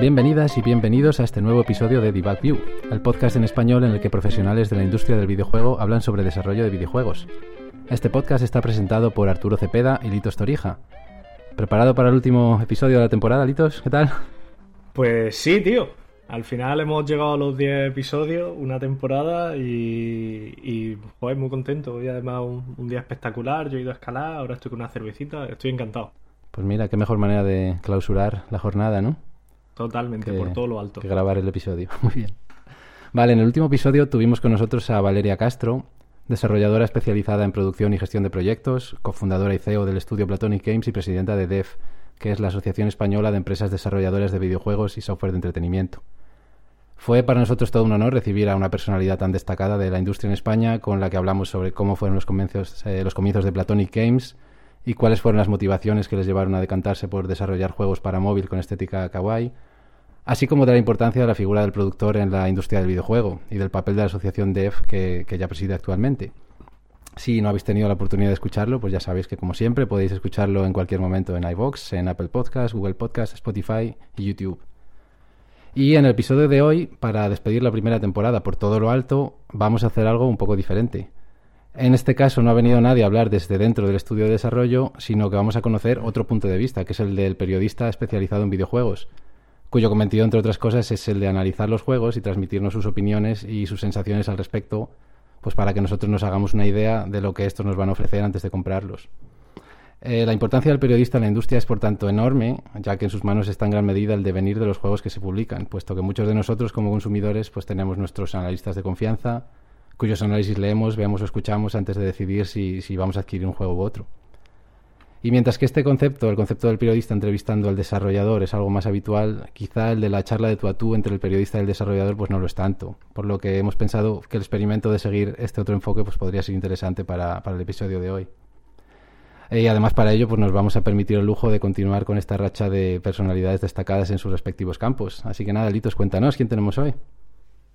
Bienvenidas y bienvenidos a este nuevo episodio de Debug View, el podcast en español en el que profesionales de la industria del videojuego hablan sobre desarrollo de videojuegos. Este podcast está presentado por Arturo Cepeda y Litos Torija. ¿Preparado para el último episodio de la temporada, Litos? ¿Qué tal? Pues sí, tío. Al final hemos llegado a los 10 episodios, una temporada y, y pues muy contento. Hoy además un, un día espectacular, yo he ido a escalar, ahora estoy con una cervecita, estoy encantado. Pues mira, qué mejor manera de clausurar la jornada, ¿no? Totalmente, por todo lo alto. Que grabar el episodio. Muy bien. Vale, en el último episodio tuvimos con nosotros a Valeria Castro, desarrolladora especializada en producción y gestión de proyectos, cofundadora y CEO del estudio Platonic Games y presidenta de DEF, que es la Asociación Española de Empresas Desarrolladoras de Videojuegos y Software de Entretenimiento. Fue para nosotros todo un honor recibir a una personalidad tan destacada de la industria en España, con la que hablamos sobre cómo fueron los comienzos, eh, los comienzos de Platonic Games y cuáles fueron las motivaciones que les llevaron a decantarse por desarrollar juegos para móvil con estética kawaii, así como de la importancia de la figura del productor en la industria del videojuego y del papel de la asociación DEF que, que ya preside actualmente. Si no habéis tenido la oportunidad de escucharlo, pues ya sabéis que como siempre podéis escucharlo en cualquier momento en iVoox, en Apple Podcasts, Google Podcasts, Spotify y YouTube. Y en el episodio de hoy, para despedir la primera temporada por todo lo alto, vamos a hacer algo un poco diferente. En este caso no ha venido nadie a hablar desde dentro del estudio de desarrollo, sino que vamos a conocer otro punto de vista, que es el del periodista especializado en videojuegos, cuyo cometido, entre otras cosas, es el de analizar los juegos y transmitirnos sus opiniones y sus sensaciones al respecto, pues para que nosotros nos hagamos una idea de lo que estos nos van a ofrecer antes de comprarlos. Eh, la importancia del periodista en la industria es, por tanto, enorme, ya que en sus manos está en gran medida el devenir de los juegos que se publican, puesto que muchos de nosotros, como consumidores, pues tenemos nuestros analistas de confianza, cuyos análisis leemos, veamos o escuchamos antes de decidir si, si vamos a adquirir un juego u otro. Y mientras que este concepto, el concepto del periodista entrevistando al desarrollador, es algo más habitual, quizá el de la charla de tú a tú entre el periodista y el desarrollador pues no lo es tanto. Por lo que hemos pensado que el experimento de seguir este otro enfoque pues podría ser interesante para, para el episodio de hoy. Y además para ello pues nos vamos a permitir el lujo de continuar con esta racha de personalidades destacadas en sus respectivos campos. Así que nada, Litos, cuéntanos, ¿quién tenemos hoy?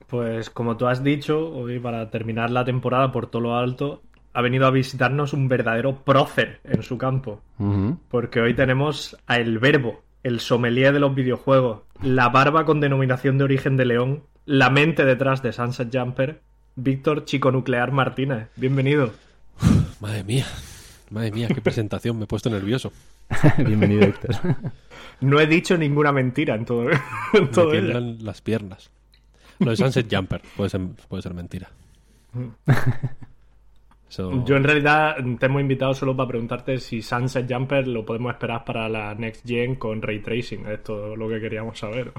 Pues como tú has dicho, hoy para terminar la temporada por todo lo alto, ha venido a visitarnos un verdadero prócer en su campo. Porque hoy tenemos a El Verbo, el sommelier de los videojuegos, la barba con denominación de origen de León, la mente detrás de Sunset Jumper, Víctor Chico Nuclear Martínez. Bienvenido. Madre mía, madre mía, qué presentación, me he puesto nervioso. Bienvenido, Héctor. No he dicho ninguna mentira en todo, en Me todo ello. tiemblan las piernas. Lo de Sunset Jumper puede ser, puede ser mentira. Yo en realidad te hemos invitado solo para preguntarte si Sunset Jumper lo podemos esperar para la Next Gen con Ray Tracing. Es lo que queríamos saber.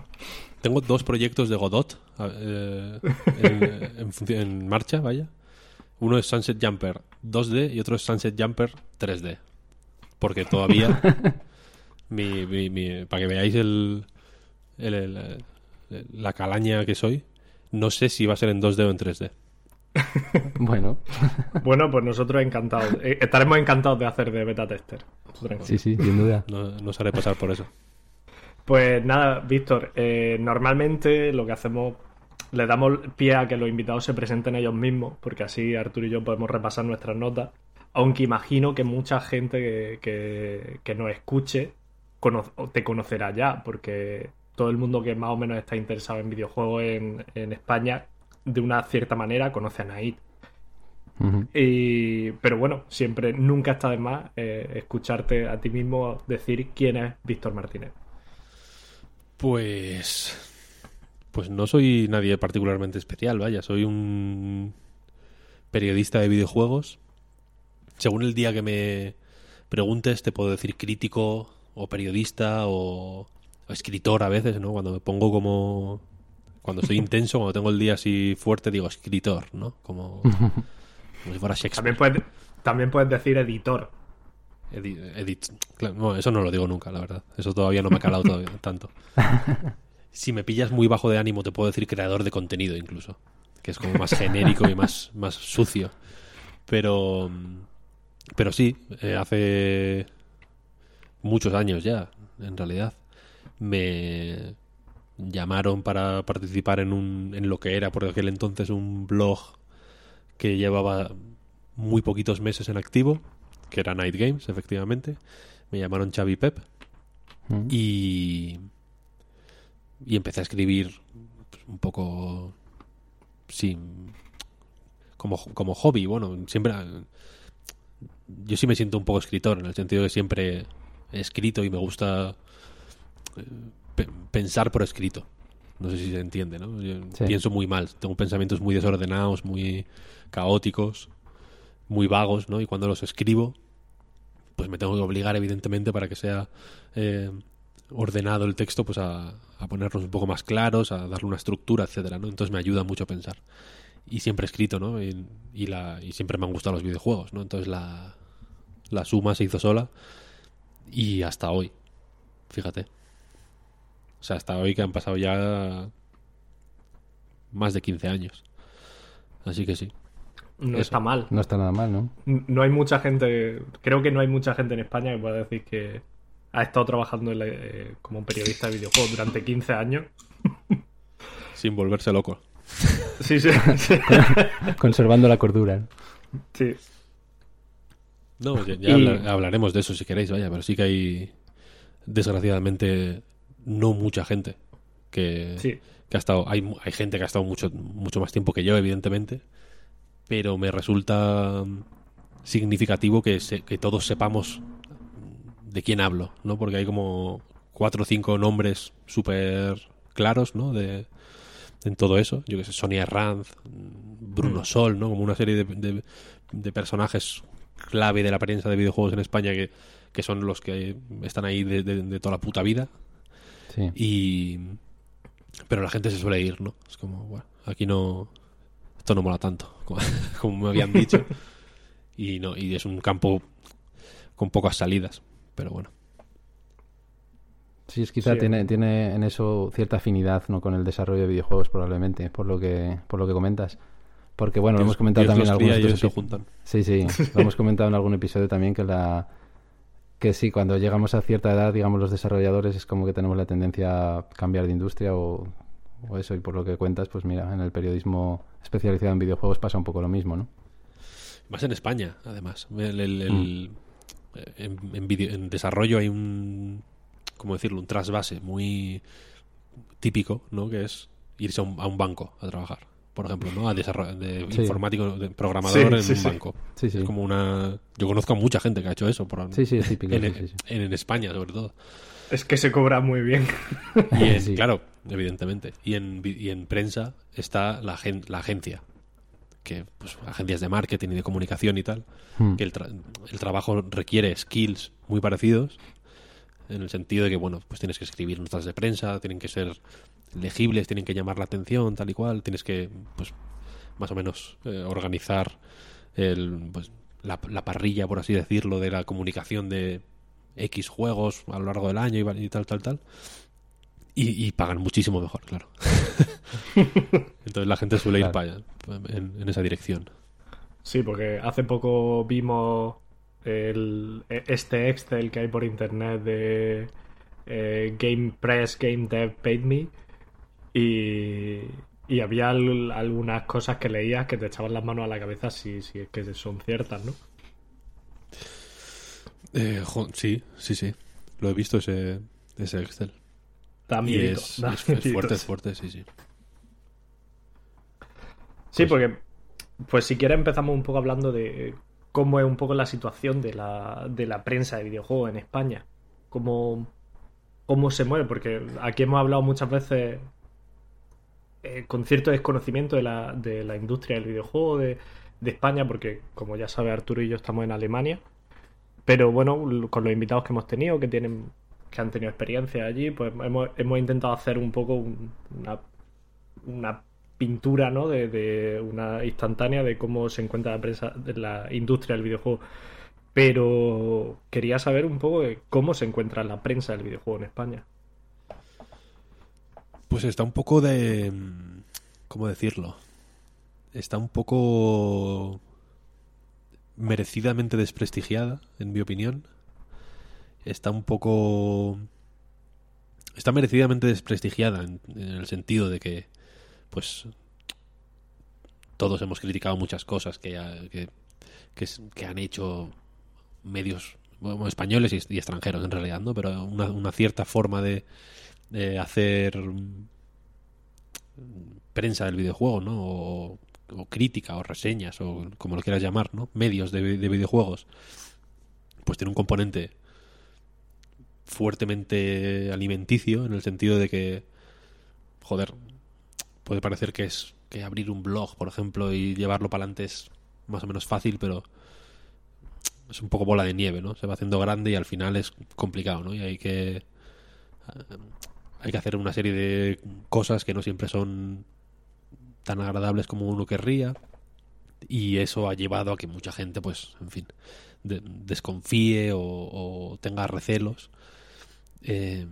Tengo dos proyectos de Godot eh, en, en función- en marcha, vaya. Uno es Sunset Jumper 2D y otro es Sunset Jumper 3D. Porque todavía, mi- mi- mi- para que veáis el, el- el- el- la calaña que soy, no sé si va a ser en 2D o en 3D. Bueno, Bueno, pues nosotros encantados. Eh, Estaremos encantados de hacer de beta tester. Sí, sí, sin duda. No, no os haré pasar por eso. Pues nada, Víctor, eh, normalmente lo que hacemos, le damos pie a que los invitados se presenten ellos mismos, porque así Arturo y yo podemos repasar nuestras notas. Aunque imagino que mucha gente que, que- que nos escuche cono- te conocerá ya, porque todo el mundo que más o menos está interesado en videojuegos en, en España, de una cierta manera, conoce a Naid. Y, pero bueno, siempre, nunca está de más eh, escucharte a ti mismo decir quién es Víctor Martínez. Pues. Pues no soy nadie particularmente especial, vaya. Soy un periodista de videojuegos. Según el día que me preguntes, te puedo decir crítico o periodista o, o escritor a veces, ¿no? Cuando me pongo como. Cuando estoy intenso, cuando tengo el día así fuerte, digo escritor, ¿no? Como, como si fuera Shakespeare. También puedes, también puedes decir editor. Edi- edit. Claro, no, eso no lo digo nunca, la verdad. Eso todavía no me ha calado todavía tanto. Si me pillas muy bajo de ánimo, te puedo decir creador de contenido incluso. Que es como más genérico y más, más sucio. Pero. Pero sí, eh, hace muchos años ya, en realidad. Me, llamaron para participar en, un, en lo que era por aquel entonces un blog que llevaba muy poquitos meses en activo, que era Night Games, efectivamente. Me llamaron Xavi Pep Mm. y, y empecé a escribir pues, un poco sin como, como hobby. Bueno, siempre yo sí me siento un poco escritor, en el sentido que siempre he escrito y me gusta eh, pensar por escrito. No sé si se entiende, ¿no? Yo Sí. pienso muy mal, tengo pensamientos muy desordenados, muy caóticos, muy vagos, ¿no? Y cuando los escribo, pues me tengo que obligar, evidentemente, para que sea eh, ordenado el texto, pues a, a ponerlos un poco más claros, a darle una estructura, etcétera, ¿no? Entonces me ayuda mucho a pensar. Y siempre he escrito, ¿no? Y, y la, y siempre me han gustado los videojuegos, ¿no? Entonces la, la suma se hizo sola y hasta hoy, fíjate. O sea, hasta hoy que han pasado ya más de 15 años. Así que sí. No Eso. está mal. No está nada mal, ¿no? No hay mucha gente, creo que no hay mucha gente en España que pueda decir que ha estado trabajando en la- eh, como periodista de videojuegos durante 15 años. Sin volverse loco. Sí, sí, sí. Conservando la cordura. Sí. No, ya, ya Y- habla- hablaremos de eso si queréis, vaya, pero sí que hay, desgraciadamente, no mucha gente que, Sí. que ha estado. Hay, hay gente que ha estado mucho, mucho más tiempo que yo, evidentemente, pero me resulta mm, significativo que, se- que todos sepamos de quién hablo, ¿no? Porque hay como cuatro o cinco nombres súper claros, ¿no? De, en todo eso. Yo que sé, Sonia Herranz, Bruno Mm. Sol, ¿no? Como una serie de, de- de personajes clave de la prensa de videojuegos en España que, que son los que están ahí de, de- de toda la puta vida. Sí. Y. Pero la gente se suele ir, ¿no? Es como, bueno, aquí no. Esto no mola tanto, como, como me habían dicho. Y no, y es un campo con pocas salidas. Pero bueno. Sí, es quizá Sí. tiene, tiene en eso cierta afinidad ¿no? con el desarrollo de videojuegos probablemente, por lo que, por lo que comentas. Porque bueno, lo hemos comentado Dios también en algunos se juntan. Sí, sí, lo hemos comentado en algún episodio también que la que sí, cuando llegamos a cierta edad, digamos los desarrolladores es como que tenemos la tendencia a cambiar de industria o, o eso y por lo que cuentas, pues mira, en el periodismo especializado en videojuegos pasa un poco lo mismo, ¿no? Más en España, además. El- el- el- en, en video- en desarrollo hay un. ¿Cómo decirlo? Un trasvase muy típico, ¿no? Que es irse a un, a un banco a trabajar. Por ejemplo, ¿no? A de Sí. informático, de programador Sí, en sí, un sí. banco. Sí, sí. Es como una. Yo conozco a mucha gente que ha hecho eso. Por, Sí, sí, es típico. en, sí, sí, sí. en- en España, sobre todo. Es que se cobra muy bien. Y en- Sí. Claro, evidentemente. Y en, y en prensa está la, gen- la agencia. Que, pues, agencias de marketing y de comunicación y tal. Hmm. Que el, tra- el trabajo requiere skills muy parecidos. En el sentido de que, bueno, pues tienes que escribir notas de prensa, tienen que ser legibles, tienen que llamar la atención, tal y cual. Tienes que, pues, más o menos eh, organizar el, pues, la, la parrilla, por así decirlo, de la comunicación de X juegos a lo largo del año y, tal, tal, tal. Y, y pagan muchísimo mejor, claro. Entonces la gente suele ir Claro. para allá, en, en esa dirección. Sí, porque hace poco vimos el, este Excel que hay por internet de eh, Game Press, Game Dev Paid Me y, y había al- algunas cosas que leías que te echaban las manos a la cabeza si, si es que son ciertas, ¿no? Eh, jo- sí, sí, sí. Lo he visto ese, ese Excel. Miedito, es, es- fuerte, es fuerte, sí, sí. Sí, porque, pues si quieres empezamos un poco hablando de cómo es un poco la situación de la, de la prensa de videojuegos en España. Cómo, cómo se mueve, porque aquí hemos hablado muchas veces eh, con cierto desconocimiento de la, de la industria del videojuego de, de España, porque como ya sabe Arturo y yo estamos en Alemania. Pero bueno, con los invitados que hemos tenido, que tienen que han tenido experiencia allí, pues hemos, hemos intentado hacer un poco un- una, una pintura, ¿no? De, de una instantánea de cómo se encuentra la prensa, la industria del videojuego. Pero quería saber un poco cómo se encuentra la prensa del videojuego en España. Pues está un poco de... mm, ¿Cómo decirlo? Está un poco merecidamente desprestigiada, en mi opinión. Está un poco está merecidamente desprestigiada en, en el sentido de que, pues, todos hemos criticado muchas cosas que, que, que, que han hecho medios bueno, españoles y, y extranjeros en realidad, ¿no? Pero una, una cierta forma de, hacer prensa del videojuego, ¿no? O, o crítica o reseñas o como lo quieras llamar, ¿no? Medios de, de videojuegos. Pues tiene un componente fuertemente alimenticio en el sentido de que joder, puede parecer que es que abrir un blog, por ejemplo, y llevarlo para adelante es más o menos fácil, pero es un poco bola de nieve, ¿no? Se va haciendo grande y al final es complicado, ¿no? Y hay que hay que hacer una serie de cosas que no siempre son tan agradables como uno querría y eso ha llevado a que mucha gente, pues, en fin, de- desconfíe o, o tenga recelos. Eh,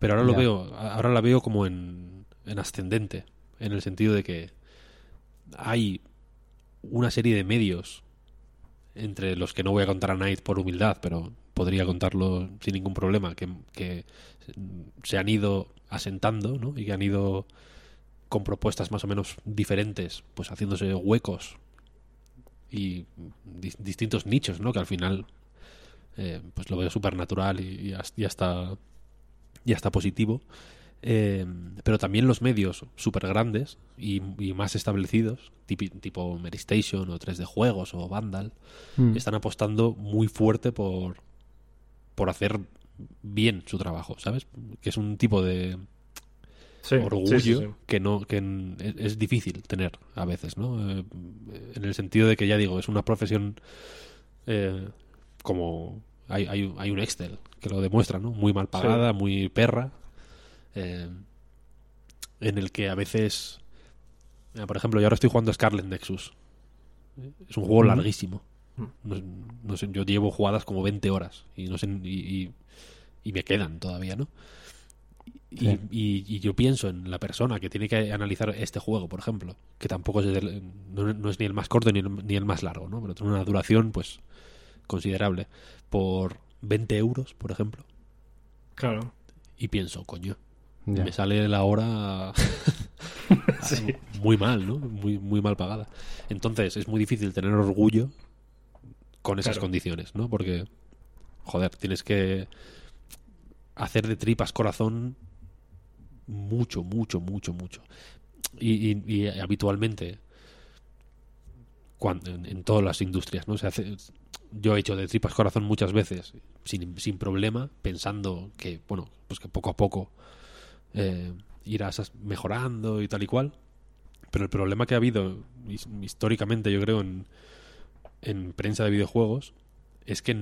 pero ahora lo Ya. veo, ahora la veo como en, en ascendente, en el sentido de que hay una serie de medios entre los que no voy a contar a Night por humildad, pero podría contarlo sin ningún problema, que, que se han ido asentando ¿no? y que han ido con propuestas más o menos diferentes, pues haciéndose huecos y di- distintos nichos, ¿no? Que al final eh, pues lo veo súper natural y, y has- y hasta y hasta positivo. Eh, pero también los medios súper grandes y, y más establecidos, tipi- tipo Meristation o 3D Juegos o Vandal, Mm. están apostando muy fuerte por, por hacer bien su trabajo, ¿sabes? Que es un tipo de Sí, orgullo sí, sí, sí. que no que es, difícil tener a veces, ¿no? Eh, en el sentido de que ya digo, es una profesión eh, como hay, hay, hay un Excel que lo demuestra, ¿no? Muy mal pagada, muy perra, eh, en el que a veces, por ejemplo, yo ahora estoy jugando Scarlet Nexus. Es un juego larguísimo. No, no sé, yo llevo jugadas como 20 horas y no sé y, y- y me quedan todavía, ¿no? Y, Sí. y- y yo pienso en la persona que tiene que analizar este juego, por ejemplo, que tampoco es, del- no, no es ni el más corto ni el, ni el más largo, ¿no? Pero tiene una duración, pues, considerable. Por 20 euros, por ejemplo. Claro. Y pienso, coño, Ya. me sale la hora muy mal, ¿no? Muy, muy mal pagada. Entonces es muy difícil tener orgullo con esas Claro. condiciones, ¿no? Porque, joder, tienes que hacer de tripas corazón mucho, mucho, mucho, mucho. Y, habitualmente, cuando, en, todas las industrias, ¿no? Se hace, yo he hecho de tripas corazón muchas veces, sin, sin problema, pensando que, bueno, pues que poco a poco eh, irás mejorando y tal y cual. Pero el problema que ha habido his- históricamente, yo creo, en, en prensa de videojuegos es que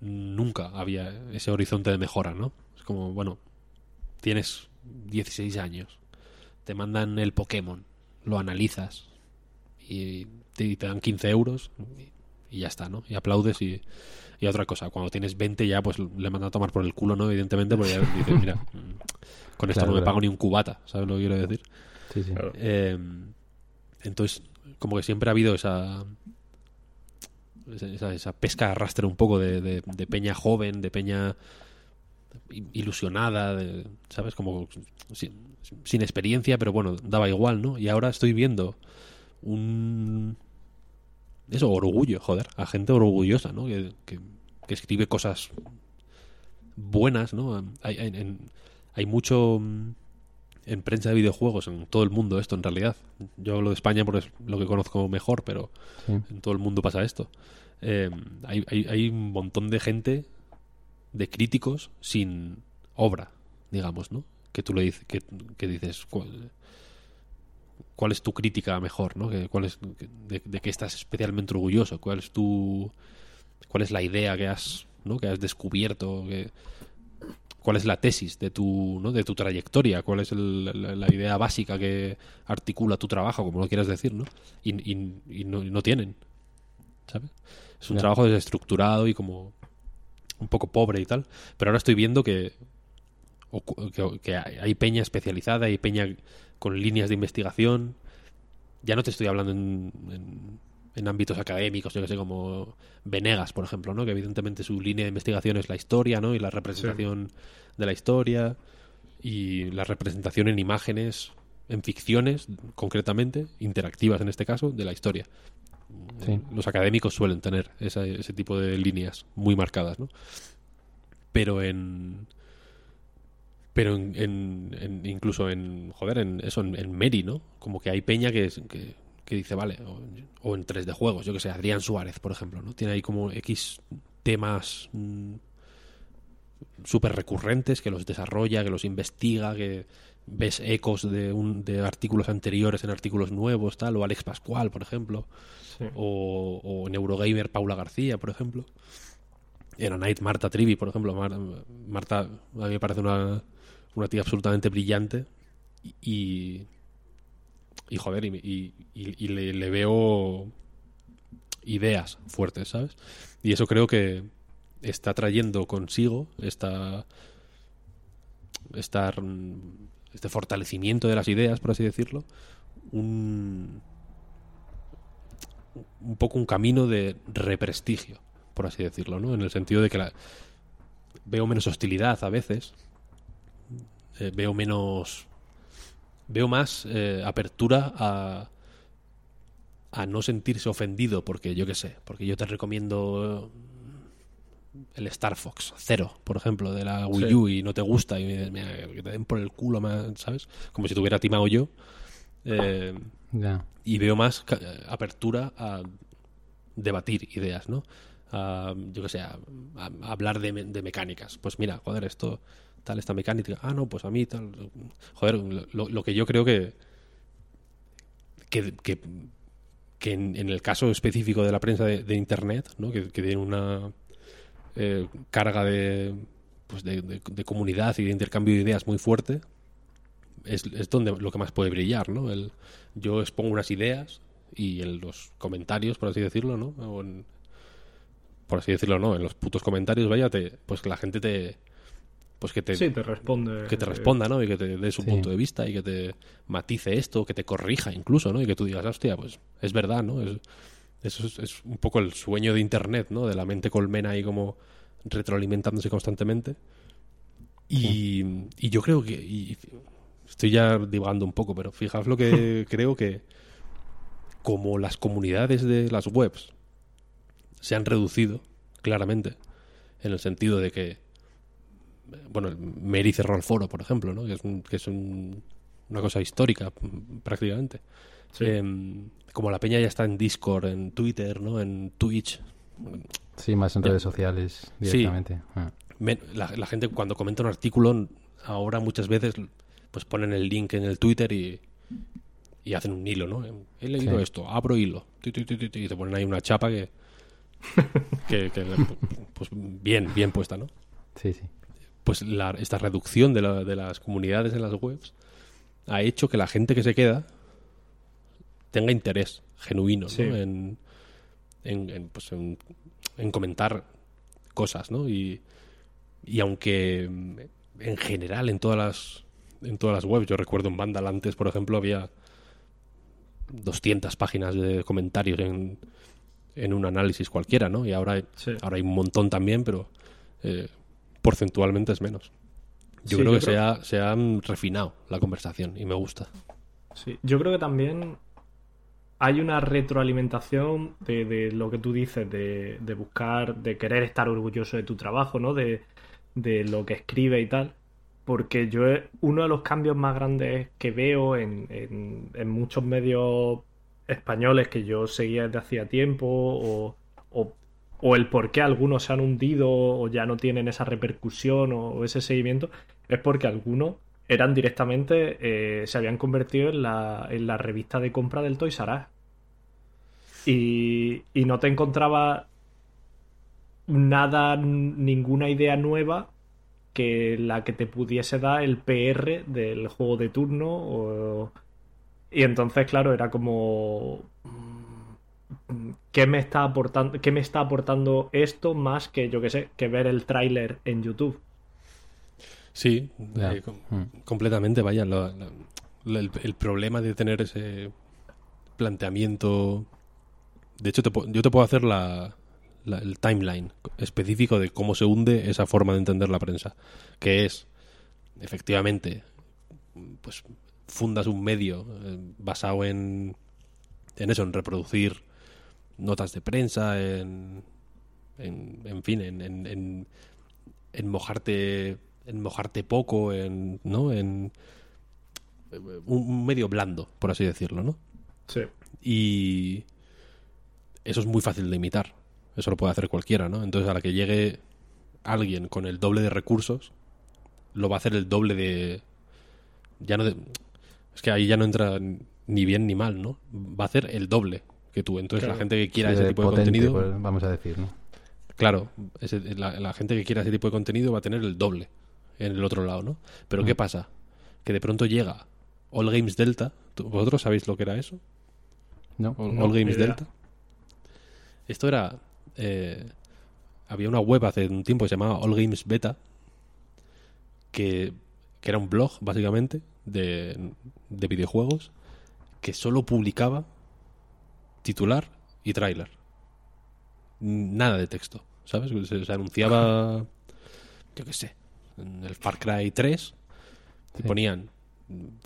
nunca había ese horizonte de mejora, ¿no? Como, bueno, tienes 16 años, te mandan el Pokémon, lo analizas y te, y te dan 15 euros y, y ya está, ¿no? Y aplaudes y, y otra cosa. Cuando tienes 20 ya pues le mandan a tomar por el culo, ¿no? Evidentemente, porque ya dices, mira, mm, con esto Claro, no me claro. pago ni un cubata, ¿sabes lo que quiero decir? Sí, sí. Claro. Eh, entonces, como que siempre ha habido esa esa, esa- pesca arrastre un poco de, de- de peña joven, de peña ilusionada, de- ¿sabes? Como sin, sin experiencia, pero bueno, daba igual, ¿no? Y ahora estoy viendo un... Eso, orgullo, joder, a gente orgullosa, ¿no? Que, que- que escribe cosas buenas, ¿no? Hay, hay, en- hay mucho mm, en prensa de videojuegos en todo el mundo esto, en realidad. Yo hablo de España porque es lo que conozco mejor, pero Sí. en todo el mundo pasa esto. Eh, hay, hay, hay un montón de gente, de críticos, sin obra, digamos, ¿no? Que tú le dices, que, que dices, ¿cuál, cuál es tu crítica mejor, ¿no? Que, ¿Cuál es, de, de qué estás especialmente orgulloso? ¿Cuál es tu, cuál es la idea que has, ¿no? Que has descubierto? Que, ¿Cuál es la tesis de tu, ¿no? de tu trayectoria? ¿Cuál es el- la, la idea básica que articula tu trabajo, como lo quieras decir, ¿no? Y, y- y no, y no tienen, ¿sabes? Es un trabajo desestructurado y como un poco pobre y tal. Pero ahora estoy viendo que, que, que hay peña especializada, hay peña con líneas de investigación. Ya no te estoy hablando en, en- en ámbitos académicos, yo que sé, como Venegas, por ejemplo, ¿no? Que evidentemente su línea de investigación es la historia, ¿no? Y la representación de la historia. y la representación en imágenes, en ficciones, concretamente, interactivas en este caso, de la historia. Los académicos suelen tener ese tipo de líneas muy marcadas, ¿no? Pero en. Pero en, en- incluso en. Joder, en eso, en, Meri, ¿no? Como que hay peña que, que, que dice, vale, o, en 3D juegos, yo que sé, Adrián Suárez, por ejemplo, ¿no? Tiene ahí como X temas mm, súper recurrentes que los desarrolla, que los investiga, que ves ecos de, un, de artículos anteriores en artículos nuevos, tal, o Alex Pascual, por ejemplo, Sí. o, o en Eurogamer Paula García, por ejemplo. En A Night Marta Trivi, por ejemplo. Mar- Marta a mí me parece una, una tía absolutamente brillante y, y joder, y, y- y- y le, le veo ideas fuertes, ¿sabes? Y eso creo que está trayendo consigo esta, esta este fortalecimiento de las ideas, por así decirlo, un, un poco un camino de represtigio, por así decirlo, ¿no? En el sentido de que veo menos hostilidad a veces, eh, veo menos, veo más eh, apertura a a no sentirse ofendido porque yo qué sé, porque yo te recomiendo el Star Fox Cero, por ejemplo, de la Wii Sí. U y no te gusta y me- me- que te den por el culo, más, ¿sabes? Como si te hubiera timado yo. Eh, Ya. y veo más ca- apertura a debatir ideas, ¿no? A, yo que sé, a, a hablar de, me- de mecánicas. Pues mira, joder, esto, tal, esta mecánica. Ah, no, pues a mí tal. Joder, lo, lo que yo creo que. que, que, que en, en el caso específico de la prensa de, de Internet, ¿no? Que, que tiene una eh, carga de, pues de, de- de comunidad y de intercambio de ideas muy fuerte, es, es donde lo que más puede brillar, ¿no? El, yo expongo unas ideas y en los comentarios, por así decirlo, ¿no? O en- por así decirlo, no, en los putos comentarios, vaya, te, pues que la gente te, pues que te, Sí, te responde. que te eh, responda, ¿no? Y que te dé su Sí. punto de vista y que te matice esto, que te corrija incluso, ¿no? Y que tú digas, hostia, pues es verdad, ¿no? Es, eso es, es un poco el sueño de Internet, ¿no? De la mente colmena ahí como retroalimentándose constantemente. Y, y yo creo que... y estoy ya divagando un poco, pero fijaos lo que creo que como las comunidades de las webs se han reducido, claramente, en el sentido de que bueno, Mary cerró el foro, por ejemplo, ¿no? que es, un- que es un- una cosa histórica prácticamente. Sí. Em, como la peña ya está en Discord, en Twitter, ¿no? en Twitch. Sí, más en Ya. redes sociales Sí. directamente. Ah. Me- la, la gente cuando comenta un artículo, ahora muchas veces pues ponen el link en el Twitter y, y hacen un hilo, ¿no? He leído Sí. esto, abro hilo, ti, ti, ti, ti, ti, y te ponen ahí una chapa que, que, que, pues bien, bien puesta, ¿no? Sí, sí. pues la- esta reducción de, la- de las comunidades en las webs ha hecho que la gente que se queda tenga interés genuino ¿no? En, en, en, pues en, en comentar cosas, ¿no? Y, y aunque mm, en general en todas las en todas las webs, yo recuerdo en Vandal antes, por ejemplo, había 200 páginas de comentarios en, en un análisis cualquiera, ¿no? Y ahora, Sí. ahora hay un montón también, pero eh, porcentualmente es menos. Yo Sí, creo yo que creo- Se, ha, se ha refinado la conversación y me gusta. Sí, yo creo que también hay una retroalimentación de, lo que tú dices, de, buscar, de querer estar orgulloso de tu trabajo, ¿no? De, lo que escribe y tal. Porque yo, he- uno de los cambios más grandes que veo en, en- muchos medios españoles que yo seguía desde hacía tiempo, o el por qué algunos se han hundido o ya no tienen esa repercusión o, o ese seguimiento, es porque algunos eran directamente, eh, se habían convertido en la, en la revista de compra del Toys R Us. Y, y no te encontraba nada, ninguna idea nueva que la que te pudiese dar el PR del juego de turno. Y entonces, claro, era como. ¿Qué me está aportando, qué me está aportando esto más que, yo qué sé, que ver el tráiler en YouTube? Sí, eh, com- Mm. completamente, vaya. la- el, el problema de tener ese planteamiento. De hecho, te yo te puedo hacer la, la- el timeline específico de cómo se hunde esa forma de entender la prensa. Que es efectivamente pues fundas un medio eh, basado en, en eso, en reproducir notas de prensa, en, en, en fin, en, en, en, en mojarte en mojarte poco, en, ¿no? En un, medio blando, por así decirlo, ¿no? Sí. Y eso es muy fácil de imitar. Eso lo puede hacer cualquiera, ¿no? Entonces, a la que llegue alguien con el doble de recursos, lo va a hacer el doble de. Ya no de- Es que ahí ya no entra ni bien ni mal, ¿no? Va a hacer el doble que tú. Entonces, Claro. la gente que quiera Sí, ese tipo de contenido. pues, vamos a decir, ¿no? Claro, ese- la, la gente que quiera ese tipo de contenido va a tener el doble en el otro lado, ¿no? Pero ¿qué pasa? Que de pronto llega All Games Delta. ¿Tú- ¿Vosotros sabéis lo que era eso? ¿No? All, No, All ni Games. Delta. Esto era. eh, había una web hace un tiempo que se llamaba All Games Beta. Que, que era un blog, básicamente, de, de videojuegos. Que solo publicaba titular y tráiler. Nada de texto, ¿sabes? Se, se anunciaba. Yo qué sé. En el Far Cry 3. Y Sí. ponían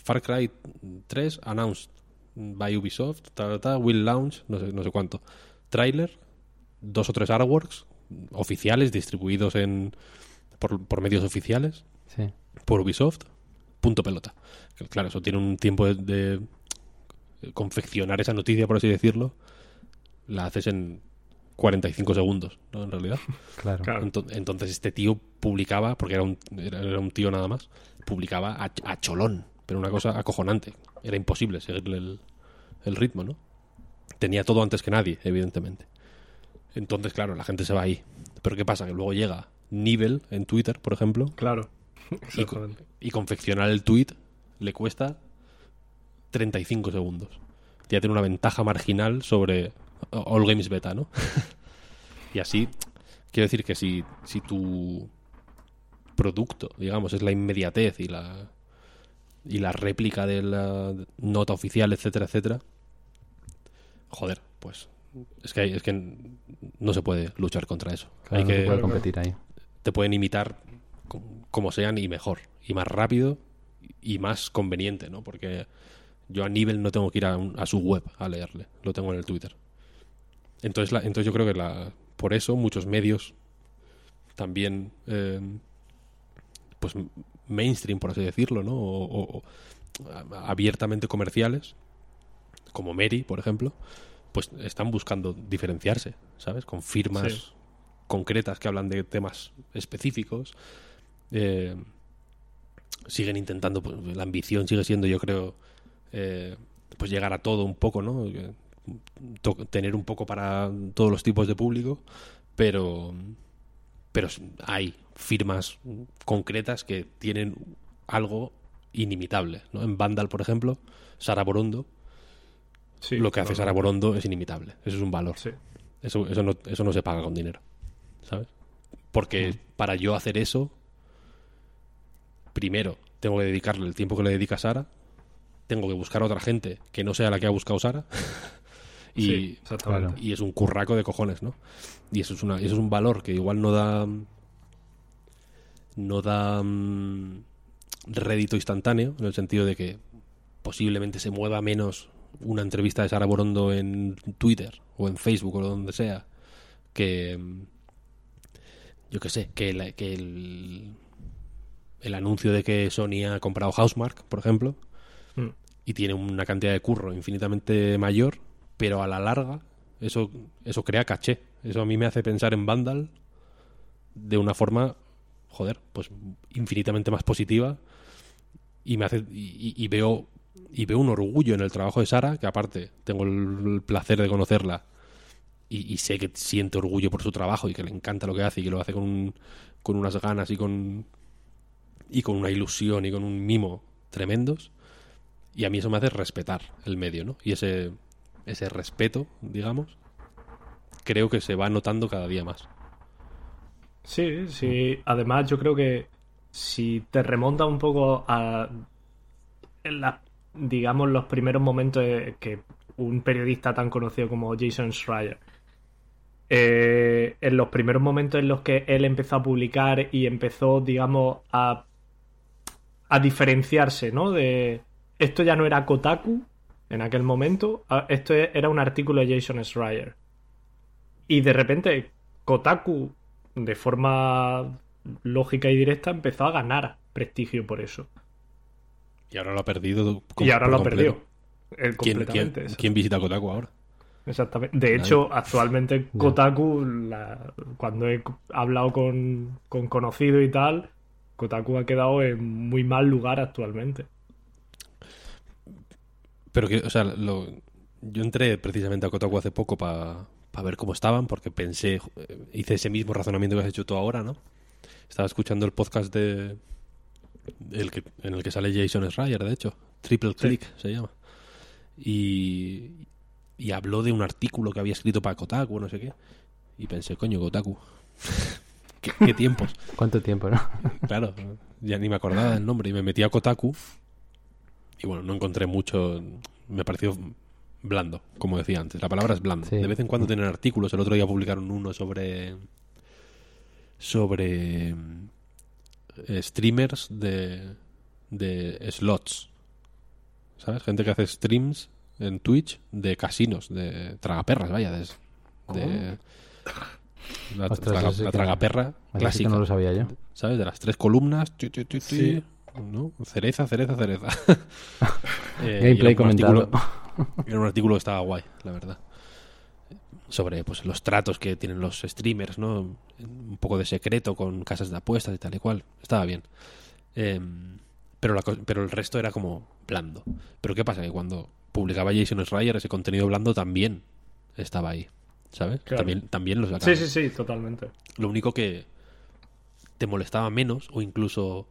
Far Cry 3 announced by Ubisoft, ta, ta, ta, will launch, no sé, no sé cuánto. Trailer, dos o tres artworks oficiales distribuidos en por, por medios oficiales Sí. por Ubisoft, punto pelota. Claro, eso tiene un tiempo de, de confeccionar esa noticia, por así decirlo. La haces en 45 segundos, ¿no? En realidad. Claro. Claro. Ento- Entonces este tío publicaba, porque era un, era, era un tío nada más, publicaba a, a cholón, pero una cosa acojonante. Era imposible seguirle el, el ritmo, ¿no? Tenía todo antes que nadie, evidentemente. Entonces, claro, la gente se va ahí. Pero ¿qué pasa? Que luego llega Nivel en Twitter, por ejemplo, Claro. y, y confeccionar el tweet le cuesta 35 segundos. Ya tiene una ventaja marginal sobre All Games Beta, ¿no? y así, quiero decir que si, si tu producto, digamos, es la inmediatez y la y la réplica de la nota oficial, etcétera, etcétera, joder, pues es que, hay- es que no se puede luchar contra eso. Claro, hay no que se puede competir ahí. te pueden imitar com- como sean y mejor, y más rápido y más conveniente, ¿no? Porque yo a nivel no tengo que ir a, un- a su web a leerle, lo tengo en el Twitter. Entonces, la- entonces yo creo que la, por eso muchos medios también, eh, pues mainstream, por así decirlo, ¿no? O, o- o a- abiertamente comerciales, como Mary, por ejemplo, pues están buscando diferenciarse, ¿sabes? Con firmas Sí. concretas que hablan de temas específicos. Eh, siguen intentando, pues, la ambición sigue siendo, yo creo, eh, pues llegar a todo un poco, ¿no? Tener un poco para todos los tipos de público, pero, pero hay firmas concretas que tienen algo inimitable, ¿no? En Vandal, por ejemplo, Sara Borondo, Sí, lo que hace Sara. Borondo es inimitable, eso es un valor. Sí. Eso, eso, no, eso no se paga con dinero. ¿Sabes? Porque para yo hacer eso, primero tengo que dedicarle el tiempo que le dedica Sara. Tengo que buscar a otra gente que no sea la que ha buscado Sara. y, Sí, exactamente. claro. y es un curraco de cojones, ¿no? Y eso es, una, eso es un valor que igual no da. No da. mm, rédito instantáneo, en el sentido de que posiblemente se mueva menos una entrevista de Sara Borondo en Twitter o en Facebook o donde sea que. Yo qué sé, que, la- que el, el anuncio de que Sony ha comprado Housemark, por ejemplo, Mm. y tiene una cantidad de curro infinitamente mayor, pero a la larga eso, eso crea caché. Eso a mí me hace pensar en Vandal de una forma, joder, pues infinitamente más positiva y me hace y, veo y veo un orgullo en el trabajo de Sara, que aparte tengo el placer de conocerla y, y sé que siente orgullo por su trabajo y que le encanta lo que hace y que lo hace con, un- con unas ganas y con y con una ilusión y con un mimo tremendos y a mí eso me hace respetar el medio, ¿no? Y ese ese respeto, digamos, creo que se va notando cada día más. Sí, sí. Además, yo creo que si te remontas un poco a digamos los primeros momentos que un periodista tan conocido como Jason Schreier eh, en los primeros momentos en los que él empezó a publicar y empezó, digamos, a a diferenciarse, ¿no? De esto ya no era Kotaku en aquel momento, a- esto era un artículo de Jason Schreier. Y de repente Kotaku, de forma lógica y directa, empezó a ganar prestigio por eso. Y ahora lo ha perdido. y ahora lo ha perdido. ¿Quién, completamente. quién- quién visita Kotaku ahora? Exactamente. De hecho, actualmente Kotaku, la- cuando he hablado con, con conocidos y tal, Kotaku ha quedado en muy mal lugar actualmente. Pero que, o sea, lo- yo entré precisamente a Kotaku hace poco para ver cómo estaban, porque pensé, eh, hice ese mismo razonamiento que has hecho tú ahora, ¿no? Estaba escuchando el podcast de el que, en el que sale Jason Schreier, de hecho, Triple Click se llama. Y, y habló de un artículo que había escrito para Kotaku, no sé qué. Y pensé, coño, Kotaku. ¿Qué, qué tiempos? ¿Cuánto tiempo, no? Claro, ya ni me acordaba del nombre y me metí a Kotaku y bueno, no encontré mucho, me pareció blando, como decía antes, la palabra es blando. Sí. De vez en cuando tienen artículos, el otro día publicaron uno sobre sobre eh, streamers de de slots. ¿Sabes? Gente que hace streams en Twitch de casinos, de tragaperras, vaya, de, de la, Ostras, traga- sí la que- tragaperra clásica. no lo sabía yo. ¿Sabes? De las tres columnas. Sí. ¿No? Cereza, cereza, cereza. Eh, Gameplay un artículo- comentado. Era un artículo que estaba guay, la verdad. Sobre pues los tratos que tienen los streamers, ¿no? Un poco de secreto con casas de apuestas y tal y cual. Estaba bien. Eh, pero, la pero el resto era como blando. Pero ¿qué pasa? Que cuando publicaba Jason Schreier, ese contenido blando también estaba ahí. ¿Sabes? Claro. También, también lo Sí, sacaba. sí, sí, totalmente. Lo único que te molestaba menos o incluso...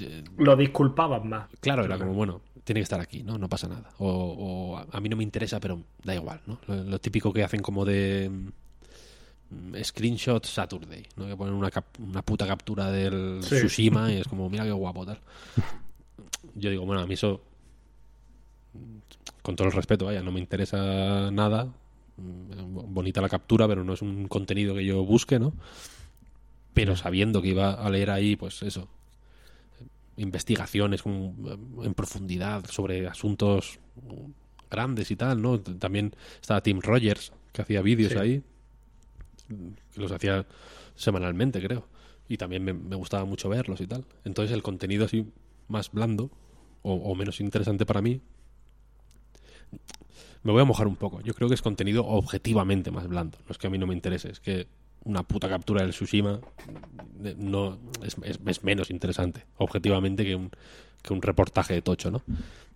eh, Lo disculpaban más. Claro, era como, bueno, tiene que estar aquí, ¿no? No pasa nada. O, o a- mí no me interesa, pero da igual, ¿no? Lo, lo típico que hacen como de mm, screenshot Saturday, ¿no? Que ponen una, cap- una puta captura del Sí. Tsushima y es como, mira qué guapo, tal. Yo digo, bueno, a mí eso, con todo el respeto, vaya, no me interesa nada. Mm, Bonita la captura, pero no es un contenido que yo busque, ¿no? Pero sabiendo que iba a leer ahí, pues eso, investigaciones con- en profundidad sobre asuntos grandes y tal, ¿no? También estaba Tim Rogers, que hacía vídeos Sí. ahí, que los hacía semanalmente, creo. Y también me, me gustaba mucho verlos y tal. Entonces el contenido así más blando o, o menos interesante para mí, me voy a mojar un poco. Yo creo que es contenido objetivamente más blando. No es que a mí no me interese, es que una puta captura del Tsushima eh, no es, es- es menos interesante objetivamente que un, que un reportaje de tocho, ¿no?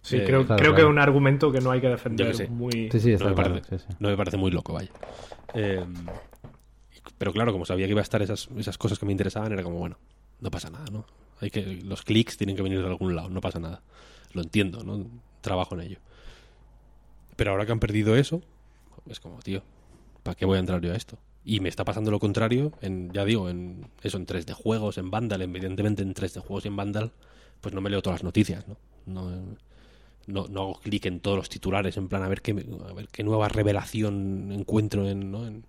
Sí, Eh, creo, claro, creo que es un argumento que no hay que defender Yo que sé. muy... Sí, sí, está no, me claro. parece, sí, sí. no me parece muy loco, vaya. Eh, pero claro, como sabía que iba a estar esas, esas cosas que me interesaban, era como, bueno, no pasa nada, ¿no? Hay que, los clics tienen que venir de algún lado, no pasa nada. Lo entiendo, ¿no? Trabajo en ello. Pero ahora que han perdido eso, es como, tío, ¿para qué voy a entrar yo a esto? Y me está pasando lo contrario, en, ya digo, en eso, en 3D juegos, en Vandal, evidentemente en 3D juegos y en Vandal, pues no me leo todas las noticias, ¿no? No, no, no hago clic en todos los titulares, en plan, a ver qué, a ver qué nueva revelación encuentro en, ¿no? en,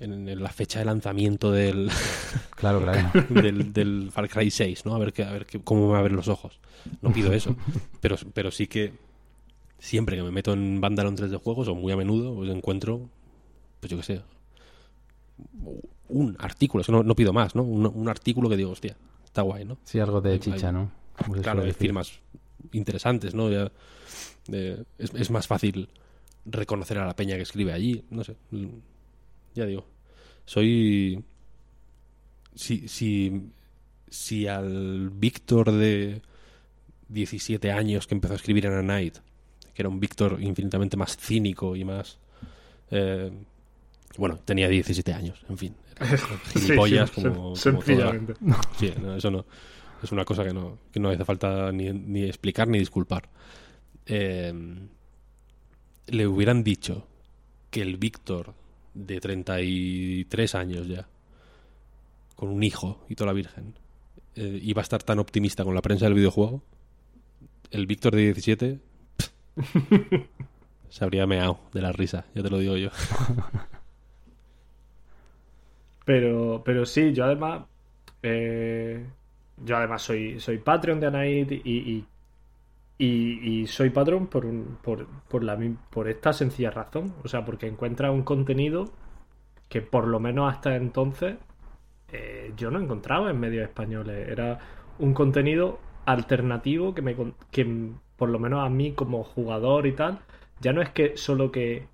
en- en la fecha de lanzamiento del, Claro, claro. del, del Far Cry 6, ¿no? A ver, qué, a ver qué, cómo me abren los ojos. No pido eso, pero, pero sí que siempre que me meto en Vandal en 3D juegos, o muy a menudo, pues encuentro, pues yo qué sé, un artículo, es que no, no pido más, ¿no? Un, un artículo que digo, hostia, está guay, ¿no? Sí, algo de Hay- chicha, ¿no? Como Claro, hay firmas interesantes, ¿no? Ya, eh, es, es más fácil reconocer a la peña que escribe allí, no sé. Ya digo, soy... Si, si, si al Víctor de 17 años que empezó a escribir en A Night, que era un Víctor infinitamente más cínico y más... eh, bueno, tenía 17 años, en fin. Era Sí, gilipollas sí, como, sen- como toda- sencillamente. Sí, no, eso no. Es una cosa que no, que no hace falta ni, ni explicar ni disculpar. Eh, le hubieran dicho que el Víctor de 33 años ya, con un hijo y toda la Virgen, eh, iba a estar tan optimista con la prensa del videojuego, el Víctor de 17 se habría meado de la risa, ya te lo digo yo. Pero, pero sí, yo además. eh, yo además soy, soy de Anait y, y, soy Patreon por, por, por, la, por esta sencilla razón. O sea, porque encuentra un contenido que por lo menos hasta entonces eh, yo no encontraba en medios españoles. Era un contenido alternativo que, me, que por lo menos a mí como jugador y tal, ya no es que solo que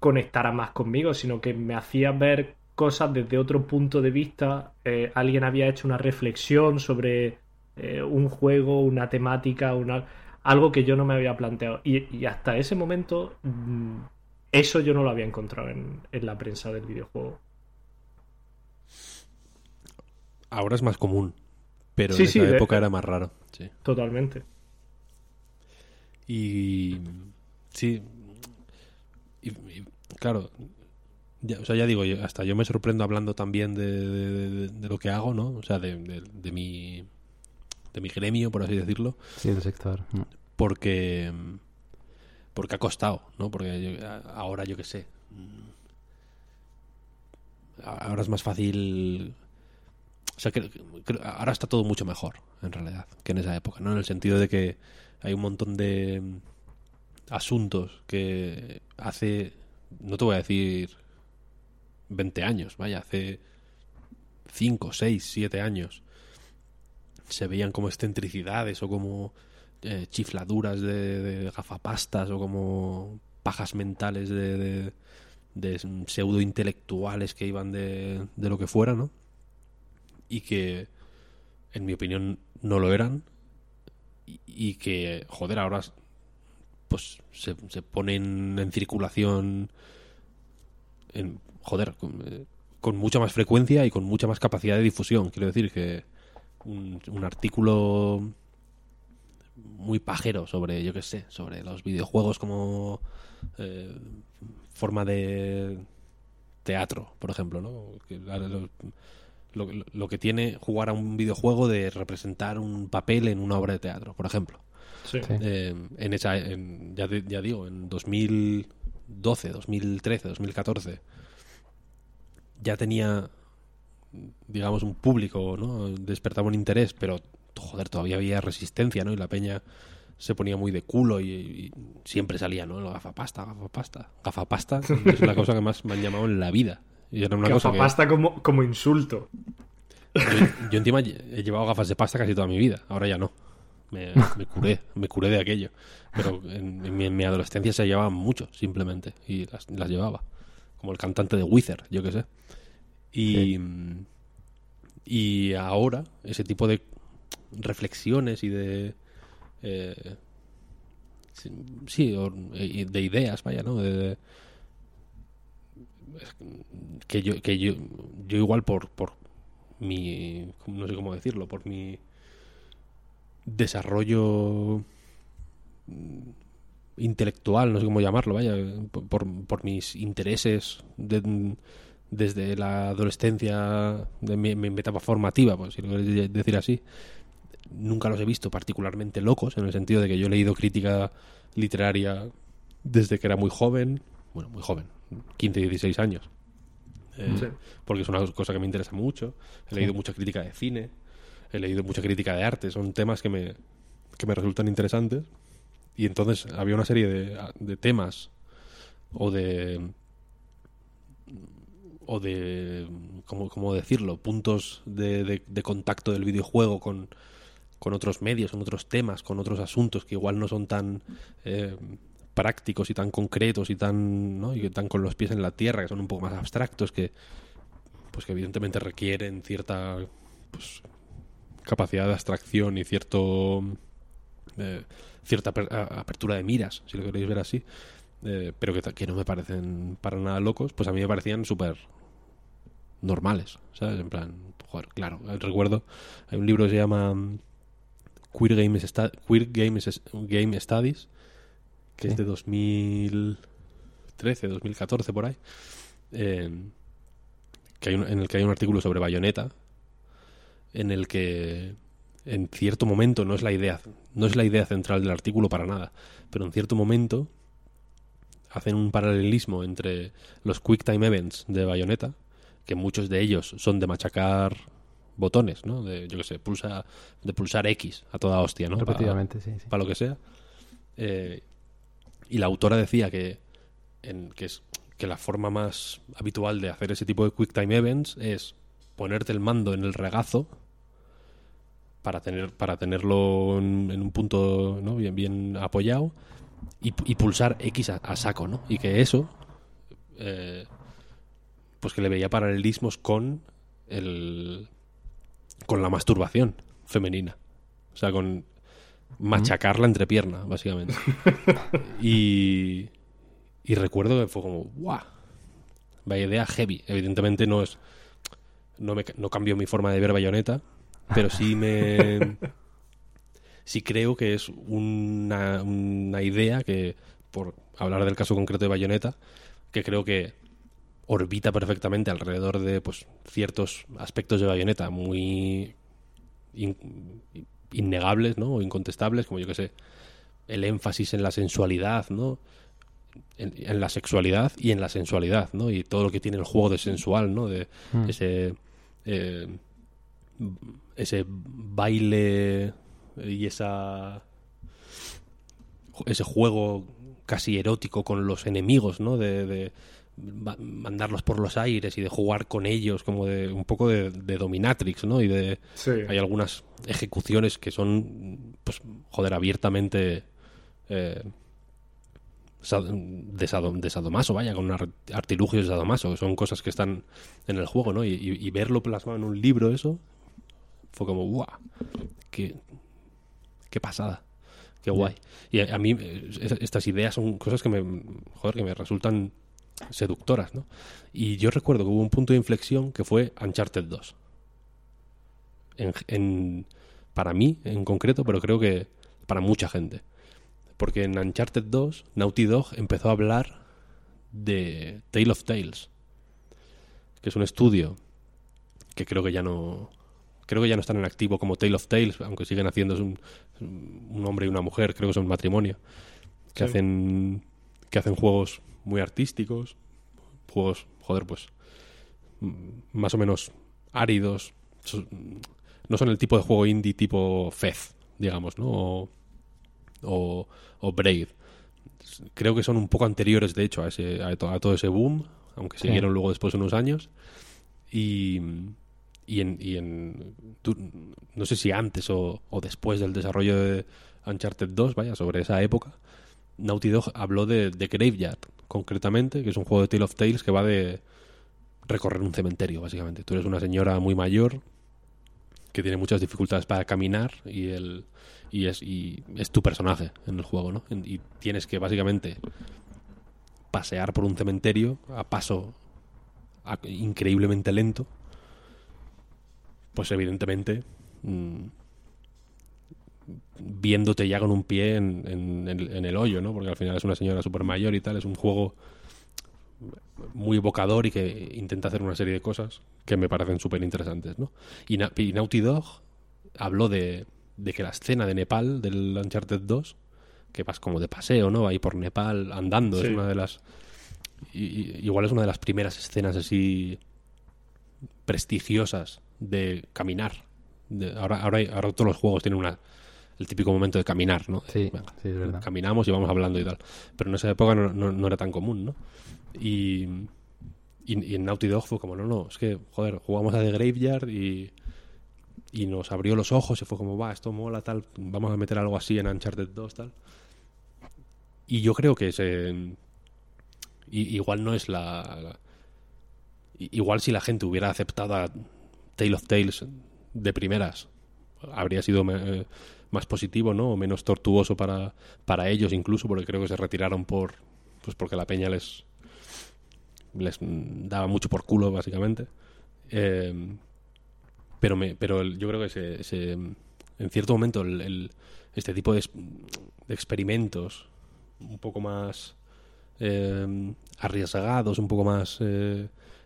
conectara más conmigo, sino que me hacía ver cosas desde otro punto de vista. Eh, alguien había hecho una reflexión sobre eh, un juego, una temática, una, algo que yo no me había planteado. Y, hasta ese momento, mm, eso yo no lo había encontrado en, la prensa del videojuego. Ahora es más común, pero en esa época era más raro. Totalmente. Y sí, claro, ya, o sea, ya digo, hasta yo me sorprendo hablando también de, lo que hago, ¿no? O sea, de, mi de mi gremio, por así decirlo. Sí, del sector. Mm. Porque porque ha costado, ¿no? Porque ahora yo qué sé. Mm, ahora es más fácil o sea, que, ahora está todo mucho mejor, en realidad, que en esa época, ¿no? En el sentido de que hay un montón de asuntos que hace, no te voy a decir 20 años, vaya, hace 5, 6, 7 años se veían como excentricidades o como eh, chifladuras de, gafapastas o como pajas mentales de, de, pseudo intelectuales que iban de, de lo que fuera, ¿no? Y que, en mi opinión, no lo eran. Y, que, joder, ahora pues se, se ponen en circulación en, joder, eh, con, mucha más frecuencia y con mucha más capacidad de difusión. Quiero decir que un, artículo muy pajero sobre, yo qué sé, sobre los videojuegos como eh, forma de teatro, por ejemplo, ¿no? lo, lo, que tiene jugar a un videojuego de representar un papel en una obra de teatro, por ejemplo. Eh, en esa, ya, ya, digo, en 2012, 2013, 2014, ya tenía, digamos, un público, ¿no? Despertaba un interés, pero, joder, todavía había resistencia, ¿no? Y la peña se ponía muy de culo y, siempre salía, ¿no? Gafapasta, gafapasta. Gafapasta es la cosa que más me han llamado en la vida. Y era una gafapasta como, como insulto. Yo, yo encima he llevado gafas de pasta casi toda mi vida, ahora ya no. Me, curé, me curé de aquello. Pero en, mi, adolescencia se llevaban mucho, simplemente, y las, llevaba. Como el cantante de Wither, yo qué sé. Y, y ahora, ese tipo de reflexiones y de... Eh, sí, de ideas, vaya, ¿no? De, que yo, que yo, yo igual por, por mi, no sé cómo decirlo, por mi desarrollo intelectual, no sé cómo llamarlo, vaya, por, mis intereses desde la adolescencia, de mi, etapa formativa, pues, si lo queréis decir así, nunca los he visto particularmente locos, en el sentido de que yo he leído crítica literaria desde que era muy joven, bueno, muy joven, 15, 16 años, eh, porque es una cosa que me interesa mucho, he leído mucha crítica de cine, he leído mucha crítica de arte, son temas que me, que me resultan interesantes. Y entonces había una serie de, de temas o de o de ¿cómo, cómo decirlo? puntos de, de, contacto del videojuego con, con otros medios, con otros temas, con otros asuntos que igual no son tan eh, prácticos y tan concretos y tan ¿no? y están con los pies en la tierra, que son un poco más abstractos, que pues que evidentemente requieren cierta pues, capacidad de abstracción y cierto eh, cierta apertura de miras, si lo queréis ver así, eh, pero que, que, no me parecen para nada locos, pues a mí me parecían súper normales, ¿sabes? En plan, joder, claro, recuerdo, hay un libro que se llama mm, Queer Games, Queer Games Game Studies, que es de 2013, 2014 por ahí, eh, que hay en el que hay un artículo sobre Bayonetta, en el que en cierto momento no es la idea no es la idea central del artículo para nada pero en cierto momento hacen un paralelismo entre los quick time events de Bayonetta que muchos de ellos son de machacar botones, ¿no? De, yo qué sé, pulsa, de pulsar X a toda hostia, ¿no? Repetidamente, sí, sí. Para lo que sea. Eh, y la autora decía que, en, que, es, que la forma más habitual de hacer ese tipo de Quick Time Events es ponerte el mando en el regazo para tener para tenerlo en, en un punto ¿no? bien bien apoyado y, y pulsar X a, a saco, ¿no? Y que eso eh, pues que le veía paralelismos con el con la masturbación femenina. O sea, con machacar la entrepierna, básicamente. y, y recuerdo que fue como, ¡guau! Vaya idea heavy. Evidentemente no es. No, me, no cambió mi forma de ver Bayonetta, pero sí me. sí creo que es una, una idea que, por hablar del caso concreto de Bayonetta, que creo que orbita perfectamente alrededor de pues ciertos aspectos de Bayonetta muy in- innegables, ¿no? O incontestables, como yo que sé, el énfasis en la sensualidad, ¿no? En, en la sexualidad y en la sensualidad, ¿no? Y todo lo que tiene el juego de sensual, ¿no? De Mm. ese eh, ese baile y esa ese juego casi erótico con los enemigos, ¿no? De, de ma- mandarlos por los aires y de jugar con ellos, como de un poco de, de dominatrix, ¿no? Y de Sí. hay algunas ejecuciones que son, pues, joder, abiertamente eh, de, sado- de sadomaso, vaya, con ar- artilugios de sadomaso, que son cosas que están en el juego, ¿no? Y, y- y verlo plasmado en un libro, eso, fue como, ¡guau! ¡Qué, qué pasada! ¡Qué guay! Y a, a mí eh, es- estas ideas son cosas que me, joder, que me resultan seductoras, ¿no? Y yo recuerdo que hubo un punto de inflexión que fue Uncharted 2 en, en- para mí en concreto, pero creo que para mucha gente. Porque en Uncharted 2, Naughty Dog empezó a hablar de Tale of Tales, que es un estudio que creo que ya no creo que ya no están en activo como Tale of Tales, aunque siguen haciendo es un, un hombre y una mujer, creo que son matrimonio, que Sí. hacen que hacen juegos muy artísticos, juegos, joder, pues mm, más o menos áridos, no son el tipo de juego indie tipo Fez, digamos, ¿no? O, o, o Brave. Creo que son un poco anteriores, de hecho, a, ese, a, to- a todo ese boom, aunque Sí. siguieron luego después unos años. Y, y en, y en no sé si antes o, o después del desarrollo de Uncharted 2, vaya, sobre esa época, Naughty Dog habló de, de Graveyard, concretamente, que es un juego de Tale of Tales que va de recorrer un cementerio, básicamente. Tú eres una señora muy mayor que tiene muchas dificultades para caminar y el y es y es tu personaje en el juego, ¿no? Y tienes que básicamente pasear por un cementerio a paso increíblemente lento. Pues evidentemente mm, viéndote ya con un pie en, en- en el- en el hoyo, ¿no? Porque al final es una señora súper mayor y tal, es un juego muy evocador y que intenta hacer una serie de cosas que me parecen súper interesantes, ¿no? Y, Na- y Naughty Dog habló de, de que la escena de Nepal del Uncharted 2, que vas como de paseo, ¿no? Ahí por Nepal andando, es una de las... y- y- igual es una de las primeras escenas así prestigiosas de caminar. De- ahora, ahora, todos los juegos tienen una, el típico momento de caminar, ¿no? Sí, Venga, sí, es verdad. caminamos y vamos hablando y tal. Pero en esa época no, no- no era tan común, ¿no? Y, y, y en Naughty Dog fue como, no, no, es que, joder, jugamos a The Graveyard y, y nos abrió los ojos y fue como, va, esto mola, tal, vamos a meter algo así en Uncharted 2, tal. Y yo creo que se... igual no es la, la- Igual si la gente hubiera aceptado a Tale of Tales de primeras, habría sido eh, más positivo, ¿no? O menos tortuoso para, para ellos incluso, porque creo que se retiraron por... Pues porque la peña les... Les daba mucho por culo, básicamente. Eh, pero me, pero yo creo que se, en cierto momento el, el- este tipo de, experimentos un poco más eh, arriesgados, un poco más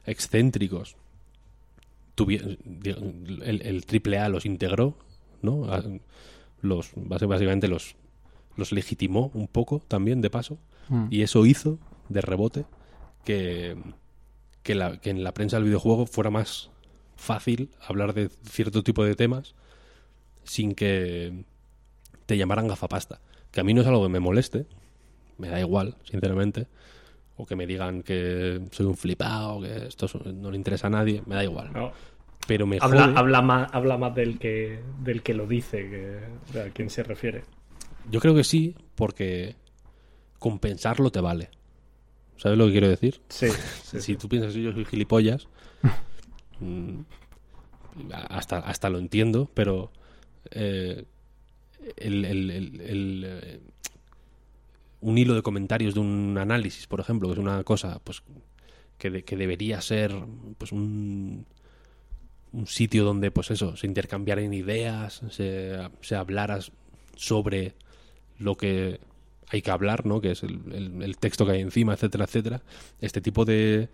excéntricos, el, el triple A los integró, ¿no? Los, básicamente los, los legitimó un poco también de paso Mm. y eso hizo de rebote que, que, la- que en la prensa del videojuego fuera más fácil hablar de cierto tipo de temas sin que te llamaran gafapasta. Que a mí no es algo que me moleste, me da igual, sinceramente. O que me digan que soy un flipado, que esto no le interesa a nadie, me da igual. Pero me habla, habla, más, habla más del que, del que lo dice, que a quién se refiere. Yo creo que sí, porque compensarlo te vale. ¿Sabes lo que quiero decir? Sí. si tú piensas que yo soy gilipollas, mm, hasta, hasta lo entiendo, pero eh, el, eh, un hilo de comentarios de un análisis, por ejemplo, que es una cosa pues que, que debería ser pues un, un sitio donde pues eso, se intercambiaran ideas, se, se sobre lo que hay que hablar, ¿no? Que es el, el, texto que hay encima, etcétera, etcétera. Este tipo de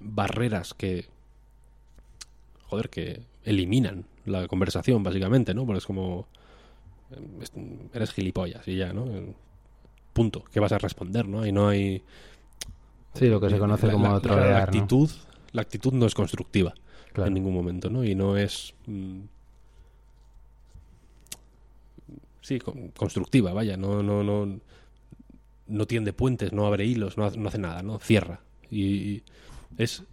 barreras que joder, que eliminan la conversación, básicamente, ¿no? Porque es como eres gilipollas y ya, ¿no? Punto. ¿Qué vas a responder, no? Y no hay... Sí, lo que se conoce como la, la, actitud, la actitud no es constructiva en ningún momento, ¿no? Y no es... Mm, sí, constructiva, vaya, no, no, no, no tiende puentes, no abre hilos, no, no hace nada, ¿no? Cierra. Y es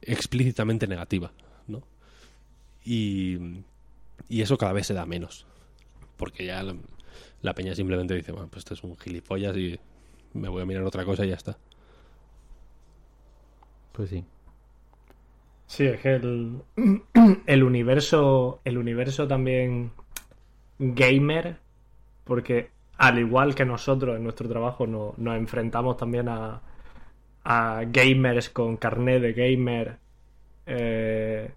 explícitamente negativa, ¿no? Y, y eso cada vez se da menos porque ya la, peña simplemente dice, bueno, pues esto es un gilipollas y me voy a mirar otra cosa y ya está. Pues sí. Sí, es que el, el universo, el universo también gamer, porque al igual que nosotros en nuestro trabajo nos enfrentamos también a, a gamers con carnet de gamer eh,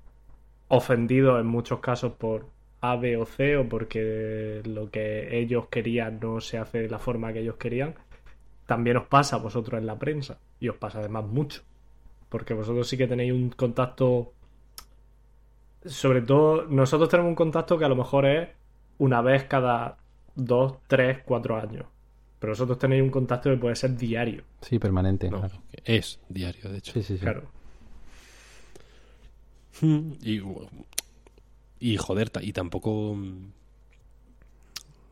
ofendidos en muchos casos por a, B o C o porque lo que ellos querían no se hace de la forma que ellos querían, también os pasa a vosotros en la prensa y os pasa además mucho. Porque vosotros sí que tenéis un contacto, sobre todo nosotros tenemos un contacto que a lo mejor es una vez cada dos, tres, cuatro años. Pero vosotros tenéis un contacto que puede ser diario. Sí, permanente. Es diario, de hecho. Sí, sí, sí. Claro. Y y joder, y tampoco. Mm,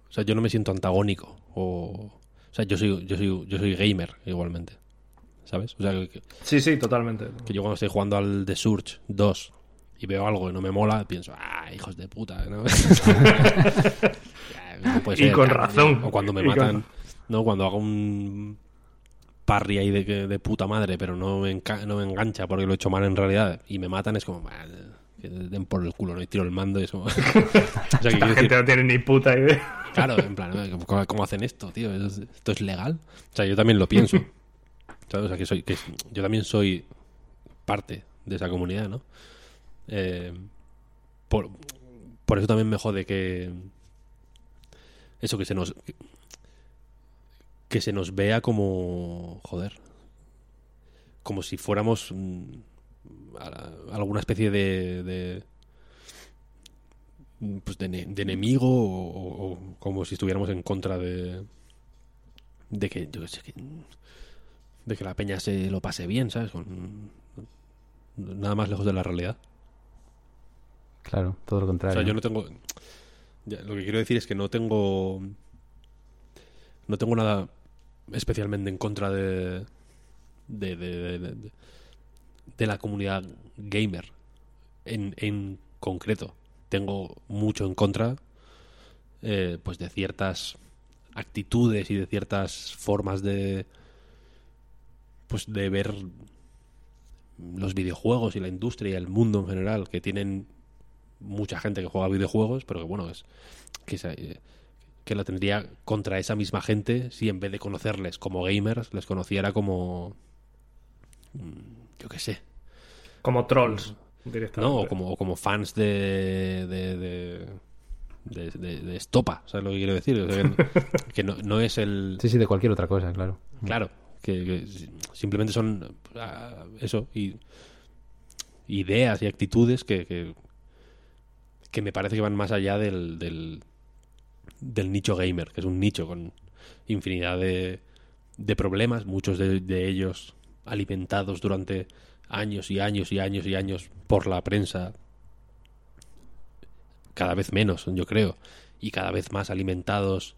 o sea, yo no me siento antagónico. O, o sea, yo soy, yo soy, yo soy gamer igualmente. ¿Sabes? O sea, que, sí, sí, totalmente. Que yo cuando estoy jugando al The Surge 2 y veo algo y no me mola, pienso, ah, hijos de puta, ¿no? y con razón. O cuando me matan, ¿no? Cuando hago un parry ahí de, de puta madre, pero no me, no me engancha porque lo he hecho mal en realidad y me matan, es como, que den por el culo, ¿no? Y tiro el mando y eso. o sea, que La gente no tiene ni puta idea. Claro, en plan, ¿cómo, hacen esto, tío? ¿Esto es legal? O sea, yo también lo pienso. O sea, que soy, que yo también soy parte de esa comunidad, ¿no? Eh, por, por eso también me jode que eso que se nos que se nos vea como joder como si fuéramos mm, alguna especie de, de pues de, enemigo o, como si estuviéramos en contra de de que yo sé que de que la peña se lo pase bien sabes nada más lejos de la realidad. Claro todo lo contrario o sea yo no tengo lo que quiero decir es que no tengo no tengo nada especialmente en contra de, de, de de la comunidad gamer en, en concreto. Tengo mucho en contra eh, pues de ciertas actitudes y de ciertas formas de pues de ver los videojuegos y la industria y el mundo en general que tienen mucha gente que juega videojuegos pero que bueno es que, eh, que la tendría contra esa misma gente si en vez de conocerles como gamers les conociera como mm, yo qué sé. Como trolls, directamente. No, o como, como fans de, de, de, de, Estopa, ¿sabes lo que quiero decir? que, no, no, es el... Sí, sí, de cualquier otra cosa, claro. Claro, que, simplemente son ah, eso, y ideas y actitudes que, que, que, me parece que van más allá del, del, del nicho gamer, que es un nicho con infinidad de, de problemas, muchos de, de ellos alimentados durante años y años y años y años por la prensa, cada vez menos, yo creo, y cada vez más alimentados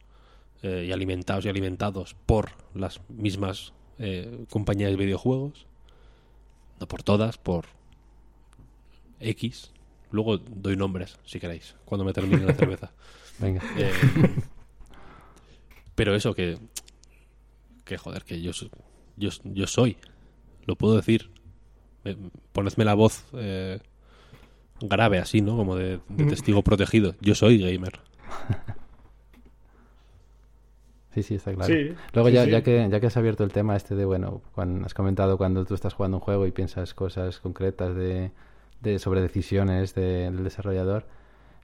eh, y alimentados y alimentados por las mismas eh, compañías de videojuegos, no por todas, por X. Luego doy nombres, si queréis, cuando me termine la cerveza. Venga. Eh, pero eso que. Que joder, que yo, yo, yo soy. Lo puedo decir. Me- Ponedme la voz eh, grave así, ¿no? Como de, de testigo protegido. Yo soy gamer. Sí, sí, está claro. Sí, Luego sí, ya, sí. ya, que, ya que has abierto el tema este de, bueno, cuando has comentado cuando tú estás jugando un juego y piensas cosas concretas de, de sobre decisiones de- del desarrollador,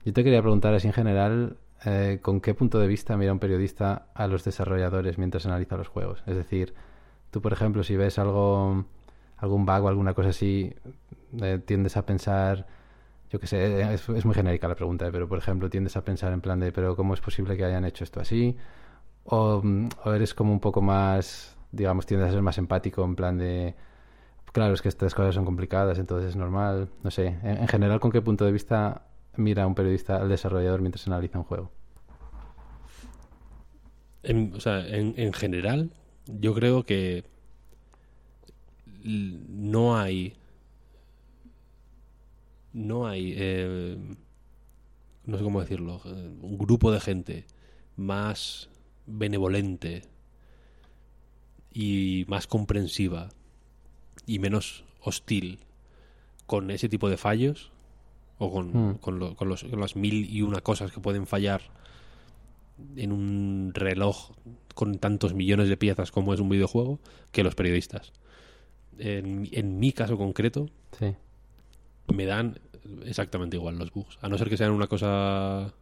yo te quería preguntar así en general, eh, ¿con qué punto de vista mira un periodista a los desarrolladores mientras analiza los juegos? Es decir, tú, por ejemplo, si ves algo, algún bug o alguna cosa así, eh, tiendes a pensar, yo qué sé, es, muy genérica la pregunta, pero por ejemplo, tiendes a pensar en plan de, pero ¿cómo es posible que hayan hecho esto así? O, mm, o eres como un poco más, digamos, tiendes a ser más empático en plan de, claro, es que estas cosas son complicadas, entonces es normal, no sé, en, en general, ¿con qué punto de vista mira un periodista al desarrollador mientras analiza un juego? O sea, en general, yo creo que no hay. No hay. eh, no sé cómo decirlo. eh, Un grupo de gente más benevolente y más comprensiva y menos hostil con ese tipo de fallos o con, Mm. con, lo- con los, con las mil y una cosas que pueden fallar en un reloj con tantos millones de piezas como es un videojuego que los periodistas. En, en mi caso concreto, Sí, me dan exactamente igual los bugs. A no ser que sean una cosa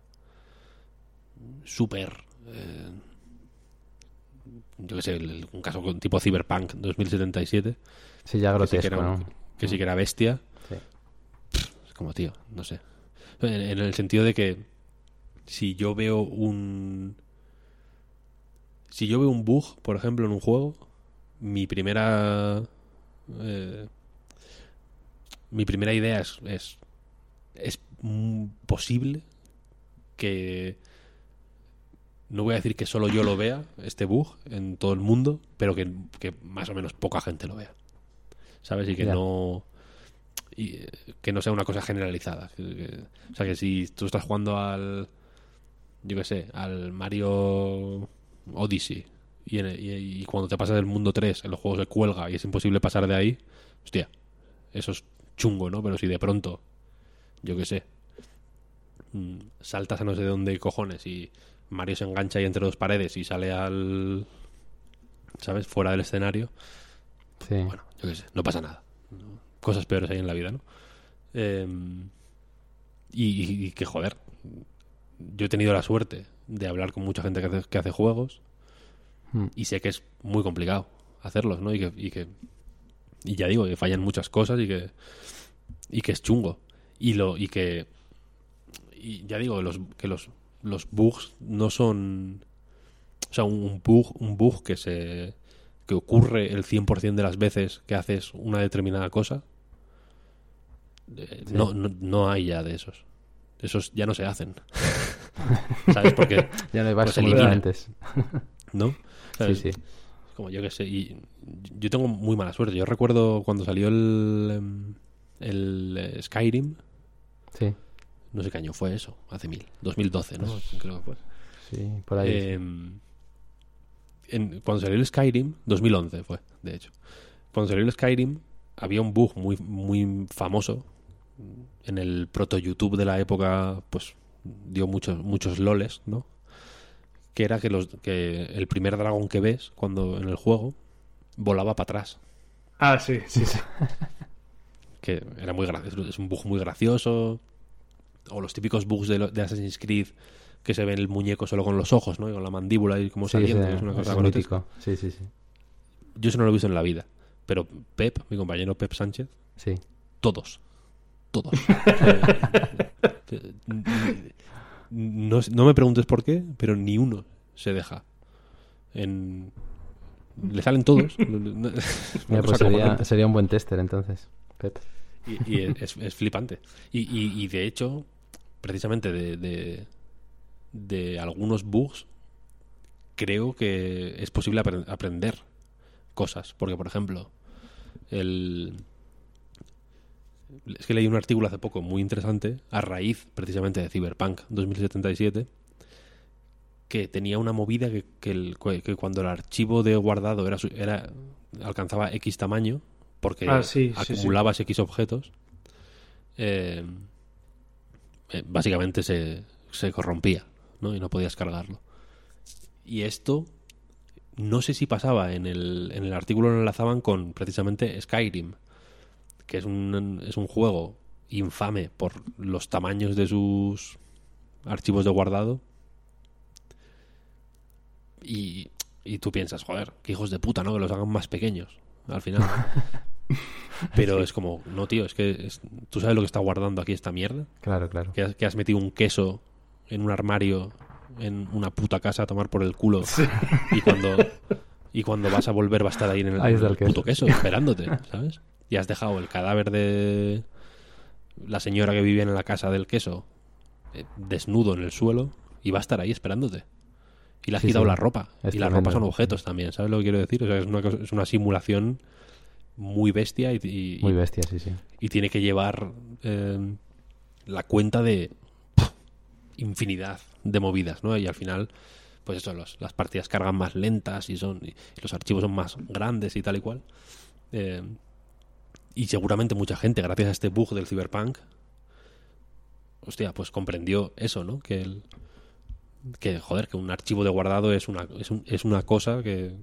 súper... eh, yo qué sé, el- un caso con tipo Cyberpunk 2077, sí, ya que sí que, grotesco, era, ¿no? que sí que era bestia. Sí. Es como, tío, no sé. En, en el sentido de que si yo veo un... Si yo veo un bug, por ejemplo, en un juego, mi primera... eh, mi primera idea es, es, es mm, posible que no voy a decir que solo yo lo vea, este bug, en todo el mundo, pero que, que más o menos poca gente lo vea. ¿Sabes? Y que no y, eh, que no sea una cosa generalizada. Que- que- o sea, que si tú estás jugando al yo qué sé, al Mario Odyssey y, en- y- y cuando te pasas del mundo 3 el juego se cuelga y es imposible pasar de ahí, hostia, eso es chungo, ¿no? Pero si de pronto, yo qué sé, mm, saltas a no sé dónde cojones y Mario se engancha ahí entre dos paredes y sale al... ¿Sabes? Fuera del escenario. Sí, Bueno, yo qué sé, no pasa nada. Cosas peores hay en la vida, ¿no? Eh, y, y- y que, joder, yo he tenido la suerte de hablar con mucha gente que hace, que hace juegos Mm. y sé que es muy complicado hacerlos, ¿no? Y que, y que y ya digo, que fallan muchas cosas y que y que es chungo. Y lo y que y ya digo que los que los los bugs no son o sea, un, un bug un bug que se que ocurre el 100% de las veces que haces una determinada cosa eh, Sí. no, no, no hay ya de esos. Esos ya no se hacen. ¿Sabes? Porque, ya no hay pues antes. ¿no? Sí, ¿Sabes? sí. Como yo que sé. Y yo tengo muy mala suerte. Yo recuerdo cuando salió el, em, el eh, Skyrim. Sí, No sé qué año fue eso. Hace mil. 2012, ¿no? Creo que fue. sí, por ahí. Em, en- cuando salió el Skyrim, 2011 fue, de hecho. Cuando salió el Skyrim, había un bug muy, muy famoso. En el proto YouTube de la época, pues dio muchos, muchos loles, ¿no? Que era que, los, que el primer dragón que ves cuando en el juego volaba para atrás. Ah, sí, sí, sí. que era muy gracioso, es un bug muy gracioso. O los típicos bugs de, de Assassin's Creed que se ve el muñeco solo con los ojos, ¿no? Y con la mandíbula y como Sí, saliendo. ese- es una cosa mítico. Sí, sí, sí. Yo eso no lo he visto en la vida. Pero Pep, mi compañero Pep Sánchez, Sí. todos. Todos. No, no me preguntes por qué, pero ni uno se deja. En, le salen todos. Mira, pues sería, sería, un buen tester entonces. Y, y es, es, flipante. Y, y, y, de hecho, precisamente de, de, de, algunos bugs, creo que es posible apre aprender cosas. Porque, por ejemplo, el... Es que leí un artículo hace poco muy interesante a raíz precisamente de Cyberpunk 2077 que tenía una movida que, que, el, que cuando el archivo de guardado era, era alcanzaba X tamaño, porque ah, sí, acumulabas sí, sí. X objetos, eh, eh, básicamente se, se corrompía ¿no? y no podías cargarlo. Y esto, no sé si pasaba en el, en el artículo, lo enlazaban con precisamente Skyrim, que es un, es un juego infame por los tamaños de sus archivos de guardado y, y tú piensas, joder, qué hijos de puta, ¿no? Que los hagan más pequeños al final. Pero sí. es como, no, tío, es que es, tú sabes lo que está guardando aquí esta mierda. Claro, claro. Que has, que has, metido un queso en un armario en una puta casa a tomar por el culo. Sí. Y cuando y cuando vas a volver va a estar ahí en el, ahí en el queso. puto queso esperándote, ¿sabes? Y has dejado el cadáver de la señora que vivía en la casa del queso eh, desnudo en el suelo y va a estar ahí esperándote y le has sí, quitado sí. la ropa. Es y la ropa son objetos también, ¿sabes lo que quiero decir? O sea, es una, es una simulación muy bestia y, y, muy bestia, sí, sí. Y tiene que llevar eh, la cuenta de infinidad de movidas, ¿no? Y al final, pues eso, los, las partidas cargan más lentas y son y los archivos son más grandes y tal y cual. Eh, y seguramente mucha gente, gracias a este bug del Cyberpunk, hostia, pues comprendió eso, ¿no? Que el, que joder que un archivo de guardado es una es, un, es una cosa que,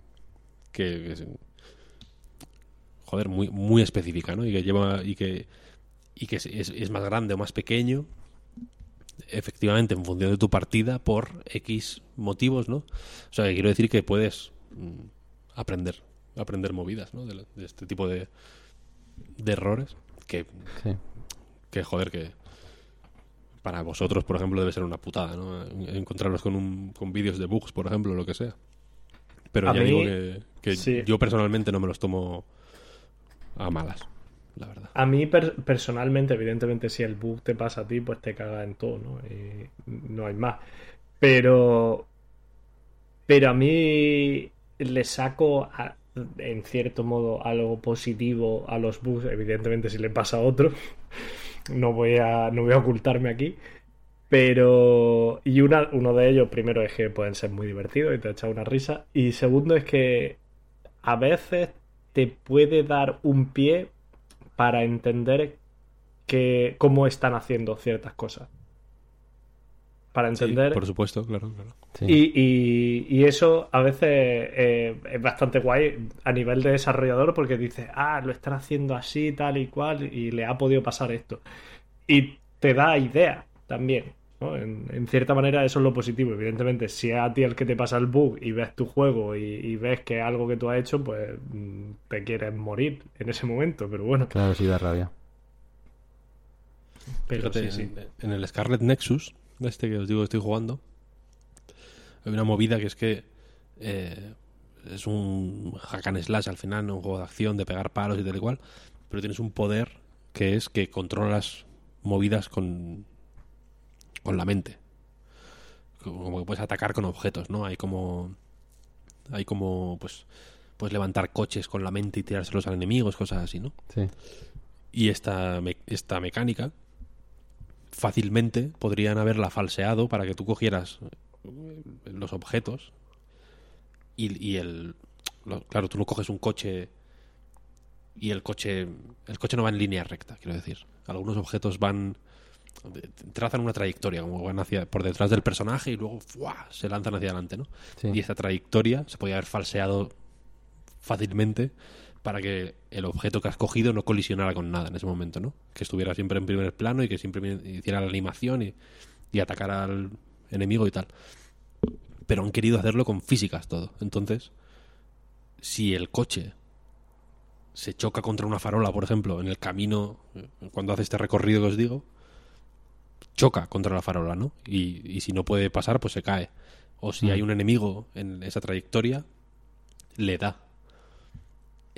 que, es, joder muy muy específica no y que lleva y que y que es, más grande o más pequeño efectivamente en función de tu partida por x motivos no o sea que quiero decir que puedes mm, aprender aprender movidas no de este tipo de, de errores que sí. que joder que para vosotros, por ejemplo, debe ser una putada, ¿no? Encontrarlos con, un, con vídeos de bugs, por ejemplo, lo que sea. Pero a ya mí, digo que, que sí. yo personalmente no me los tomo a malas, la verdad. A mí per personalmente, evidentemente, si el bug te pasa a ti, pues te caga en todo, ¿no? Y no hay más. Pero... Pero a mí le saco, a, en cierto modo, algo positivo a los bugs, evidentemente si le pasa a otro. no voy a, no voy a ocultarme aquí. Pero. Y uno de ellos, primero, es que pueden ser muy divertidos y te echa una risa. Y segundo, es que a veces te puede dar un pie para entender que, cómo están haciendo ciertas cosas. Para entender. Sí, por supuesto, claro, claro. Sí. Y, y, y, eso a veces eh, es bastante guay a nivel de desarrollador porque dices, ah, lo están haciendo así, tal y cual, y le ha podido pasar esto. Y te da idea también. ¿no? En, en, cierta manera eso es lo positivo. Evidentemente, si es a ti el que te pasa el bug y ves tu juego y, y ves que es algo que tú has hecho, pues mm, te quieres morir en ese momento, pero bueno. Claro, sí da rabia. Pero Fíjate, sí, sí. En el Scarlet Nexus, este que os digo que estoy jugando, hay una movida que es que eh, es un hack and slash al final, ¿no? un juego de acción, de pegar palos y tal y cual, pero tienes un poder que es que controlas movidas con, con la mente. Como que puedes atacar con objetos, ¿no? Hay como. Hay como. Pues. Puedes levantar coches con la mente y tirárselos al enemigos, cosas así, ¿no? Sí. Y esta, me esta mecánica fácilmente podrían haberla falseado para que tú cogieras los objetos y, y el. Lo, claro, tú no coges un coche y el coche. El coche no va en línea recta, quiero decir algunos objetos van trazan una trayectoria como van hacia por detrás del personaje y luego ¡fua! se lanzan hacia adelante no sí. y esa trayectoria se podía haber falseado fácilmente para que el objeto que has cogido no colisionara con nada en ese momento no que estuviera siempre en primer plano y que siempre hiciera la animación y, y atacara al enemigo y tal pero han querido hacerlo con físicas todo entonces si el coche se choca contra una farola, por ejemplo, en el camino, cuando hace este recorrido que os digo, choca contra la farola, ¿no? Y, y si no puede pasar, pues se cae. O si mm. hay un enemigo en esa trayectoria, le da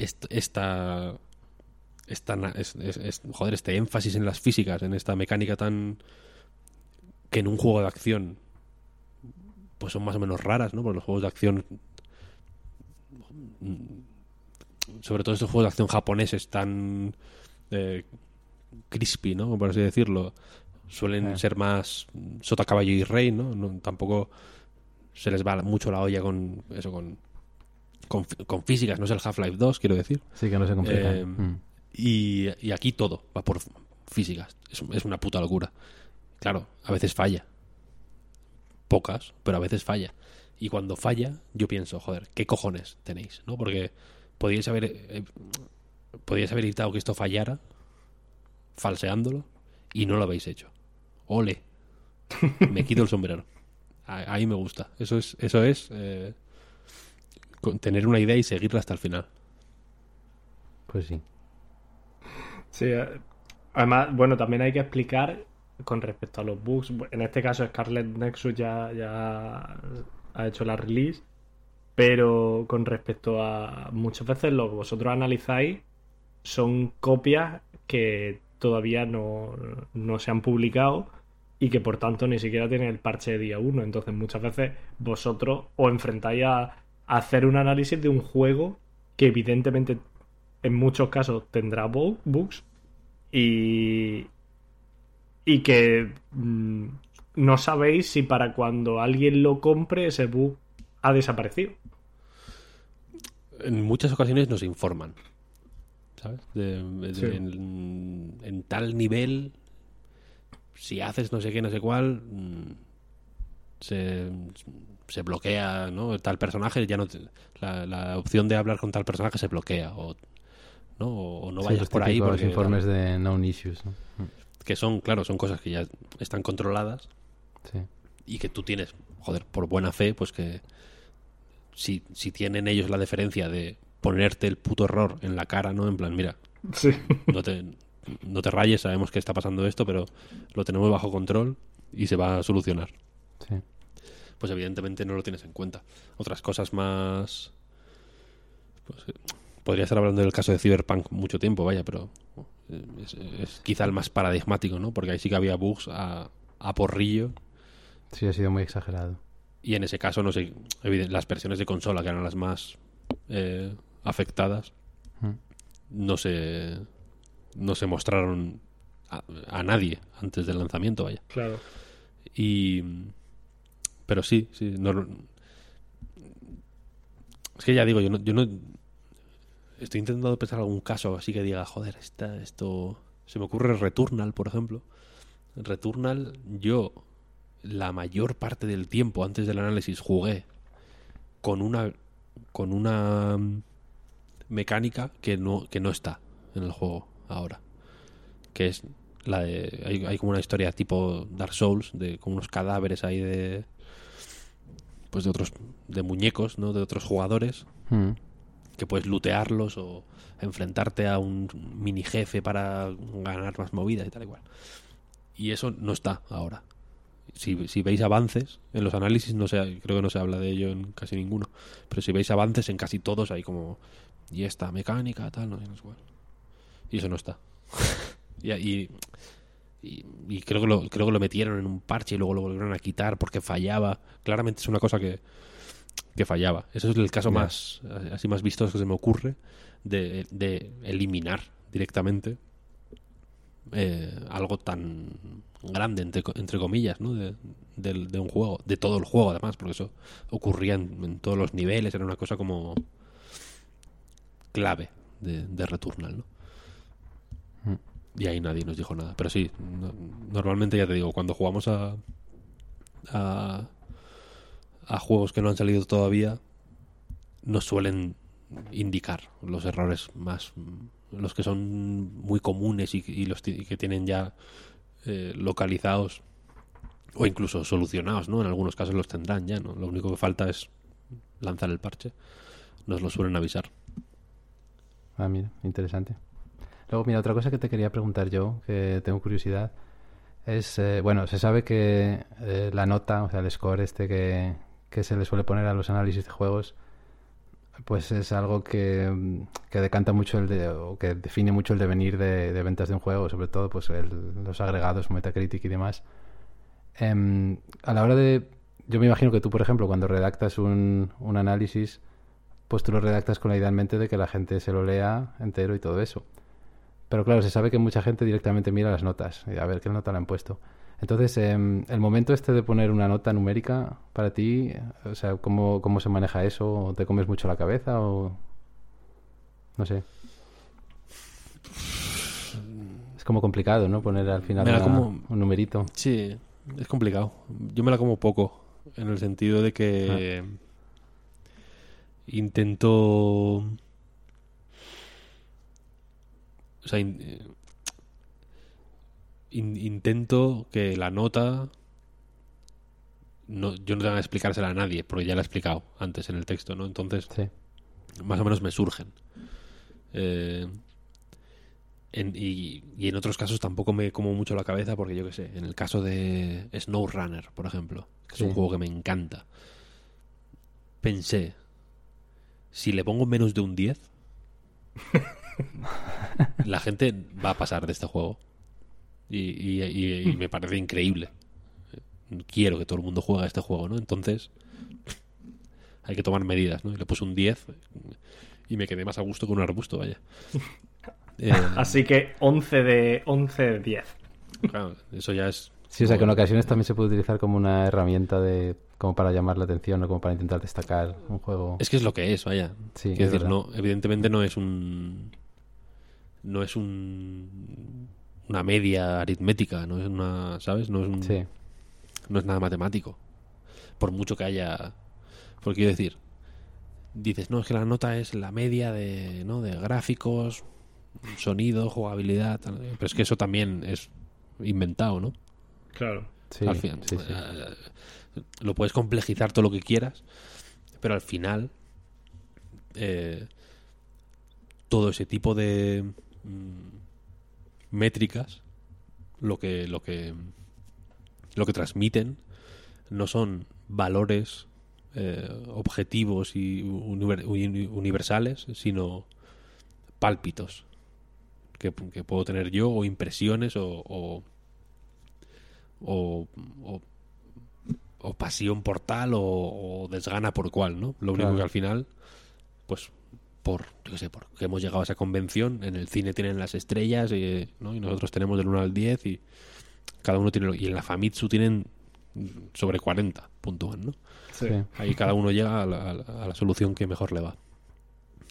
est- esta, esta, na- es- es- es- joder, este énfasis en las físicas, en esta mecánica tan que en un juego de acción pues son más o menos raras, ¿no? Porque los juegos de acción mm, sobre todo estos juegos de acción japoneses tan eh, crispy, ¿no? Por así decirlo, suelen ser más sota caballo y rey, ¿no? No- Tampoco se les va mucho la olla con eso con con, fí- con físicas, no es el Half-Life 2, quiero decir. Sí, que no se complica. Eh, Mm. Y, y aquí todo va por físicas. Es, es una puta locura. Claro, a veces falla. Pocas, pero a veces falla. Y cuando falla, yo pienso, joder, ¿qué cojones tenéis? ¿No? Porque podíais haber, eh, podíais haber evitado que esto fallara, falseándolo, y no lo habéis hecho. Ole. Me quito el sombrero. A- Ahí me gusta. Eso es, eso es eh, tener una idea y seguirla hasta el final. Pues sí. Sí, eh, además, bueno, también hay que explicar con respecto a los bugs. En este caso, Scarlet Nexus ya, ya ha hecho la release, pero con respecto a muchas veces lo que vosotros analizáis son copias que todavía no, no se han publicado y que por tanto ni siquiera tienen el parche de día 1. Entonces, muchas veces vosotros os enfrentáis a, a hacer un análisis de un juego que evidentemente en muchos casos tendrá bu- bugs y, y que mm, no sabéis si para cuando alguien lo compre ese bug ha desaparecido. en muchas ocasiones nos informan. ¿Sabes? De- de- Sí. en, en tal nivel, si haces no sé qué, no sé cuál, mm, se, se bloquea, ¿no? Tal personaje, ya no te- la, la opción de hablar con tal personaje se bloquea. O, ¿no? o, o no vayas los por ahí típicos porque informes de known issues. ¿no? Mm, que son, claro, son cosas que ya están controladas Sí. y que tú tienes, joder, por buena fe, pues que si, si tienen ellos la deferencia de ponerte el puto error en la cara, ¿no? En plan, mira, Sí. no te, no te rayes, sabemos que está pasando esto, pero lo tenemos bajo control y se va a solucionar. Sí. Pues evidentemente no lo tienes en cuenta. Otras cosas más... Pues, eh, podría estar hablando del caso de Cyberpunk mucho tiempo, vaya, pero eh, es, es quizá el más paradigmático, ¿no? Porque ahí sí que había bugs a, a porrillo Sí, ha sido muy exagerado. Y en ese caso, no sé, las versiones de consola, que eran las más eh, afectadas, Mm. no se, no se mostraron a, a nadie antes del lanzamiento, vaya. Claro. Y. Pero sí, sí. es que ya digo, yo no, yo no. Estoy intentando pensar algún caso así que diga, joder, esta, esto. Se me ocurre Returnal, por ejemplo. Returnal, yo la mayor parte del tiempo antes del análisis jugué con una. con una mm, mecánica que no, que no está en el juego ahora. Que es la de. Hay, hay como una historia tipo Dark Souls, de como unos cadáveres ahí de. Pues de otros. de muñecos, ¿no? De otros jugadores. Mm. Que puedes lootearlos o enfrentarte a un mini jefe para ganar más movidas y tal igual. Y eso no está ahora. Si, si veis avances en los análisis, no sé, creo que no se habla de ello en casi ninguno. Pero si veis avances en casi todos, hay como. Y esta mecánica, tal, no sé, no cuál. Y eso no está. y, y, y- y creo, que lo, creo que lo metieron en un parche y luego lo volvieron a quitar porque fallaba. Claramente es una cosa que, que fallaba. Eso es el caso más así más vistoso que se me ocurre de, de eliminar directamente eh, algo tan grande, entre, entre comillas, ¿no? De, del- de un juego, de todo el juego además, porque eso ocurría en, en todos los niveles, era una cosa como clave de, de Returnal, ¿no? Y ahí nadie nos dijo nada. Pero sí, no- normalmente ya te digo, cuando jugamos a, a, juegos que no han salido todavía, nos suelen indicar los errores más, los que son muy comunes y, y los y que tienen ya eh, localizados o incluso solucionados, ¿no? En algunos casos los tendrán ya, ¿no? Lo único que falta es lanzar el parche. Nos lo suelen avisar. Ah, mira, interesante. Luego, mira, otra cosa que te quería preguntar yo, que tengo curiosidad, es, eh, bueno, se sabe que eh, la nota, o sea, el score este que, que se le suele poner a los análisis de juegos, pues es algo que, que decanta mucho el de, o que define mucho el devenir de, ventas de un juego, sobre todo pues el- los agregados Metacritic y demás. Em, a la hora de, yo me imagino que tú, por ejemplo, cuando redactas un, un análisis, pues tú lo redactas con la idea en mente de que la gente se lo lea entero y todo eso. Pero claro, se sabe que mucha gente directamente mira las notas y a ver qué nota le han puesto. Entonces, em, el momento este de poner una nota numérica para ti, o sea, ¿cómo, cómo se maneja eso? ¿O ¿Te comes mucho la cabeza o...? No sé. Es como complicado, ¿no? Poner al final una- como- un numerito. Sí, es complicado. Yo me la como poco, en el sentido de que intento... O sea, in- eh, in- intento que la nota... No, yo no tenga que explicársela a nadie, porque ya la he explicado antes en el texto, ¿no? Entonces, Sí. más o menos me surgen. Eh, en- y, y en otros casos tampoco me como mucho la cabeza porque yo qué sé, en el caso de SnowRunner, por ejemplo, que es un juego que me encanta, pensé, si le pongo menos de un 10, la gente va a pasar de este juego. Y, y- y- y me parece increíble. Quiero que todo el mundo juegue a este juego, ¿no? Entonces, hay que tomar medidas, ¿no? Y le puse un 10 y me quedé más a gusto con un arbusto, vaya. Eh, Así que 11 de 11 de 10. claro, eso ya es. Sí, o sea que en ocasiones también se puede utilizar como una herramienta de como para llamar la atención o como para intentar destacar un juego. Es que es lo que es, vaya. Sí, es decir, verdad. no, evidentemente no es un. No es un. Una media aritmética, no es una. ¿Sabes? No es un. Sí, no es nada matemático. Por mucho que haya. Porque quiero decir, dices, no, es que la nota es la media de, ¿no? de gráficos, sonido, jugabilidad. tal. Pero es que eso también es inventado, ¿no? Claro. sí, al final. sí, sí. eh, Lo puedes complejizar todo lo que quieras, pero al final. eh, todo ese tipo de mm, métricas lo que lo que lo que transmiten no son valores eh, objetivos y univer- uni- universales sino pálpitos que, que puedo tener yo o impresiones o, o, o, o- o pasión por tal o, o desgana por cual, ¿no? Lo único Claro. que al final, pues por, yo qué sé, por que hemos llegado a esa convención, en el cine tienen las estrellas y, ¿no? y nosotros tenemos del 1 al 10 y cada uno tiene, lo- y en la Famitsu tienen sobre 40 puntúan, ¿no? Sí. Ahí cada uno llega a la, a la- a la solución que mejor le va.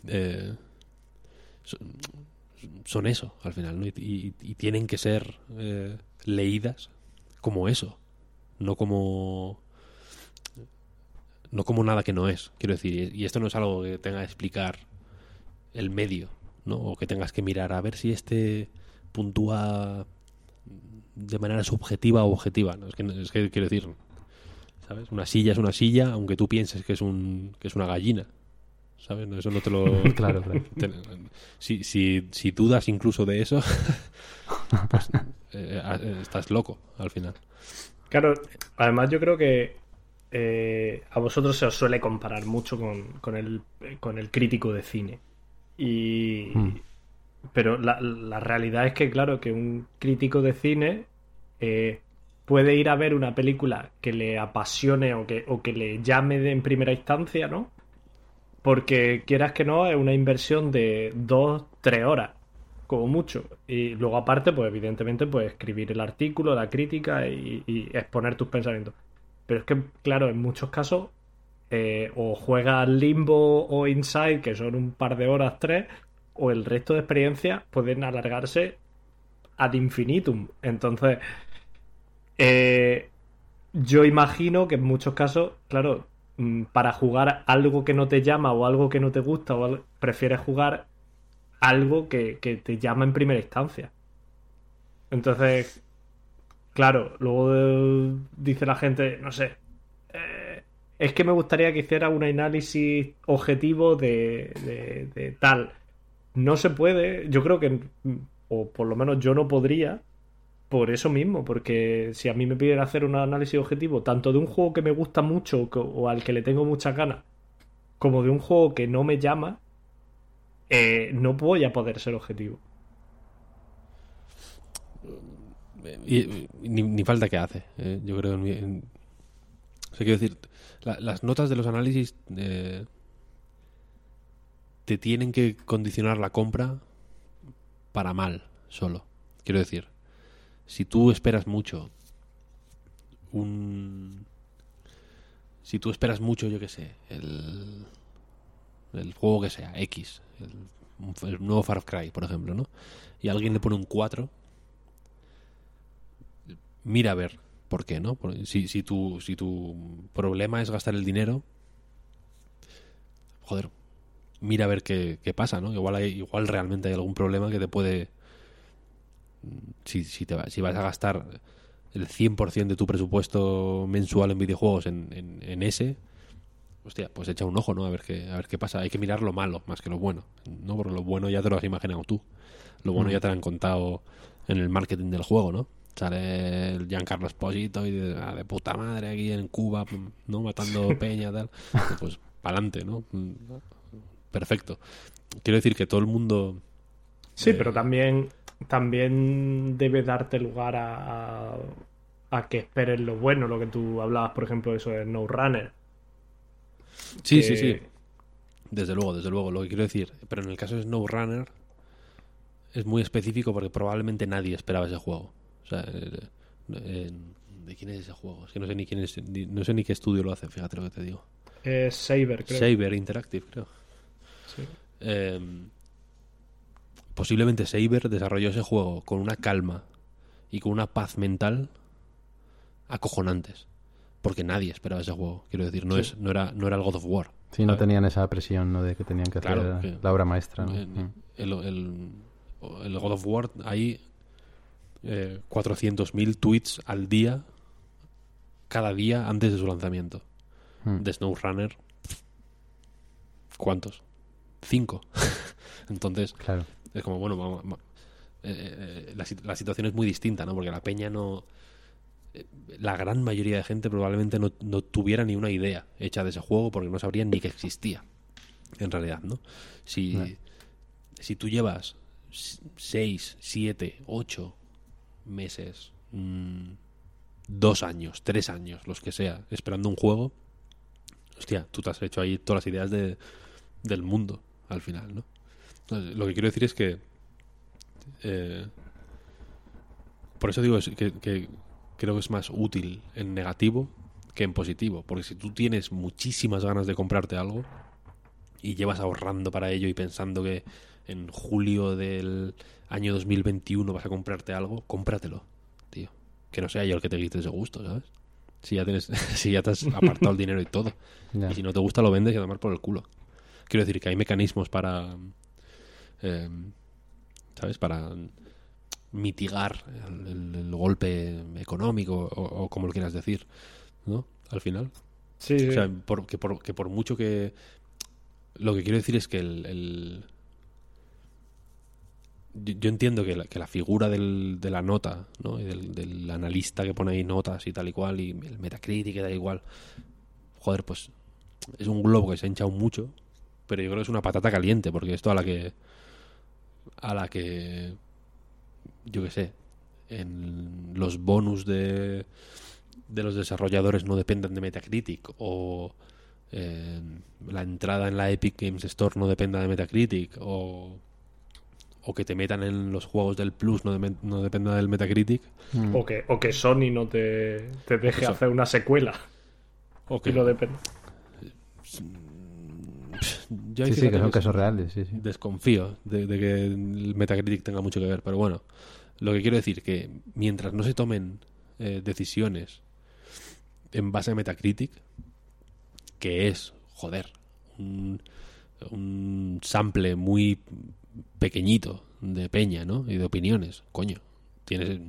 Eh, son, son eso, al final, ¿no? Y, y- y tienen que ser eh, leídas como eso, no como no como nada que no es, quiero decir, y esto no es algo que tenga que explicar el medio, ¿no? O que tengas que mirar a ver si este puntúa de manera subjetiva o objetiva, ¿no? Es que, es que quiero decir, ¿sabes? Una silla es una silla, aunque tú pienses que es un que es una gallina, ¿sabes? No, Eso no te lo Claro, claro. te- si, si, si dudas incluso de eso, pues, eh, eh, estás loco al final. Claro, además yo creo que eh, a vosotros se os suele comparar mucho con, con el, con el crítico de cine. Y. Hmm. Pero la, la realidad es que, claro, que un crítico de cine eh, puede ir a ver una película que le apasione o que, o que le llame de, en primera instancia, ¿no? Porque quieras que no, es una inversión de dos, tres horas, como mucho. Y luego aparte, pues evidentemente, pues escribir el artículo, la crítica y, y exponer tus pensamientos. Pero es que, claro, en muchos casos, eh, o juegas Limbo o Inside, que son un par de horas, tres, o el resto de experiencias pueden alargarse ad infinitum. Entonces, eh, yo imagino que en muchos casos, claro, mm, para jugar algo que no te llama o algo que no te gusta, o prefieres jugar algo que, que te llama en primera instancia. Entonces, claro, luego eh, dice la gente, no sé, es que me gustaría que hiciera un análisis objetivo de, de- de tal. No se puede, yo creo que, o por lo menos yo no podría, por eso mismo, porque si a mí me piden hacer un análisis objetivo, tanto de un juego que me gusta mucho o o al que le tengo muchas ganas, como de un juego que no me llama, eh, no voy a poder ser objetivo. Ni, falta que hace, eh, yo creo. En, quiero decir, las notas de los análisis eh, te tienen que condicionar la compra para mal, solo. Quiero decir, si tú esperas mucho un... Si tú esperas mucho, yo qué sé, el, el juego que sea, X, el, el nuevo Far Cry, por ejemplo, ¿no? Y alguien le pone un 4, mira a ver por qué, ¿no? Si, si, tu, si tu problema es gastar el dinero, joder, mira a ver qué, pasa, ¿no? Igual, hay, igual realmente hay algún problema que te puede... Si, si, te, si vas a gastar el 100% de tu presupuesto mensual en videojuegos en, en, ese, hostia, pues echa un ojo, ¿no? A ver qué, a ver qué pasa. Hay que mirar lo malo más que lo bueno, ¿no? Porque lo bueno ya te lo has imaginado tú. Lo bueno mm. ya te lo han contado en el marketing del juego, ¿no? Sale el Giancarlo Esposito y de, ah, de, puta madre aquí en Cuba, ¿no? Matando peña, tal. Pues para adelante, ¿no? Perfecto. Quiero decir que todo el mundo. Sí, pero también, también debe darte lugar a, a, que esperes lo bueno, lo que tú hablabas, por ejemplo, eso de No Runner. Sí, sí, sí. Desde luego, desde luego, lo que quiero decir. Pero en el caso de Snow Runner es muy específico porque probablemente nadie esperaba ese juego. O sea, eh, ¿de quién es ese juego? Es que no sé ni quién es, no sé ni qué estudio lo hace, fíjate lo que te digo. Es Saber, creo. Saber Interactive, creo. Sí. Em, posiblemente Saber desarrolló ese juego con una calma y con una paz mental acojonantes. Porque nadie esperaba ese juego. Quiero decir, no, es, no, era, no era el God of War. Sí, no tenían esa presión ¿no? de que tenían que hacer la obra maestra. Mm. el, el, God of War ahí eh, 400.000 tweets al día, cada día antes de su lanzamiento. Hmm. De SnowRunner, ¿cuántos? Cinco. Entonces, claro. es como, bueno, vamos, eh, eh, la, situación es muy distinta, ¿no? Porque la peña no... Eh, la gran mayoría de gente probablemente no, no tuviera ni una idea hecha de ese juego porque no sabrían ni que existía, en realidad, ¿no? Si, si tú llevas 6, 7, 8, meses, mm, dos años, tres años, los que sea, esperando un juego, hostia, tú te has hecho ahí todas las ideas de, del mundo al final, ¿no? lo que quiero decir es que... Eh, por eso digo que creo que es más útil en negativo que en positivo. Porque si tú tienes muchísimas ganas de comprarte algo y llevas ahorrando para ello y pensando que en julio del año 2021 vas a comprarte algo, cómpratelo, tío. Que no sea yo el que te quite ese gusto, ¿sabes? Si ya, tienes, si ya te has apartado el dinero y todo. Y si no te gusta, lo vendes y a tomar por el culo. Quiero decir que hay mecanismos para. Em, ¿Sabes? Para mitigar el, golpe económico o, como lo quieras decir, ¿no? Al final. Sí. O sea, que, por, que por mucho que. Lo que quiero decir es que el yo, entiendo que la, figura de la nota, ¿no? Y del, analista que pone ahí notas y tal y cual, y el Metacritic da igual, joder, pues es un globo que se ha hinchado mucho, pero yo creo que es una patata caliente, porque esto a la que. a la que. yo qué sé, en los bonus de, de los desarrolladores no dependen de Metacritic, o. la entrada en la Epic Games Store no dependa de Metacritic, o o que te metan en los juegos del Plus no, no dependa del Metacritic. Mm. O, que, o que Sony no te, te deje hacer una secuela. O que lo depende. Yo sí, sí, que son casos reales. Sí, Desconfío de, que el Metacritic tenga mucho que ver. Pero bueno, lo que quiero decir que mientras no se tomen eh, decisiones en base a Metacritic, que es, joder, un, un sample muy pequeñito de peña, ¿no? Y de opiniones. Coño, tienes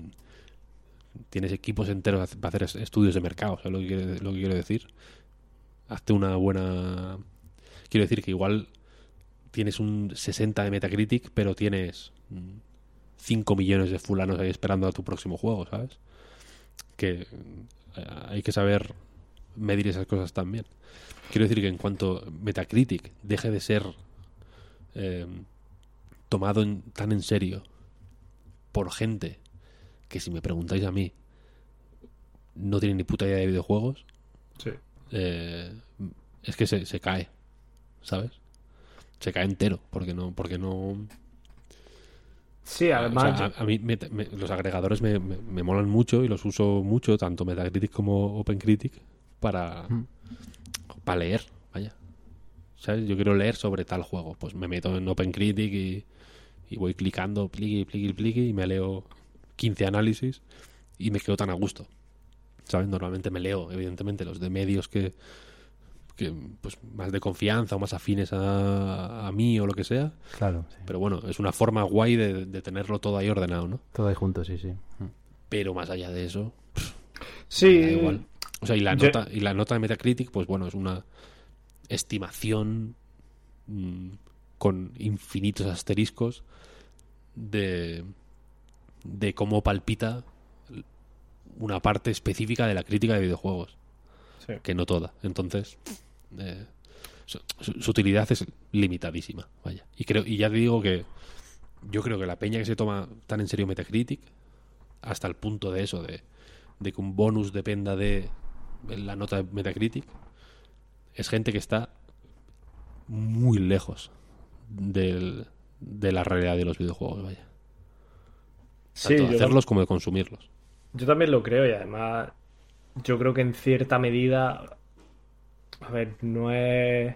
tienes equipos enteros para hacer estudios de mercado, ¿sabes lo que, lo que quiero decir? Hazte una buena... Quiero decir que igual tienes un 60 de Metacritic, pero tienes 5 millones de fulanos ahí esperando a tu próximo juego, ¿sabes? Que eh, hay que saber medir esas cosas también. Quiero decir que en cuanto Metacritic deje de ser eh, tomado en- tan en serio por gente que si me preguntáis a mí no tiene ni puta idea de videojuegos, Sí. eh, es que se, se cae, ¿sabes? Se cae entero, porque no, porque no. Sí, o además. sea, a, a mí me- me- los agregadores me, me- me molan mucho y los uso mucho, tanto Metacritic como OpenCritic, para, para leer, vaya. ¿Sabes? Yo quiero leer sobre tal juego. Pues me meto en OpenCritic y, y voy clicando, pliqui, pliqui, pliqui, y me leo 15 análisis y me quedo tan a gusto. ¿Sabes? Normalmente me leo, evidentemente, los de medios que, que pues más de confianza o más afines a, a mí o lo que sea. Claro, sí. Pero bueno, es una forma guay de, de tenerlo todo ahí ordenado, ¿no? Todo ahí junto, sí, sí. Pero más allá de eso, sí, da igual. O sea, y la, Yo- nota, y la nota de Metacritic, pues bueno, es una estimación mm, con infinitos asteriscos de, de cómo palpita una parte específica de la crítica de videojuegos, sí. que no toda. Entonces, eh, su, su- su utilidad es limitadísima, vaya. Y creo y ya te digo que yo creo que la peña que se toma tan en serio Metacritic, hasta el punto de eso, de, de que un bonus dependa de la nota de Metacritic, es gente que está muy lejos del- de la realidad de los videojuegos, vaya. Sí, Tanto de hacerlos como de consumirlos. yo también lo creo y además yo creo que en cierta medida, a ver, no es...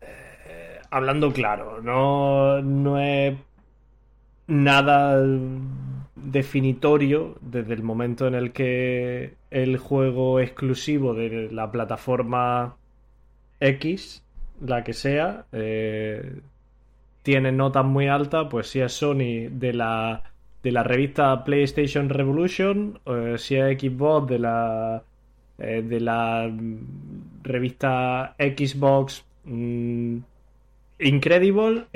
eh, hablando claro, no, no es nada definitorio desde el momento en el que el juego exclusivo de la plataforma X, la que sea, eh, tiene notas muy altas, pues si es Sony de la de la revista PlayStation Revolution, eh, si es Xbox de la eh, de la mm, revista Xbox mm, Incredible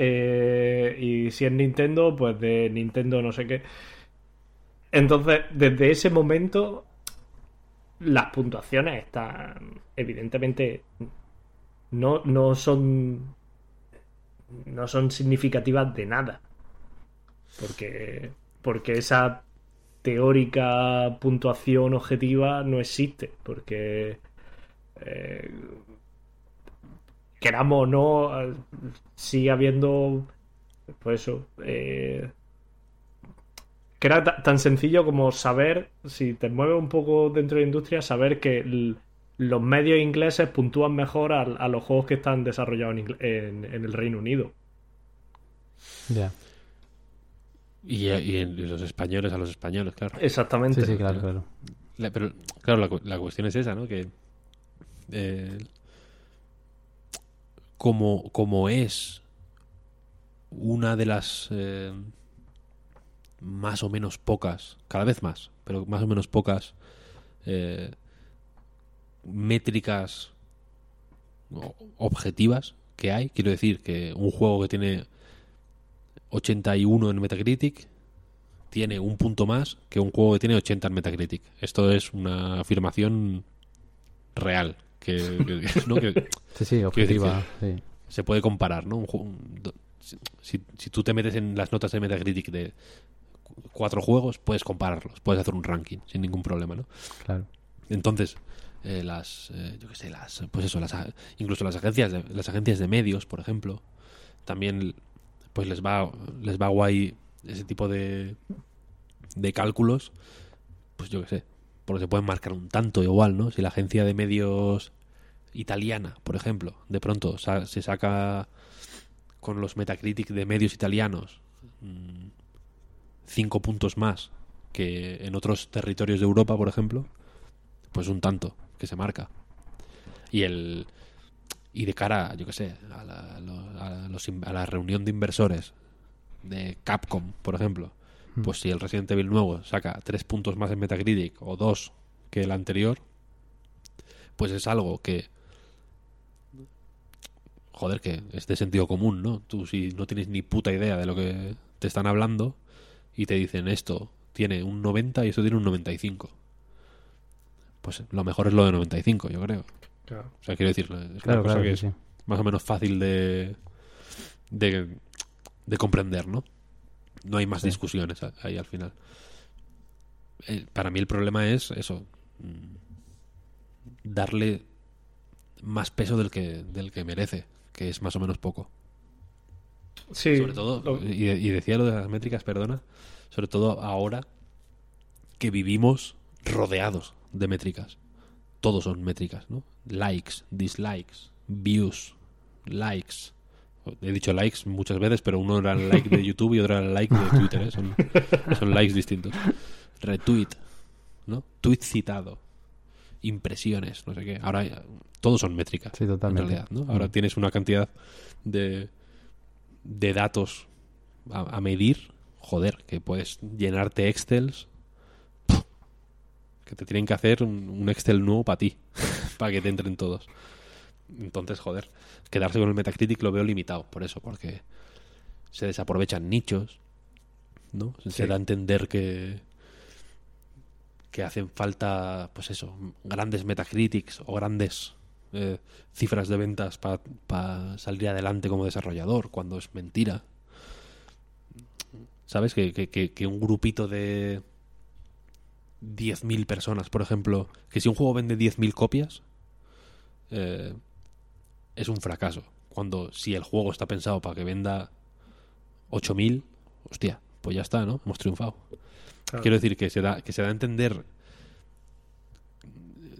y si es Nintendo, pues de Nintendo no sé qué. Entonces, desde ese momento, las puntuaciones están evidentemente no, no son no son significativas de nada. Porque, porque esa teórica puntuación objetiva no existe. Porque eh, queramos o no, sigue habiendo pues eso. eh, que era ta- tan sencillo como saber, si te mueves un poco dentro de la industria, saber que l- los medios ingleses puntúan mejor a, a los juegos que están desarrollados en, Ingle- en- en el Reino Unido. Ya. Y, y en- y los españoles a los españoles, claro. Exactamente. Sí, sí, claro, claro. La- pero, claro, la cuestión es esa, ¿no? Que eh, como, como es una de las eh, más o menos pocas, cada vez más, pero más o menos pocas eh, métricas objetivas que hay. Quiero decir que un juego que tiene 81 en Metacritic tiene un punto más que un juego que tiene 80 en Metacritic. Esto es una afirmación real. Que, que- ¿no? que Sí, sí, objetiva. Sí. se puede comparar, ¿no? Un si, si- tú te metes en las notas de Metacritic de cu- cuatro juegos, puedes compararlos, puedes hacer un ranking sin ningún problema, ¿no? Claro. Entonces, eh, las, eh, yo qué sé, las, pues eso, las, incluso las agencias, de, las agencias de medios, por ejemplo, también, pues les va, les va guay ese tipo de, de cálculos, pues yo qué sé, porque se pueden marcar un tanto igual, ¿no? Si la agencia de medios italiana, por ejemplo, de pronto sa- se saca con los Metacritic de medios italianos mm, cinco puntos más que en otros territorios de Europa, por ejemplo, pues un tanto que se marca. Y el y de cara, yo qué sé, a la, a lo- a los a la reunión de inversores de Capcom, por ejemplo, pues si el Resident Evil nuevo saca tres puntos más en Metacritic o dos que el anterior, pues es algo que joder, que es de sentido común, ¿no? Tú si no tienes ni puta idea de lo que te están hablando y te dicen esto tiene un 90 y esto tiene un 95. Pues lo mejor es lo de 95, yo creo. Claro. O sea, quiero decir, es Claro, una cosa claro, que sí, es más o menos fácil de, de, de comprender, ¿no? No hay más Sí. discusiones ahí al final. Eh, para mí el problema es eso, mm, darle más peso del que, del que merece, que es más o menos poco. Sí, sobre todo, lo- y, y decía lo de las métricas, perdona, sobre todo ahora que vivimos rodeados de métricas. Todos son métricas, ¿no? Likes, dislikes, views, likes. He dicho likes muchas veces, pero uno era el like de YouTube y otro era el like de Twitter, ¿eh? son, son likes distintos. Retweet, ¿no? Tweet citado, impresiones, no sé qué. Ahora todos son métricas, Sí, totalmente. en realidad, ¿no? Ahora Mm. tienes una cantidad de, de datos a, a medir, joder, que puedes llenarte Excels. Que te tienen que hacer un, un Excel nuevo para ti, para que te entren todos. Entonces, joder, quedarse con el Metacritic lo veo limitado, por eso, porque se desaprovechan nichos, ¿no? Se Sí. da a entender que que hacen falta, pues eso, grandes Metacritics o grandes eh, cifras de ventas para salir adelante como desarrollador, cuando es mentira. ¿Sabes? Que- que un grupito de 10.000 personas, por ejemplo, que si un juego vende 10.000 copias, eh, es un fracaso. Cuando si el juego está pensado para que venda 8.000, hostia, pues ya está, ¿no? Hemos triunfado. claro. Quiero decir que se da, que se da a entender,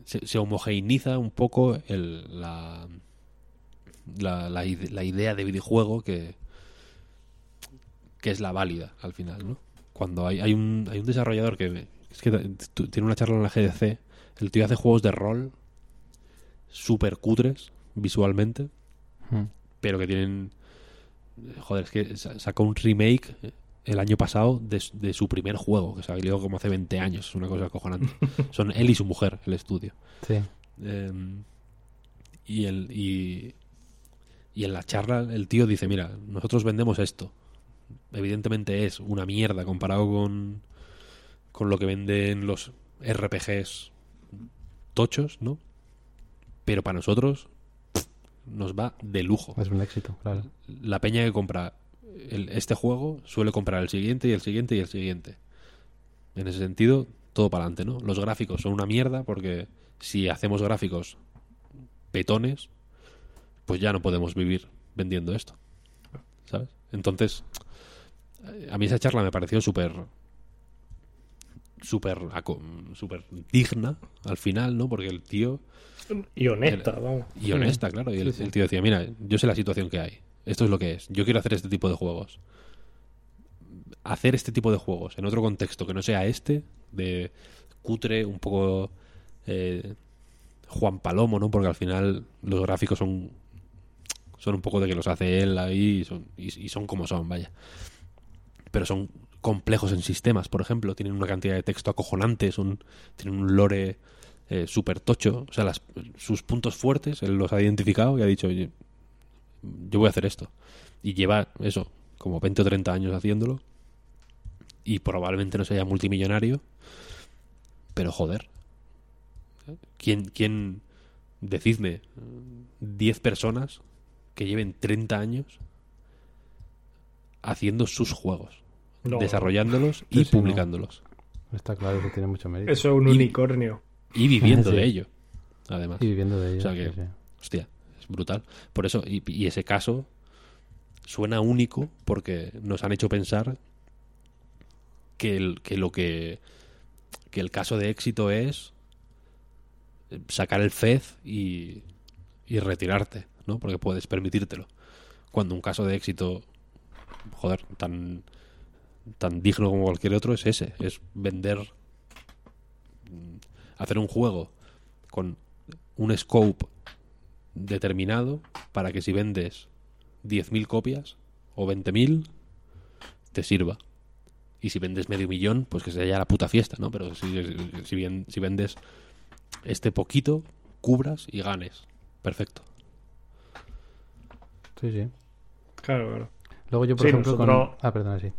se, se homogeneiza un poco el- la, la, la la idea de videojuego que, que es la válida al final, ¿no? Cuando hay, hay, un, hay un desarrollador que es que tiene una charla en la GDC, el tío hace juegos de rol súper cutres visualmente, Mm. pero que tienen joder, es que sa- sacó un remake el año pasado de, su- de su primer juego, que salió como hace 20 años, es una cosa acojonante. Son él y su mujer, el estudio. Sí. Eh, y, el, y, y en la charla el tío dice, mira, nosotros vendemos esto. Evidentemente es una mierda comparado con, con lo que venden los RPGs tochos, ¿no? Pero para nosotros pff, nos va de lujo Es un éxito, claro. la peña que compra el- este juego suele comprar el siguiente y el siguiente y el siguiente. En ese sentido, todo para adelante, ¿no? Los gráficos son una mierda porque si hacemos gráficos petones, pues ya no podemos vivir vendiendo esto. ¿Sabes? Entonces, a mí esa charla me pareció súper súper súper digna al final, ¿no? Porque el tío Y honesta, vamos. y honesta, claro. Y el, tío decía, mira, yo sé la situación que hay. Esto es lo que es. Yo quiero hacer este tipo de juegos. Hacer este tipo de juegos en otro contexto que no sea este, de cutre, un poco eh, Juan Palomo, ¿no? Porque al final los gráficos son son un poco de que los hace él ahí y son, y, y son como son, vaya. Pero son complejos en sistemas, por ejemplo. Tienen una cantidad de texto acojonante, son, tienen un lore eh, súper tocho. O sea, las, sus puntos fuertes, él los ha identificado y ha dicho, yo voy a hacer esto. Y lleva eso, como 20 o 30 años haciéndolo. Y probablemente no sea multimillonario. Pero joder. ¿Quién, quién decidme, 10 personas que lleven 30 años haciendo sus juegos, No. desarrollándolos y Sí, sí, no. publicándolos. Está claro que tiene mucho mérito. Eso es un Y- unicornio. Y viviendo Sí. de ello, además. Y viviendo de ello. O sea que- sí, sí. Hostia, es brutal. Por eso, y, y ese caso suena único porque nos han hecho pensar que, el, que lo que, que el caso de éxito es sacar el fez y, y retirarte, ¿no? Porque puedes permitírtelo. Cuando un caso de éxito, joder, tan, tan digno como cualquier otro es ese, es vender, mm, hacer un juego con un scope determinado para que si vendes 10.000 copias o 20.000 te sirva. Y si vendes medio millón, pues que sea ya la puta fiesta, ¿no? Pero si, si, bien, si vendes este poquito, cubras y ganes. Perfecto. Sí, sí. Claro, claro. Luego yo, por Sí, ejemplo, con- Ah, perdona, sí.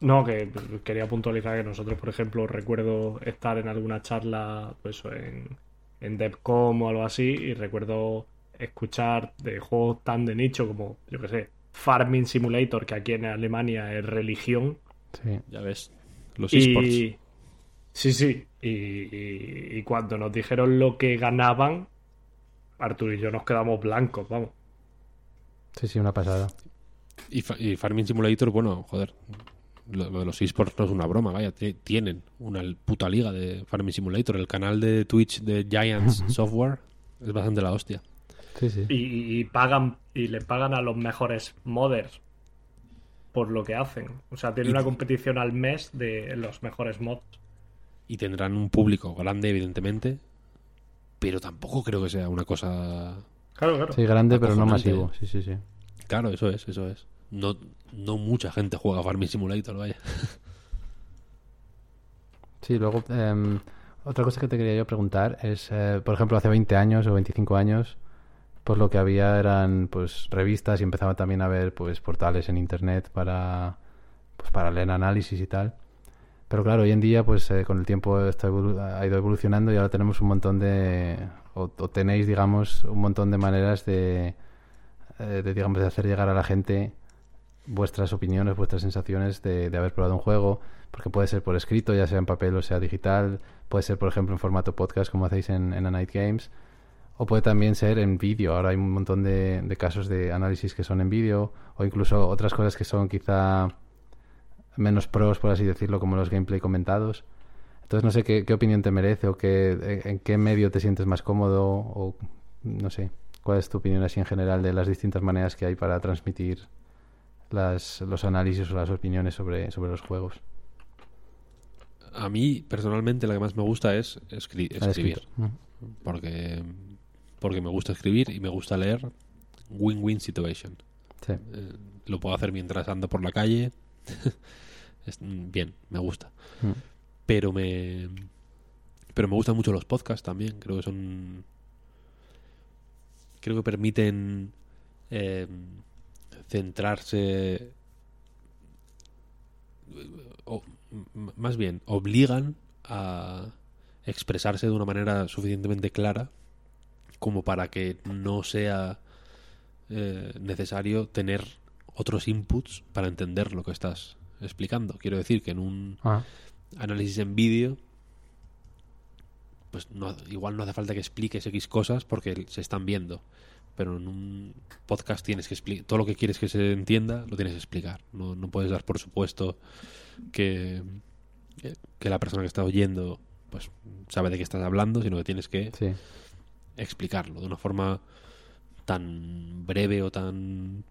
No, que quería puntualizar que nosotros, por ejemplo, recuerdo estar en alguna charla pues en, en DevCom o algo así y recuerdo escuchar de juegos tan de nicho como, yo qué sé, Farming Simulator, que aquí en Alemania es religión. Sí. Ya ves. Los Y... esports. Sí, sí. Y, y- y cuando nos dijeron lo que ganaban, Arturo y yo nos quedamos blancos, vamos. Sí, sí, una pasada. Y, fa- y Farming Simulator, bueno, joder. Lo, lo de los esports no es una broma, vaya. ti- Tienen una puta liga de Farming Simulator. El canal de Twitch de Giants Software es bastante la hostia. Sí, sí. Y, pagan y le pagan a los mejores modders por lo que hacen. O sea, tiene Y- una competición al mes de los mejores mods. Y tendrán un público grande, evidentemente. Pero tampoco creo que sea una cosa. Claro, claro. Sí, grande, pero no masivo. Sí, sí, sí. Claro, eso es, eso es. No, no mucha gente juega Farming Simulator, vaya. Sí, luego, em, otra cosa que te quería yo preguntar es, eh, por ejemplo, hace 20 años o 25 años, pues lo que había eran pues revistas y empezaba también a haber pues portales en internet para pues para leer análisis y tal. Pero claro, hoy en día pues eh, con el tiempo ha ido evolucionando y ahora tenemos un montón de o, o tenéis digamos un montón de maneras de, eh, de digamos de hacer llegar a la gente vuestras opiniones, vuestras sensaciones de, de haber probado un juego, porque puede ser por escrito, ya sea en papel o sea digital, puede ser por ejemplo en formato podcast como hacéis en, A Night Games, o puede también ser en vídeo. Ahora hay un montón de, casos de análisis que son en vídeo, o incluso otras cosas que son quizá menos pros, por así decirlo, como los gameplay comentados. Entonces no sé qué, qué opinión te merece o qué, en qué medio te sientes más cómodo o no sé. ¿Cuál es tu opinión así en general de las distintas maneras que hay para transmitir las, los análisis o las opiniones sobre, sobre los juegos? A mí, personalmente, la que más me gusta es escri- escribir. Porque, porque me gusta escribir y me gusta leer win-win situation. Sí. Eh, lo puedo hacer mientras ando por la calle. Es- mm, bien, me gusta. Mm. Pero me. Pero me gustan mucho los podcasts también. Creo que son. Creo que permiten eh, centrarse. o, más bien, obligan a expresarse de una manera suficientemente clara como para que no sea eh, necesario tener otros inputs para entender lo que estás explicando. Quiero decir que en un Ah, análisis en vídeo, pues no, igual no hace falta que expliques X cosas porque se están viendo. Pero en un podcast tienes que explicar todo lo que quieres que se entienda, lo tienes que explicar. No, no puedes dar por supuesto que, que la persona que está oyendo pues sabe de qué estás hablando, sino que tienes que sí. explicarlo de una forma tan breve o tan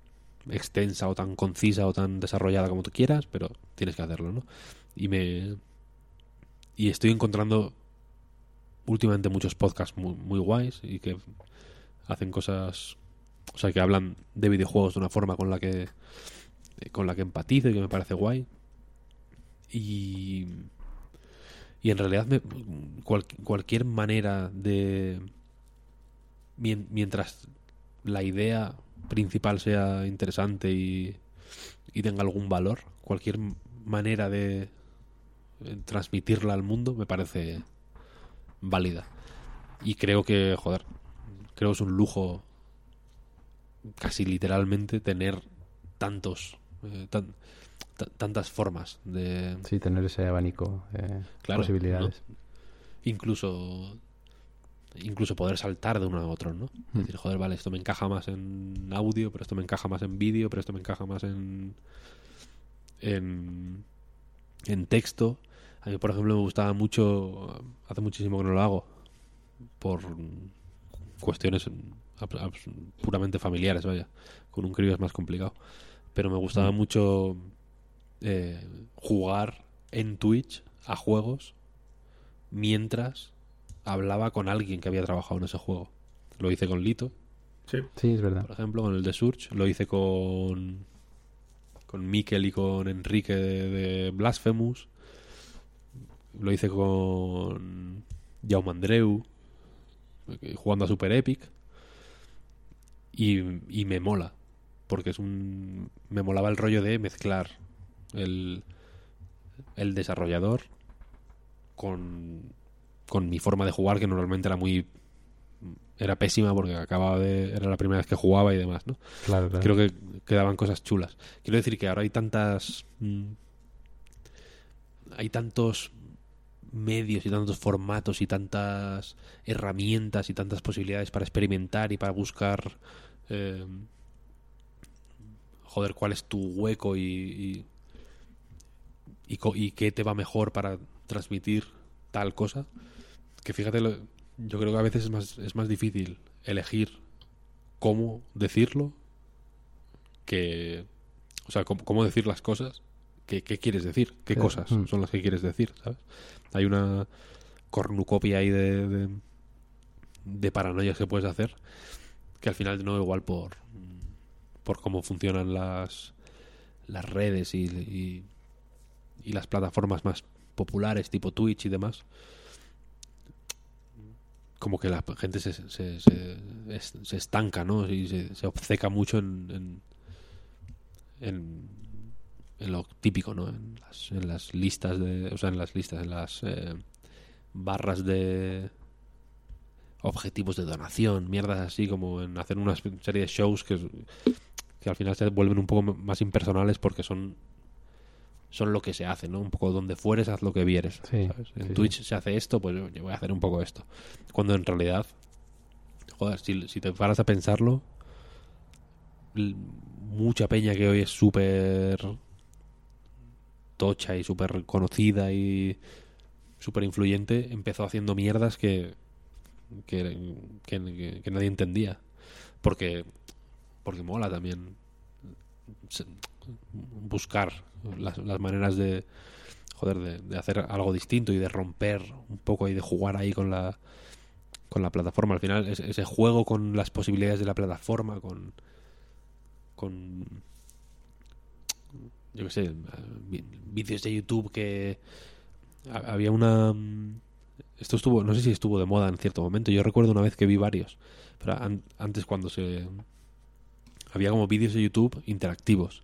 extensa o tan concisa o tan desarrollada como tú quieras, pero tienes que hacerlo, ¿no? Y me y estoy encontrando últimamente muchos podcasts muy, muy guays y que hacen cosas, o sea, que hablan de videojuegos de una forma con la que con la que empatizo y que me parece guay. Y y en realidad me- cual- cualquier manera de mien- mientras la idea principal sea interesante y, y tenga algún valor, cualquier manera de eh, transmitirla al mundo me parece válida. Y creo que, joder, creo que es un lujo casi literalmente tener tantos, eh, tan- ta- tantas formas de, Sí, tener ese abanico de Claro, posibilidades. incluso incluso poder saltar de uno a otro, ¿no? Mm. Es decir, joder, vale, esto me encaja más en audio, pero esto me encaja más en vídeo, pero esto me encaja más en en en texto. A mí, por ejemplo, me gustaba mucho, hace muchísimo que no lo hago, por cuestiones puramente familiares, vaya. Con un crío es más complicado. Pero me gustaba mucho eh, jugar en Twitch a juegos mientras hablaba con alguien que había trabajado en ese juego. Lo hice con Lito, Sí. Sí, es verdad. por ejemplo, con el de Surge. Lo hice con con Mikel y con Enrique de, de Blasphemous. Lo hice con Jaume Andreu jugando a Super Epic. Y, y me mola. Porque es un. Me molaba el rollo de mezclar el, el desarrollador con, con mi forma de jugar, que normalmente era muy era pésima porque acababa de era la primera vez que jugaba y demás, ¿no? Claro, claro. Creo que quedaban cosas chulas. Quiero decir que ahora hay tantas mm, hay tantos medios y tantos formatos y tantas herramientas y tantas posibilidades para experimentar y para buscar eh, joder cuál es tu hueco y, y, qué te va mejor para transmitir tal cosa que fíjate yo creo que a veces es más es más difícil elegir cómo decirlo que o sea cómo, cómo decir las cosas qué quieres decir qué Sí. cosas Mm. son las que quieres decir sabes hay una cornucopia ahí de, de, de paranoias que puedes hacer que al final no igual por por cómo funcionan las las redes y, y, y las plataformas más populares tipo Twitch y demás como que la gente se, se, se, es- se estanca ¿no? y se, se obceca mucho en, en, en, en lo típico ¿no? en, las, en las listas de o sea en las listas en las eh, barras de objetivos de donación mierdas así como en hacer una serie de shows que que al final se vuelven un poco más impersonales porque son son lo que se hace, ¿no? Un poco donde fueres, haz lo que vieres. Sí, ¿sabes? En sí, Twitch se hace esto, pues yo voy a hacer un poco esto. Cuando en realidad, joder, si, si te paras a pensarlo, mucha peña que hoy es súper tocha y súper conocida y súper influyente, empezó haciendo mierdas que, que, que- nadie entendía. Porque, porque mola también buscar las, maneras de joder de, de hacer algo distinto y de romper un poco y de jugar ahí con la con la plataforma al final ese, ese juego con las posibilidades de la plataforma con con yo qué sé vídeos de YouTube que ha- había una mm, esto estuvo no sé si estuvo de moda en cierto momento yo recuerdo una vez que vi varios pero an- antes cuando se había como vídeos de YouTube interactivos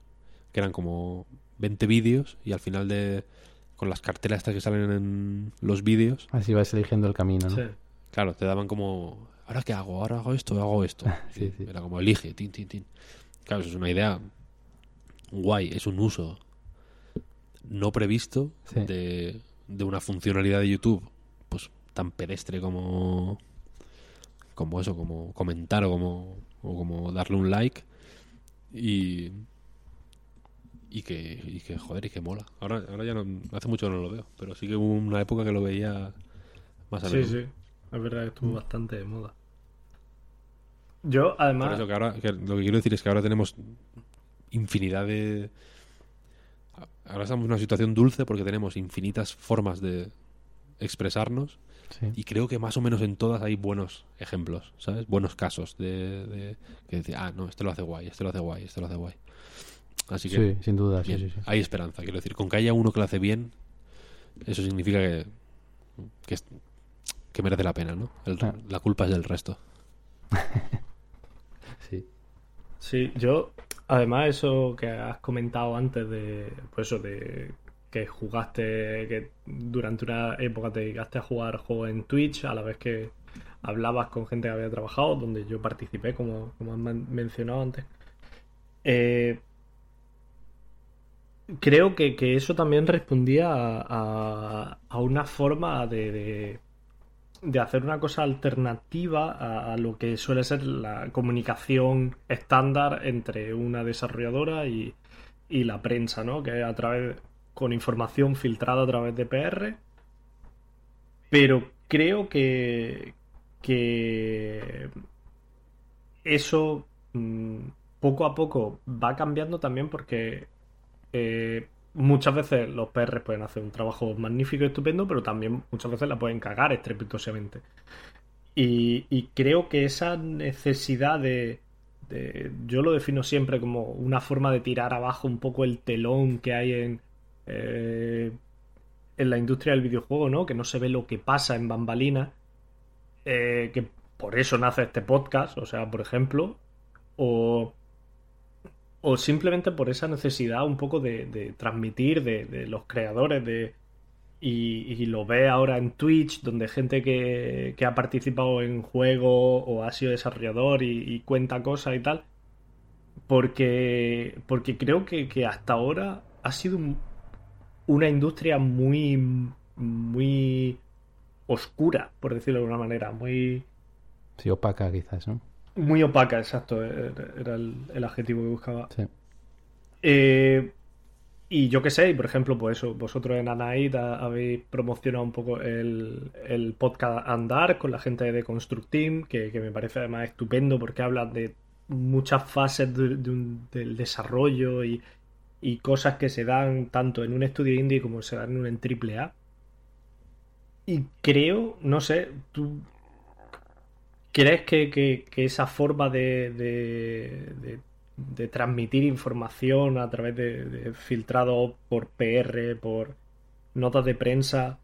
que eran como 20 vídeos y al final de con las cartelas estas que salen en los vídeos Así vas eligiendo el camino, ¿no? Sí. claro te daban como ahora qué hago ahora hago esto hago esto Sí, sí. era como elige tin tin tin claro eso es una idea guay es un uso no previsto Sí. de, de una funcionalidad de YouTube pues tan pedestre como como eso como comentar o como o como darle un like y y que, y que joder y que mola ahora ahora ya no hace mucho que no lo veo pero sí que hubo una época que lo veía más a Sí, menudo. sí. Es verdad que estuvo bastante de moda. Yo, además. Por eso que ahora, que lo que quiero decir es que ahora tenemos infinidad de. Ahora estamos en una situación dulce porque tenemos infinitas formas de expresarnos Sí. y creo que más o menos en todas hay buenos ejemplos, ¿sabes? Buenos casos de, de que decir, ah, no, este lo hace guay, este lo hace guay, este lo hace guay. Así que Sí, sin duda, sí, bien, sí, sí. hay esperanza. Quiero decir, con que haya uno que lo hace bien, eso significa que, que, es- que merece la pena, ¿no? El- Ah. La culpa es del resto. Sí. Sí, yo, además, eso que has comentado antes de, pues eso, de que jugaste, que durante una época te dedicaste a jugar juegos en Twitch, a la vez que hablabas con gente que había trabajado, donde yo participé, como, como has men- mencionado antes. Eh, creo que, que eso también respondía a, a- una forma de- de hacer una cosa alternativa a, lo que suele ser la comunicación estándar entre una desarrolladora y, y la prensa, ¿no? Que a través, con información filtrada a través de PR. Pero creo que, que eso mm, poco a poco va cambiando también porque eh, muchas veces los PR pueden hacer un trabajo magnífico y estupendo, pero también muchas veces la pueden cagar estrepitosamente. Y, creo que esa necesidad de, de- Yo lo defino siempre como una forma de tirar abajo un poco el telón que hay en. eh, en la industria del videojuego, ¿no? Que no se ve lo que pasa en bambalinas. eh, que por eso nace este podcast, o sea, por ejemplo. O o simplemente por esa necesidad un poco de, transmitir de, los creadores de y, lo ve ahora en Twitch donde gente que, ha participado en juego o ha sido desarrollador y, cuenta cosas y tal porque porque creo que, hasta ahora ha sido una industria muy muy oscura por decirlo de alguna manera muy sí opaca quizás no muy opaca, exacto, era el, adjetivo que buscaba. Eh, y yo qué sé, por ejemplo, pues eso, vosotros en Anaid habéis promocionado un poco el, podcast Andar con la gente de Construct Team, que, me parece además estupendo porque habla de muchas fases del desarrollo y, y, cosas que se dan tanto en un estudio indie como se dan en un en AAA. Y creo, no sé, tú ¿Crees que, esa forma de, de, transmitir información a través de, filtrado por PR, por notas de prensa,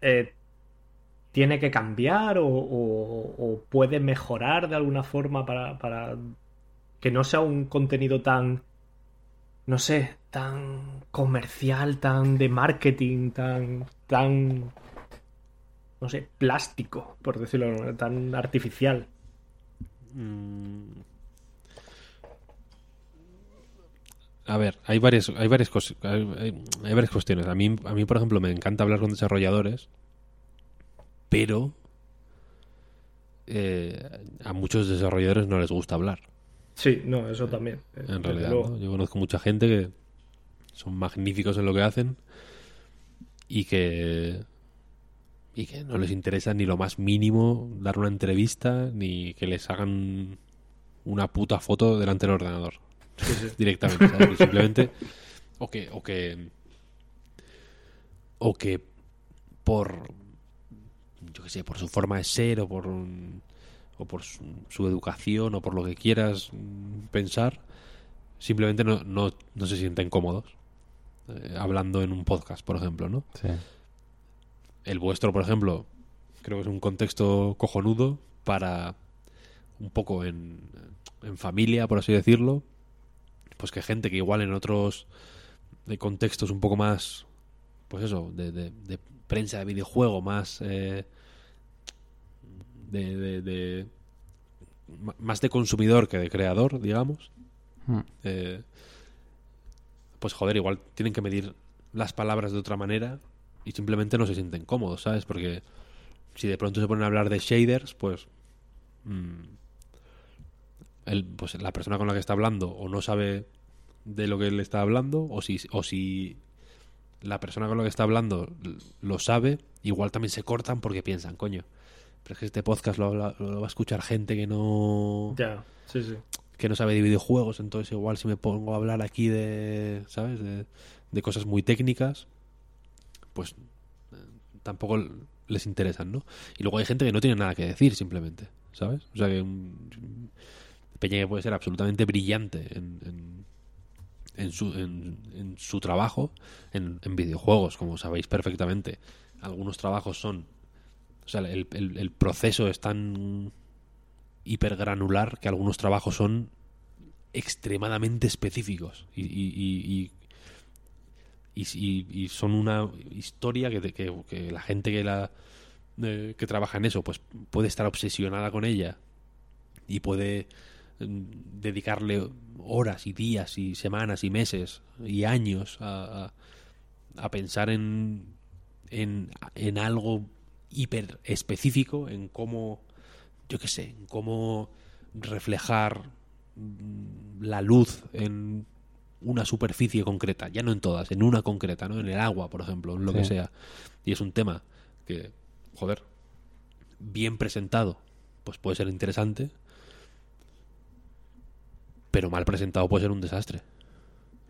eh, tiene que cambiar o, puede mejorar de alguna forma para, para que no sea un contenido tan, no sé, tan comercial, tan de marketing, tan, tan no sé, plástico, por decirlo tan artificial. Mm. A ver, hay varias, hay varias cosas, hay, varias cuestiones. A mí, a mí, por ejemplo, me encanta hablar con desarrolladores, pero eh, a muchos desarrolladores no les gusta hablar. Sí, no, eso también. Eh, en realidad, yo conozco mucha gente que son magníficos en lo que hacen y que y que no les interesa ni lo más mínimo dar una entrevista ni que les hagan una puta foto delante del ordenador. Directamente simplemente o que o que o que por yo qué sé por su forma de ser o por o por su, educación o por lo que quieras pensar simplemente no, no, no se sienten cómodos eh, hablando en un podcast por ejemplo no sí el vuestro, por ejemplo, creo que es un contexto cojonudo para un poco en, en familia, por así decirlo. Pues que gente que igual en otros de contextos un poco más, pues eso, de, de, prensa de videojuego, más eh, de, de, más de consumidor que de creador, digamos. Hmm. Eh, pues joder, igual tienen que medir las palabras de otra manera y simplemente no se sienten cómodos, ¿sabes? Porque si de pronto se ponen a hablar de shaders, pues, mm, el, pues la persona con la que está hablando o no sabe de lo que le está hablando o si, o si la persona con la que está hablando lo sabe, igual también se cortan porque piensan, coño, pero es que este podcast lo, va a escuchar gente que no... Ya, sí, sí. Que no sabe de videojuegos, entonces igual si me pongo a hablar aquí de, ¿sabes? de cosas muy técnicas, pues eh, tampoco les interesan, ¿no? Y luego hay gente que no tiene nada que decir, simplemente, ¿sabes? O sea que un, Peña que puede ser absolutamente brillante en, en, su, trabajo, en, videojuegos, como sabéis perfectamente. Algunos trabajos son... O sea, el, proceso es tan hipergranular que algunos trabajos son extremadamente específicos y, son una historia que, que, la gente que la eh, que trabaja en eso pues puede estar obsesionada con ella y puede mm, dedicarle horas y días y semanas y meses y años a, a, pensar en, en, en algo hiper específico en cómo yo qué sé en cómo reflejar mm, la luz en una superficie concreta, ya no en todas, en una concreta, ¿no? En el agua, por ejemplo, en lo que sea. Y es un tema que, joder, bien presentado, pues puede ser interesante, pero mal presentado puede ser un desastre.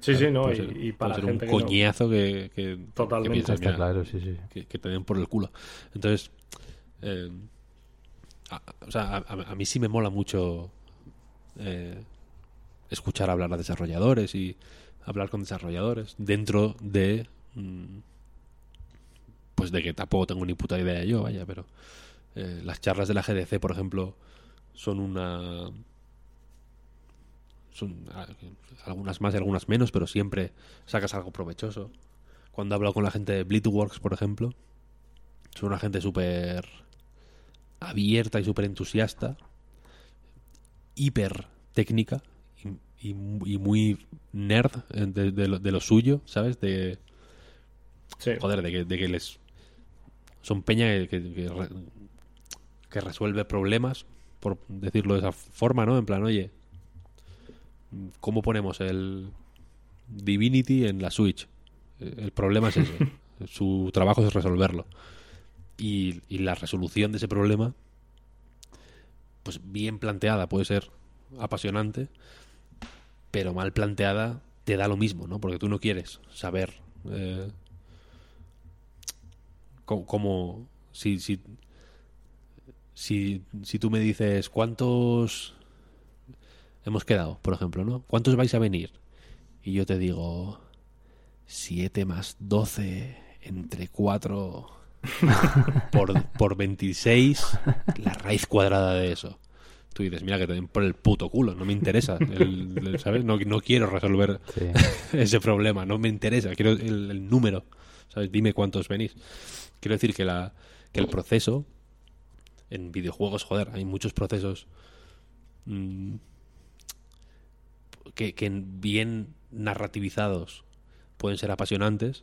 Sí, sí, no, y, para ser un coñazo que, Totalmente. está claro, sí, sí. Que, te den por el culo. Entonces, eh, o sea, a, mí sí me mola mucho eh, escuchar hablar a desarrolladores y hablar con desarrolladores dentro de mm, pues de que tampoco tengo ni puta idea yo vaya pero eh, las charlas de la GDC por ejemplo son una son ah, algunas más y algunas menos, pero siempre sacas algo provechoso. Cuando hablo con la gente de Bleedworks, por ejemplo, son una gente súper abierta y súper entusiasta, hiper técnica y, y- muy nerd eh, de, de lo, de lo suyo, ¿sabes? De, Sí. joder, de que, de que les son peña que, que, que re- que resuelve problemas, por decirlo de esa forma, ¿no? En plan, oye, ¿cómo ponemos el Divinity en la Switch? Eh, El problema es ese. Su trabajo es resolverlo. Y, y la resolución de ese problema, pues bien planteada, puede ser apasionante, pero mal planteada te da lo mismo, ¿no? Porque tú no quieres saber eh, cómo, cómo- si, si, si, si tú me dices cuántos hemos quedado, por ejemplo, ¿no? ¿Cuántos vais a venir? Y yo te digo 7 más 12 entre 4 por, por 26, la raíz cuadrada de eso. Tú dices, mira que te den por el puto culo, no me interesa, el- el- ¿sabes? No, no quiero resolver Sí. ese problema, no me interesa, quiero el, el número, ¿sabes? Dime cuántos venís. Quiero decir que, la, que el proceso en videojuegos, joder, hay muchos procesos mm, que, que en- bien narrativizados pueden ser apasionantes,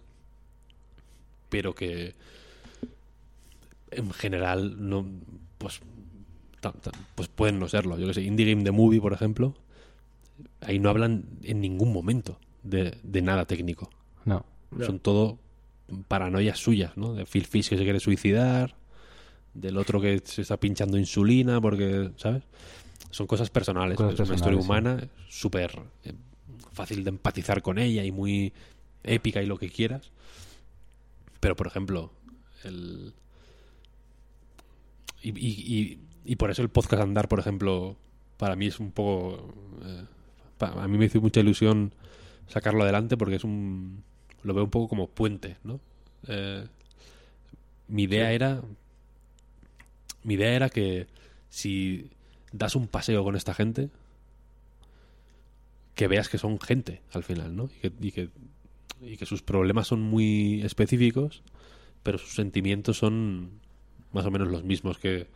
pero que en general no pues pues pueden no serlo. Yo que sé, Indie Game The Movie, por ejemplo, ahí no hablan en ningún momento de, de nada técnico. No. Son todo paranoias suyas, ¿no? De Phil Fish que se quiere suicidar, del otro que se está pinchando insulina porque, ¿sabes? Son cosas personales. Cosas es una historia humana, súper eh, fácil de empatizar con ella y muy épica y lo que quieras. Pero, por ejemplo, el... Y, y- y- y por eso el podcast Andar, por ejemplo, para mí es un poco... eh, a mí me hizo mucha ilusión sacarlo adelante porque es un... Lo veo un poco como puente, ¿no? Eh, mi idea era... Mi idea era que si das un paseo con esta gente, que veas que son gente al final, ¿no? Y que, y que, y que sus problemas son muy específicos, pero sus sentimientos son más o menos los mismos que,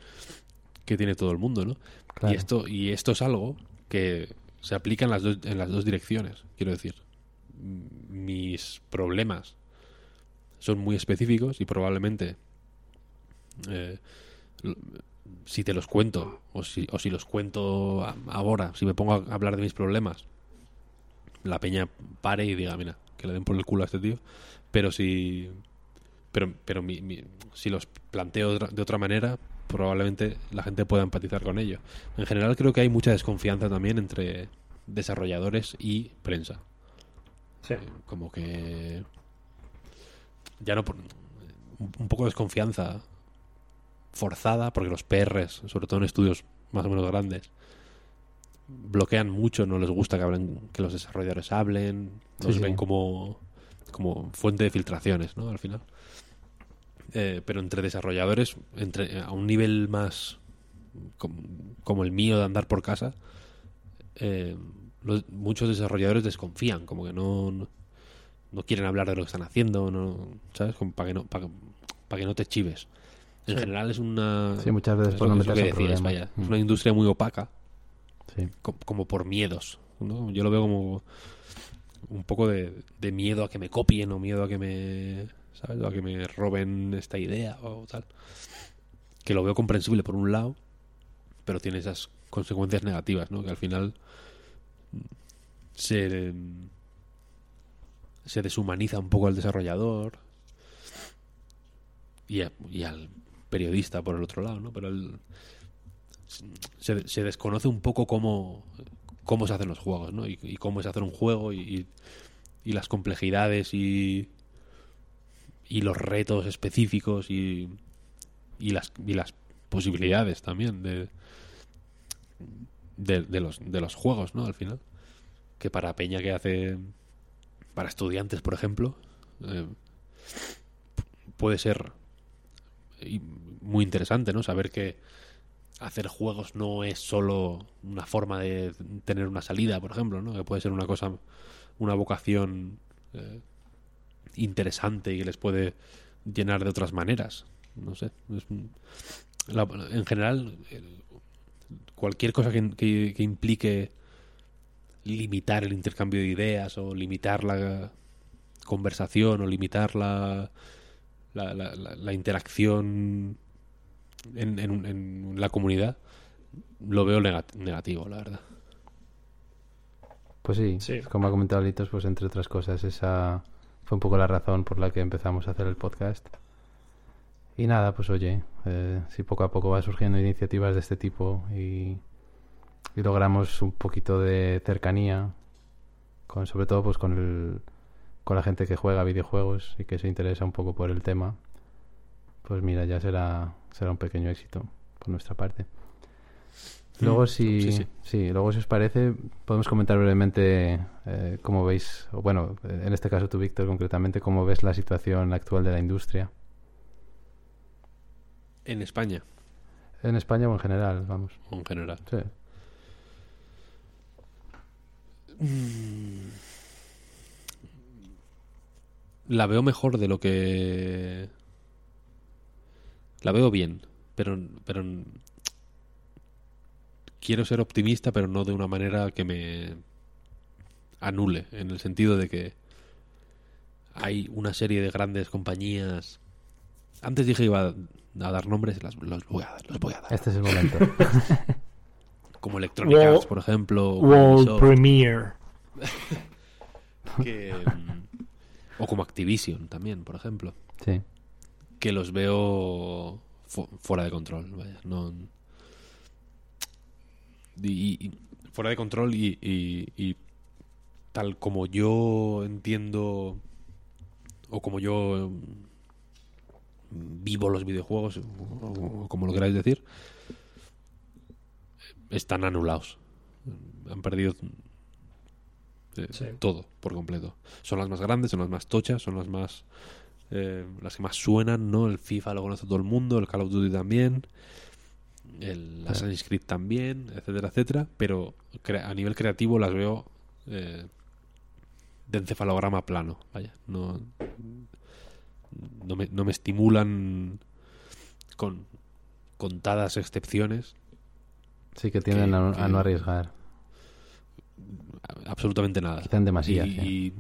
que tiene todo el mundo, ¿no? Claro. Y esto y esto es algo que se aplica en las dos, en las dos direcciones, quiero decir. Mis problemas son muy específicos y probablemente eh, si te los cuento o si, o si los cuento a- ahora, si me pongo a hablar de mis problemas, la peña pare y diga, mira, que le den por el culo a este tío. Pero si pero, pero mi- mi- si los planteo de otra manera, probablemente la gente pueda empatizar con ello. En general creo que hay mucha desconfianza también entre desarrolladores y prensa. Sí. Como que ya no por- un poco de desconfianza forzada porque los PRs, sobre todo en estudios más o menos grandes, bloquean mucho, no les gusta que hablen, que los desarrolladores hablen, los Sí, sí. ven como como fuente de filtraciones, ¿no? Al final. Eh, pero entre desarrolladores, entre a un nivel más com- como, el mío de andar por casa, eh, los- muchos desarrolladores desconfían, como que no, no, no quieren hablar de lo que están haciendo, no, ¿sabes? Como para que no para, para que no te chives. En Sí. general es una Sí, muchas veces es por lo, no es meterse decías, vaya. Es Mm. una industria muy opaca, Sí. co- como por miedos. ¿no? Yo lo veo como un poco de, de miedo a que me copien o miedo a que me ¿sabes? O a que me roben esta idea o tal. Que lo veo comprensible por un lado, pero tiene esas consecuencias negativas, ¿no? Que al final se se deshumaniza un poco al desarrollador y, al periodista por el otro lado, ¿no? Pero el, se, desconoce un poco cómo, cómo se hacen los juegos, ¿no? Y, cómo es hacer un juego y las complejidades y, y los retos específicos y, y, las, y las posibilidades también de, de, los, de los juegos, ¿no? Al final. Que para Peña que hace... Para estudiantes, por ejemplo, eh, puede ser muy interesante, ¿no? Saber que, hacer juegos no es solo una forma de tener una salida, por ejemplo, ¿no? Que puede ser una cosa, una vocación eh, interesante y que les puede llenar de otras maneras. No sé. es un- la- en general, cualquier cosa que, que- que implique limitar el intercambio de ideas o limitar la conversación o limitar la, la, la- la- la interacción en, en- en la comunidad, lo veo negat- negativo, la verdad. Pues sí, Sí. como ha comentado Litos, pues entre otras cosas, esa fue un poco la razón por la que empezamos a hacer el podcast. Y nada, pues oye, eh, si poco a poco va surgiendo iniciativas de este tipo y, y logramos un poquito de cercanía, con, sobre todo pues con, el, con la gente que juega videojuegos y que se interesa un poco por el tema, pues mira, ya será, será un pequeño éxito por nuestra parte. Luego, Mm, si, sí, sí, sí. luego, si os parece, podemos comentar brevemente eh, cómo veis, o bueno, en este caso tú, Víctor, concretamente, cómo ves la situación actual de la industria. En España, En España o en general, vamos. o en general. Sí. La veo mejor de lo que... La veo bien, pero, pero quiero ser optimista, pero no de una manera que me anule, en el sentido de que hay una serie de grandes compañías. Antes dije que iba a dar nombres, las, los, voy a, dar, los voy a dar. Este es el momento. Como Electronic World- Arts, por ejemplo. World Premiere. que, o como Activision también, por ejemplo. sí. que los veo fu- fuera de control, vaya, no y, y- fuera de control y, y- tal como yo entiendo o como yo mm, vivo los videojuegos o, o como lo queráis decir están anulados han perdido eh, Sí. todo por completo son las más grandes son las más tochas son las más eh, las que más suenan, ¿no? El FIFA lo conoce todo el mundo, el Call of Duty también, el Assassin's Creed también, etcétera, etcétera, pero a nivel creativo las veo eh, de encefalograma plano, vaya, no, no, me, no me estimulan con contadas excepciones, Sí que tienden a, Que- a no arriesgar. absolutamente nada. Y, sí.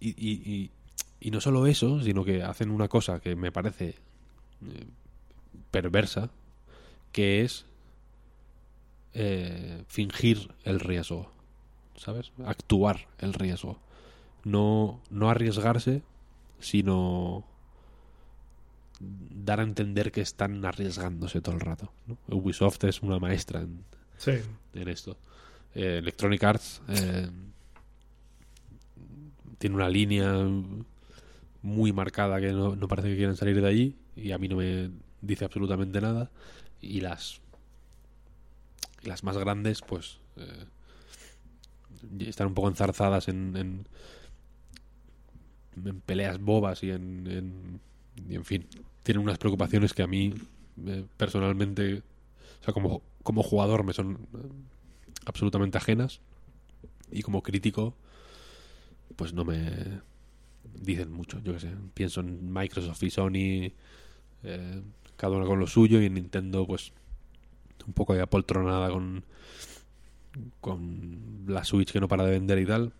y, y- y- y no solo eso, sino que hacen una cosa que me parece eh, perversa, que es eh, fingir el riesgo, ¿sabes? Actuar el riesgo. No, no arriesgarse, sino dar a entender que están arriesgándose todo el rato. ¿no? Ubisoft es una maestra en, Sí. en esto. Eh, Electronic Arts eh, tiene una línea muy marcada que no, no parece que quieran salir de allí y a mí no me dice absolutamente nada. Y las las más grandes, pues eh, están un poco enzarzadas en, en, en peleas bobas y en, en, y en fin, tienen unas preocupaciones que a mí eh, personalmente, o sea, como, como jugador me son eh, absolutamente ajenas y como crítico, pues no me dicen mucho, yo qué sé, pienso en Microsoft y Sony, eh, cada uno con lo suyo y en Nintendo, pues un poco de apoltronada con con la Switch que no para de vender y tal.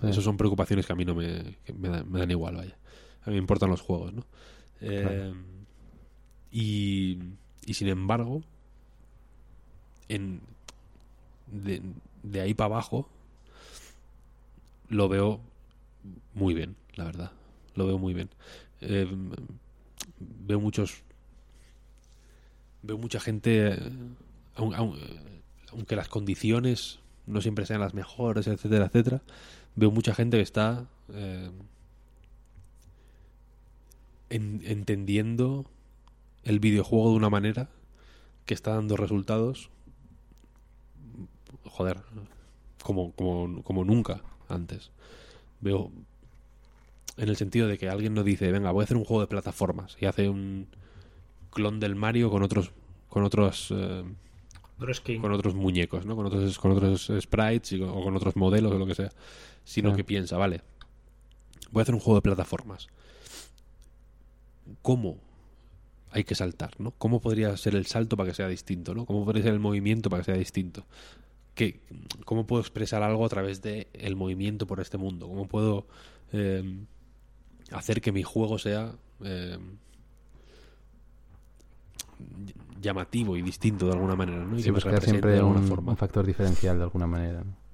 Sí. Esas son preocupaciones que a mí no me, que me, dan, me dan igual, vaya. A mí me importan los juegos, ¿no? Eh, y, y sin embargo, en, de, de ahí para abajo, lo veo muy bien, la verdad. Lo veo muy bien. Eh, veo muchos. Veo mucha gente. eh, eh, aunque las condiciones no siempre sean las mejores, etcétera, etcétera, veo mucha gente que está eh, en- entendiendo el videojuego de una manera que está dando resultados, joder, como, como, como nunca antes. Veo en el sentido de que alguien no dice, venga, voy a hacer un juego de plataformas y hace un clon del Mario con otros con otros eh, con otros muñecos, ¿no? Con otros, con otros sprites y con- o con otros modelos o lo que sea. Sino Sí. que piensa, vale, voy a hacer un juego de plataformas. ¿Cómo hay que saltar, ¿no? ¿Cómo podría ser el salto para que sea distinto, ¿no? ¿Cómo podría ser el movimiento para que sea distinto? ¿Qué, ¿Cómo puedo expresar algo a través del el movimiento por este mundo? ¿Cómo puedo eh, hacer que mi juego sea eh, llamativo y distinto de alguna manera, ¿no? Y Sí, que me siempre de alguna un, forma. un factor diferencial de alguna manera. ¿no?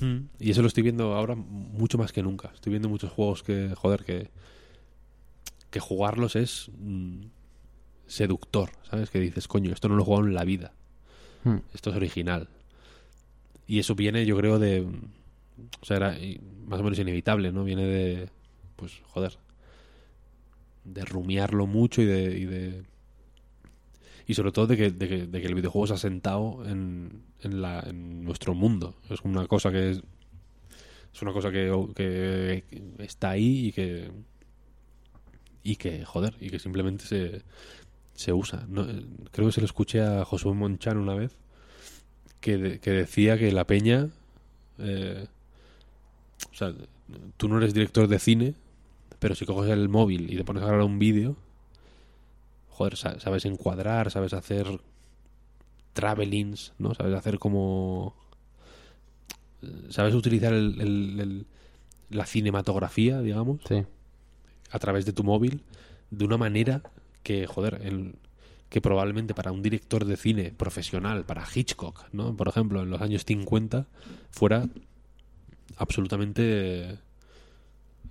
Mm. Y eso lo estoy viendo ahora mucho más que nunca. Estoy viendo muchos juegos que, joder, que, que jugarlos es mm, seductor, ¿sabes? Que dices, coño, esto no lo he jugado en la vida. Hmm. Esto es original. Y eso viene, yo creo, de... O sea, era más o menos inevitable, ¿no? Viene de... Pues, joder. De rumiarlo mucho y de... Y, de, y sobre todo de que, de, que, de que el videojuego se ha sentado en, en, la, en nuestro mundo. Es una cosa que es... Es una cosa que, que está ahí y que... Y que, joder, y que simplemente se, se usa. No, eh, creo que se lo escuché a Josué Monchan una vez que, que decía que la peña eh, o sea tú no eres director de cine pero si coges el móvil y te pones a grabar un vídeo joder sa- sabes encuadrar sabes hacer travelings no sabes hacer como sabes utilizar el- el- el- la cinematografía digamos Sí. a través de tu móvil de una manera que, joder, el- que probablemente para un director de cine profesional, para Hitchcock, ¿no? Por ejemplo, en los años 50, fuera absolutamente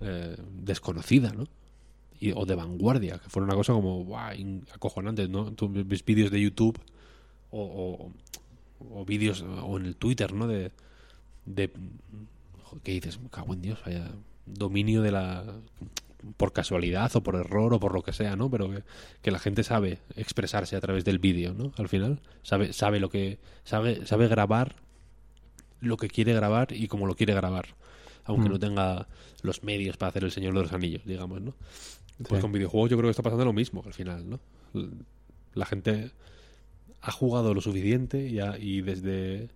eh, desconocida, ¿no? Y- o de vanguardia, que fuera una cosa como in- acojonante, ¿no? Tú ves vídeos de YouTube o, o, o vídeos o en el Twitter, ¿no? De, de que dices, "Me cago en Dios, vaya dominio de la por casualidad o por error o por lo que sea, ¿no? Pero que, que la gente sabe expresarse a través del vídeo, ¿no? Al final sabe sabe lo que sabe sabe grabar lo que quiere grabar y cómo lo quiere grabar, aunque Mm. no tenga los medios para hacer el Señor de los Anillos, digamos, ¿no? Pues Sí. con videojuegos yo creo que está pasando lo mismo al final, ¿no? La gente ha jugado lo suficiente y, ha- y desde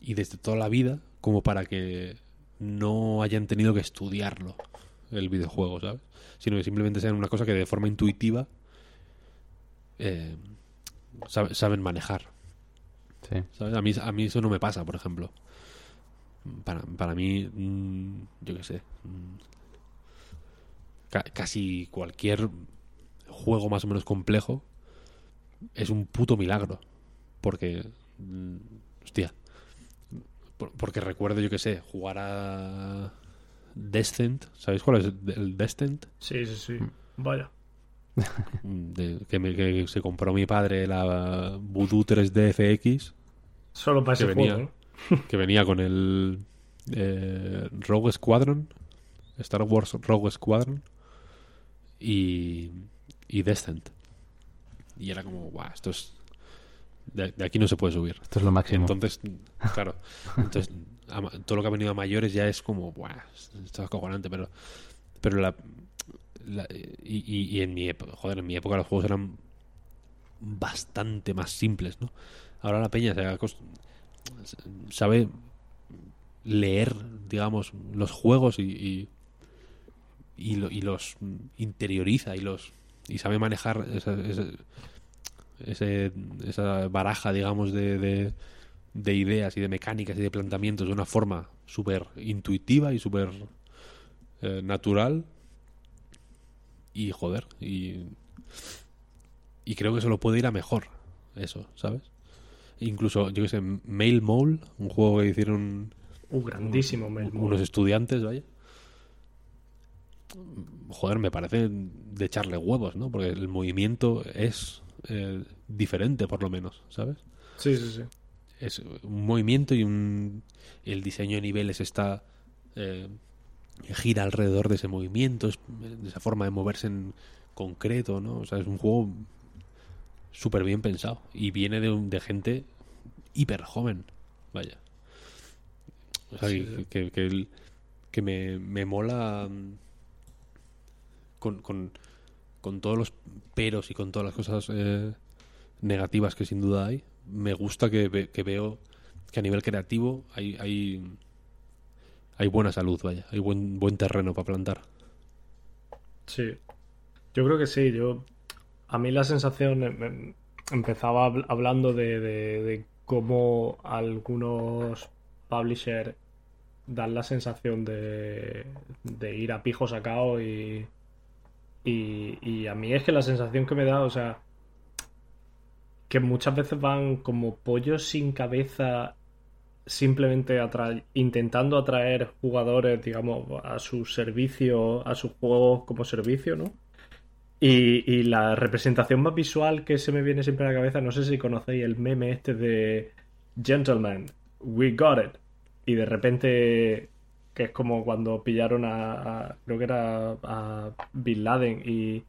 y desde toda la vida como para que no hayan tenido que estudiarlo el videojuego, ¿sabes? Sino que simplemente sean una cosa que de forma intuitiva eh, sabe- saben manejar. Sí. ¿sabes? A mí, a mí eso no me pasa, por ejemplo. Para, para mí, mm, yo qué sé, mm, ca- casi cualquier juego más o menos complejo es un puto milagro. Porque, mm, hostia, por- porque recuerdo, yo qué sé, jugar a Descent, ¿sabéis cuál es el Descent? Sí, sí, sí. Vaya. Mm, de- que, me- que se compró mi padre la Voodoo 3D FX Solo para Que ese venía. juego, ¿no? que venía con el eh, Rogue Squadron, Star Wars Rogue Squadron y, y Descent. Y era como, guau, esto es... De, de aquí no se puede subir. Esto es lo máximo. Entonces, claro, entonces a todo lo que ha venido a mayores ya es como, buah, esto es acojonante, pero, pero la, la- y, y- y en mi época, joder, en mi época los juegos eran bastante más simples, ¿no? Ahora la peña se sabe leer, digamos, los juegos y, y, y lo- y los interioriza y los y sabe manejar esa, esa- ese- esa baraja, digamos, de, de, de ideas y de mecánicas y de planteamientos de una forma súper intuitiva y súper eh, natural. Y joder, y, y creo que se lo puede ir a mejor, eso, ¿sabes? Incluso, yo que sé, Mail Mole, un juego que hicieron Uh, grandísimo, Mel. unos estudiantes, vaya. Joder, me parece de echarle huevos, ¿no? Porque el movimiento es eh, diferente, por lo menos, ¿sabes? Sí, sí, sí. Es un movimiento y un el diseño de niveles está eh, gira alrededor de ese movimiento, es- de esa forma de moverse en concreto, ¿no? O sea, es un juego súper bien pensado y viene de, un- de gente hiper joven, vaya. O sea, Sí, que, sí. que, que el- que me, me mola con, con, con todos los peros y con todas las cosas eh, negativas que sin duda hay, me gusta que, que veo que a nivel creativo hay, hay, hay buena salud, vaya, hay buen, buen terreno para plantar. Sí. Yo creo que sí. Yo. A mí la sensación. em- em- Empezaba habl- hablando de, de- de cómo algunos publishers dan la sensación de, de ir a pijo sacado y, y. Y a mí es que la sensación que me da, o sea. Que muchas veces van como pollos sin cabeza simplemente atra- intentando atraer jugadores, digamos, a su servicio, a sus juegos como servicio, ¿no? Y, y la representación más visual que se me viene siempre a la cabeza, no sé si conocéis el meme este de Gentlemen, we got it. Y de repente, que es como cuando pillaron a, creo que era a Bin Laden y,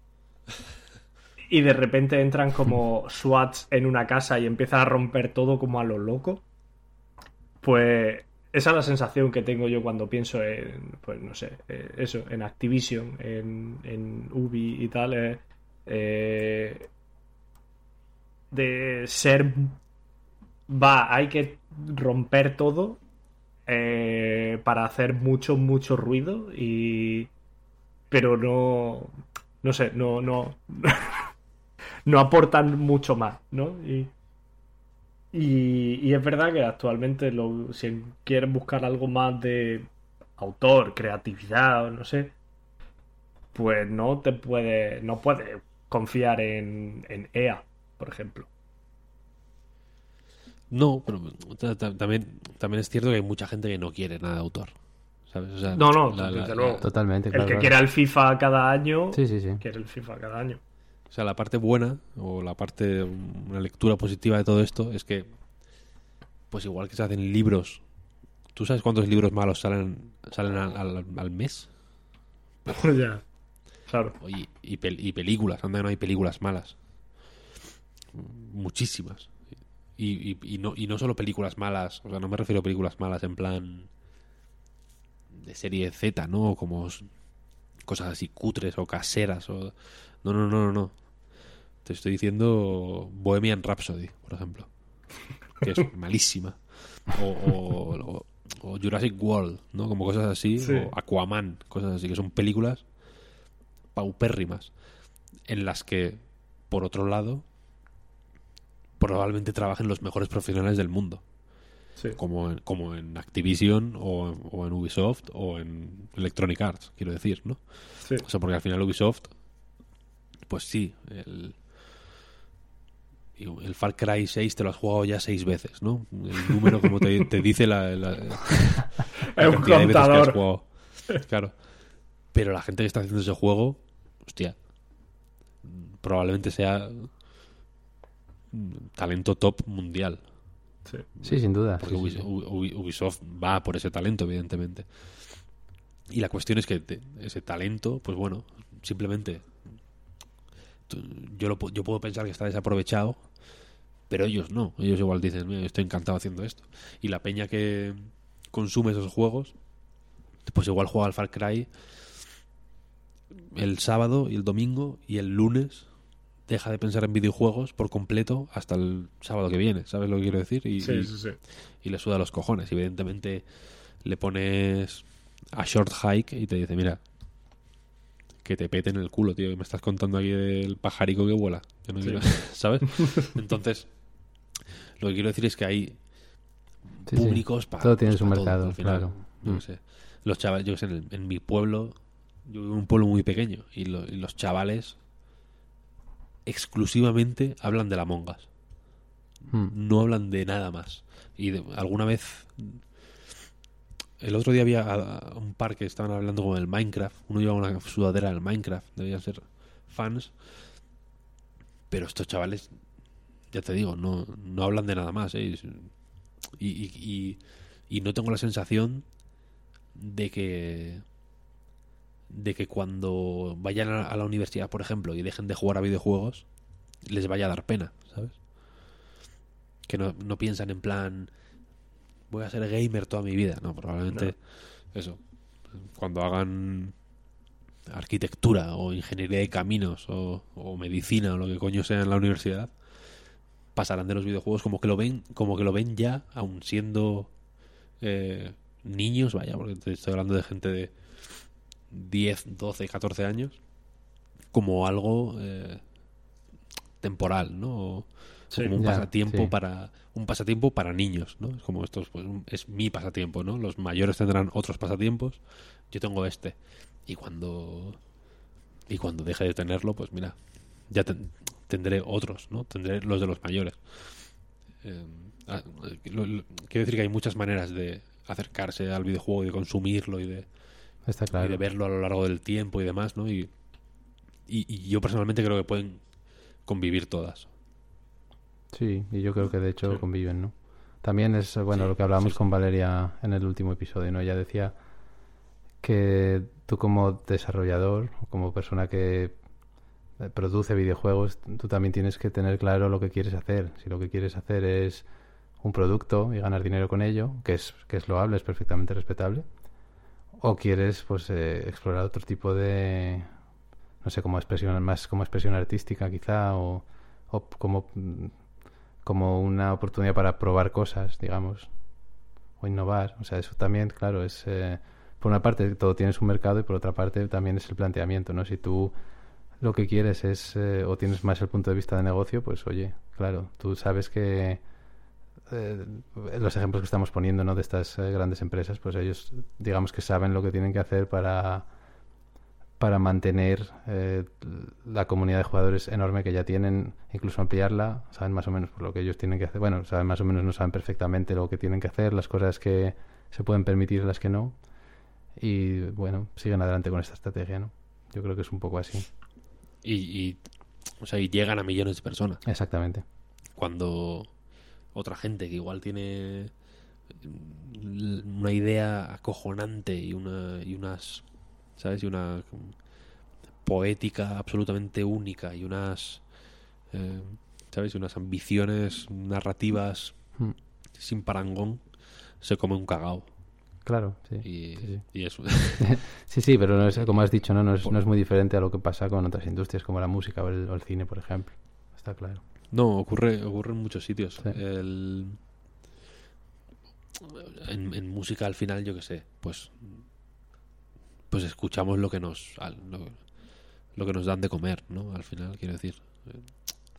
y de repente entran como SWATs en una casa y empiezan a romper todo como a lo loco. Pues esa es la sensación que tengo yo cuando pienso en, pues no sé, eh, eso, en Activision, en, en Ubi y tal, eh, eh, de ser, va, hay que romper todo eh, para hacer mucho, mucho ruido y, pero no, no sé, no, no, no aportan mucho más, ¿no? Y, y, es verdad que actualmente lo, si quieres buscar algo más de autor, creatividad no sé, pues no te puede, no puedes confiar en, en EA, por ejemplo. No, pero ta- ta- también, también es cierto que hay mucha gente que no quiere nada de autor. ¿sabes? O sea, No, no, la- la- luego. Totalmente, El claro. que claro. quiera el FIFA cada año, Sí, sí, sí. quiere el FIFA cada año. O sea, la parte buena o la parte, una lectura positiva de todo esto es que, pues igual que se hacen libros, ¿tú sabes cuántos libros malos salen, salen al, al- al mes? ya. Claro. Y, y, pel- y películas, anda que no hay películas malas. Muchísimas. Y, y- y no, y no solo películas malas, o sea, no me refiero a películas malas en plan de serie Z, ¿no? Como cosas así cutres o caseras. O... No, no, no, no, no. Te estoy diciendo Bohemian Rhapsody, por ejemplo. Que es malísima. O, o- o- o Jurassic World, ¿no? Como cosas así. Sí. O Aquaman, cosas así, que son películas paupérrimas. En las que, por otro lado, probablemente trabajen los mejores profesionales del mundo. Sí. Como en, como en Activision o, en- o en Ubisoft o en Electronic Arts, quiero decir, ¿no? Sí. O sea, porque al final Ubisoft, pues sí, el, el Far Cry 6 te lo has jugado ya seis veces, ¿no? El número como te, te dice la, la, la un cantidad de veces que has contador. jugado. Claro. Pero la gente que está haciendo ese juego, hostia, probablemente sea talento top mundial. Sí. Sí, sin duda. Porque sí, sí, Ubis- sí. Ubi- Ubisoft va por ese talento, evidentemente. Y la cuestión es que te- ese talento, pues bueno, simplemente tú- yo, lo, yo puedo pensar que está desaprovechado, pero ellos no. Ellos igual dicen, "Mira, estoy encantado haciendo esto. Y la peña que consume esos juegos, pues igual juega al Far Cry el sábado y el domingo y el lunes deja de pensar en videojuegos por completo hasta el sábado que viene, ¿sabes lo que quiero decir? Y, Sí, y- sí, sí. y le suda los cojones. Evidentemente le pones a short hike y te dice, mira, que te peten el culo, tío, que me estás contando aquí del pajarico que vuela. Yo no Sí. quiero- ¿Sabes? Entonces, lo que quiero decir es que hay Sí, sí. públicos para Todo tiene su mercado, al final. claro. Yo Mm. sé. Los chavales, yo qué sé, en, el- en mi pueblo, yo vivo en un pueblo muy pequeño y, lo- y los chavales exclusivamente hablan de la mongas Mm. no hablan de nada más. Y de- alguna vez. El otro día había a un par que estaban hablando con el Minecraft. Uno llevaba una sudadera del Minecraft. Debían ser fans. Pero estos chavales, ya te digo, no, no hablan de nada más. ¿eh? Y, y- y- y no tengo la sensación de que. De que cuando vayan a, la universidad, por ejemplo, y dejen de jugar a videojuegos, les vaya a dar pena, ¿sabes? que no, no piensan en plan voy a ser gamer toda mi vida no probablemente eso. Cuando hagan arquitectura o ingeniería de caminos o, o medicina o lo que coño sea en la universidad pasarán de los videojuegos como que lo ven, como que lo ven ya, aun siendo eh, niños, vaya, porque estoy hablando de gente de 10, 12, 14 años, como algo eh, temporal, ¿no? O- Sí. como un Ya, pasatiempo sí. para un pasatiempo para niños, ¿no? Es como esto es, pues, un- es mi pasatiempo, ¿no? Los mayores tendrán otros pasatiempos, yo tengo este y cuando y cuando deje de tenerlo, pues mira, ya ten- tendré otros, ¿no? Tendré los de los mayores. Eh, ah, lo- lo- quiero decir que hay muchas maneras de acercarse al videojuego y de consumirlo y de, Está y de verlo a lo largo del tiempo y demás, ¿no? Y, y, y yo personalmente creo que pueden convivir todas. Sí, y yo creo que de hecho Sí. conviven, ¿no? También es, bueno, Sí, lo que hablábamos sí, con Valeria en el último episodio, ¿no? Ella decía que tú como desarrollador, o como persona que eh, produce videojuegos, tú también tienes que tener claro lo que quieres hacer. Si lo que quieres hacer es un producto y ganar dinero con ello, que es, que es loable, es perfectamente respetable, o quieres pues eh, explorar otro tipo de no sé como expresión más como expresión artística quizá o, o como como una oportunidad para probar cosas digamos o innovar. O sea eso también claro es eh, por una parte todo tiene su mercado y por otra parte también es el planteamiento no si tú lo que quieres es eh, o tienes más el punto de vista de negocio pues oye claro tú sabes que eh, los ejemplos que estamos poniendo ¿no? de estas eh, grandes empresas, pues ellos digamos que saben lo que tienen que hacer para, para mantener eh, la comunidad de jugadores enorme que ya tienen, incluso ampliarla, saben más o menos por lo que ellos tienen que hacer. Bueno, saben más o menos, no saben perfectamente lo que tienen que hacer, las cosas que se pueden permitir las que no. Y bueno, siguen adelante con esta estrategia, ¿no? Yo creo que es un poco así. Y, y, o sea, y llegan a millones de personas. Exactamente. Cuando otra gente que igual tiene una idea acojonante y una y unas sabes y una poética absolutamente única y unas eh, sabes y unas ambiciones narrativas Mm. sin parangón se come un cagao Claro, sí. y, Sí, sí. y eso Sí, sí, pero no es, como has dicho, ¿no? No, es, no es muy diferente a lo que pasa con otras industrias como la música o el, o el cine, por ejemplo. Está claro. No, ocurre, ocurre en muchos sitios. Sí. El- En, en música al final, yo qué sé, pues pues escuchamos lo que nos lo, lo que nos dan de comer, ¿no? Al final, quiero decir.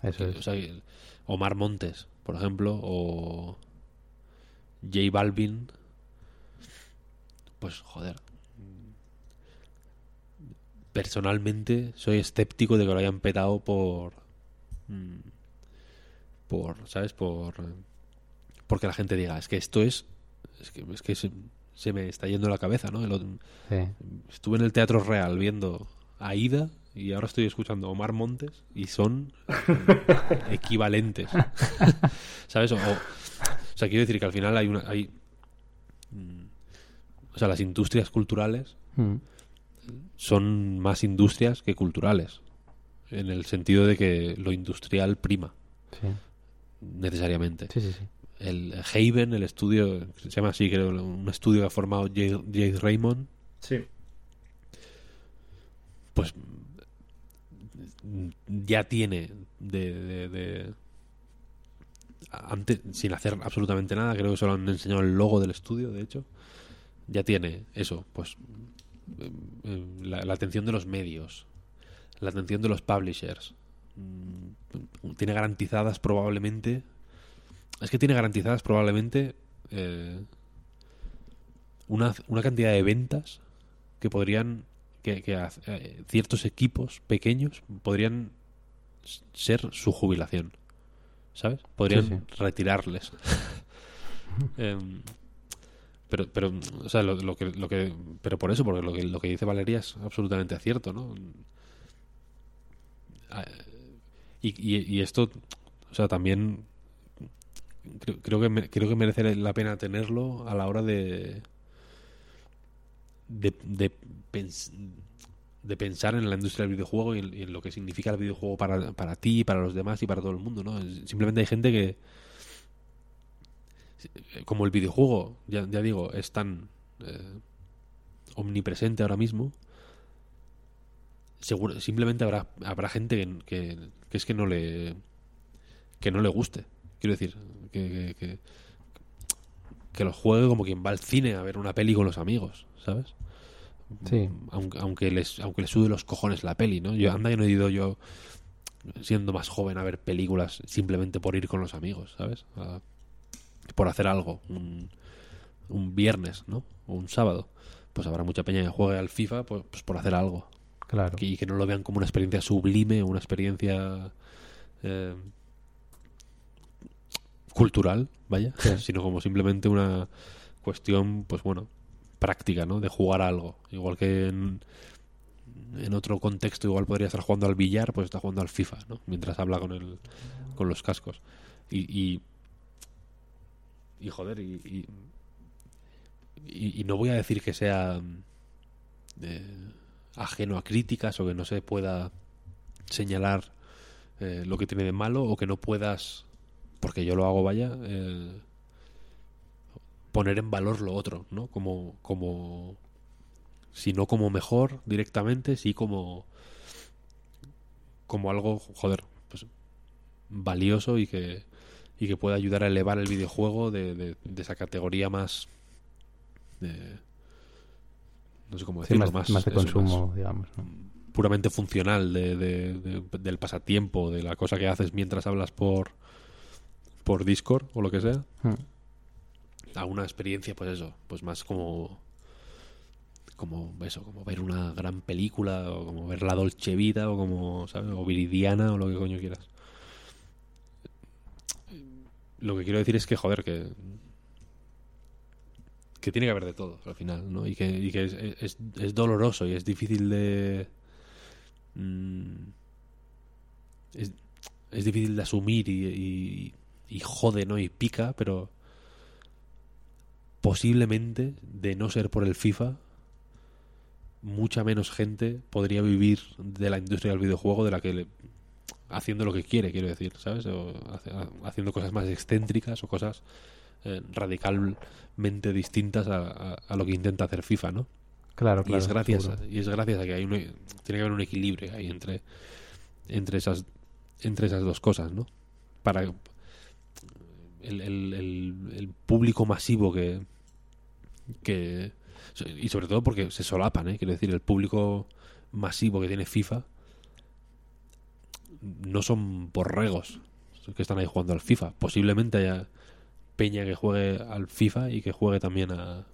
Eso Que, es. o sea, el- Omar Montes, por ejemplo, o J Balvin, pues joder. Personalmente soy escéptico de que lo hayan petado por mm, por, ¿sabes? Por porque la gente diga, es que esto es es que, es que se, se me está yendo la cabeza, ¿no? El otro- Sí. Estuve en el Teatro Real viendo a Ida y ahora estoy escuchando Omar Montes y son equivalentes. ¿Sabes? O, o sea, quiero decir que al final hay una. Hay, mm, o sea, las industrias culturales Mm. son más industrias que culturales. En el sentido de que lo industrial prima, Sí. Necesariamente. sí, sí, sí. El Haven, el estudio, se llama así, creo, un estudio que ha formado Jade, Jade Raymond, Sí. pues ya tiene de, de- de- antes sin hacer absolutamente nada creo que solo han enseñado el logo del estudio de hecho ya tiene eso pues eh, eh, la, la atención de los medios la atención de los publishers tiene garantizadas probablemente es que tiene garantizadas probablemente eh, una, una cantidad de ventas que podrían que, que a- eh, ciertos equipos pequeños podrían ser su jubilación ¿sabes? podrían Sí, retirarles Em, pero pero o sea lo, lo que lo que pero por eso porque lo que lo que dice Valeria es absolutamente cierto ¿no? Y, esto o sea también creo, que creo que merece la pena tenerlo a la hora de de, de, pens- de pensar en la industria del videojuego y en, lo que significa el videojuego para, para ti, para los demás y para todo el mundo, ¿no? Simplemente hay gente que como el videojuego, ya, digo, es tan eh, omnipresente ahora mismo, seguro, simplemente habrá, habrá gente que, que es que no le que no le guste. Quiero decir, que, que, que, que lo juegue como quien va al cine a ver una peli con los amigos, ¿sabes? Sí. Aunque, aunque les aunque les sude los cojones la peli, ¿no? Yo anda que no he ido yo siendo más joven a ver películas simplemente por ir con los amigos, ¿sabes? A- por hacer algo, un, un viernes, ¿no? O un sábado. Pues habrá mucha peña que juegue al FIFA pues, pues por hacer algo. Claro. Y que no lo vean como una experiencia sublime, una experiencia eh, cultural, vaya, Sí. sino como simplemente una cuestión, pues bueno, práctica, ¿no? De jugar a algo. Igual que en, en otro contexto, igual podría estar jugando al billar, pues está jugando al FIFA, ¿no? Mientras habla con el, con los cascos. Y, y, y, joder, y, y, y- y no voy a decir que sea eh, ajeno a críticas o que no se pueda señalar eh, lo que tiene de malo o que no puedas, porque yo lo hago, vaya, eh, poner en valor lo otro, ¿no? Como, como, si no como mejor directamente, sí como, como algo, joder, pues valioso y que, y que pueda ayudar a elevar el videojuego de, de- de esa categoría más, de- no sé cómo Sí, decirlo, más, más de consumo, digamos. ¿no? puramente funcional de, de- de- del pasatiempo, de la cosa que haces mientras hablas por por Discord o lo que sea, Hmm. a una experiencia, pues eso, pues más como como eso, como ver una gran película o como ver la Dolce Vita o como, ¿sabes? O Viridiana o lo que coño quieras. Lo que quiero decir es que, joder, que que tiene que haber de todo al final, ¿no? Y que, y que es, es, es doloroso y es difícil de... mm, es, difícil de asumir y, y, y jode, ¿no? Y pica, pero posiblemente, de no ser por el FIFA, mucha menos gente podría vivir de la industria del videojuego de la que le- haciendo lo que quiere, quiero decir, ¿sabes? O hace- haciendo cosas más excéntricas o cosas eh, radicalmente distintas a, a- a lo que intenta hacer FIFA, ¿no? Claro, y claro. es gracias a, y es gracias a que hay un, tiene que haber un equilibrio ahí entre entre esas entre esas dos cosas no para el, el- el- el público masivo que que y sobre todo porque se solapan ¿eh? quiero decir el público masivo que tiene FIFA no son borregos que están ahí jugando al FIFA posiblemente haya peña que juegue al FIFA y que juegue también a,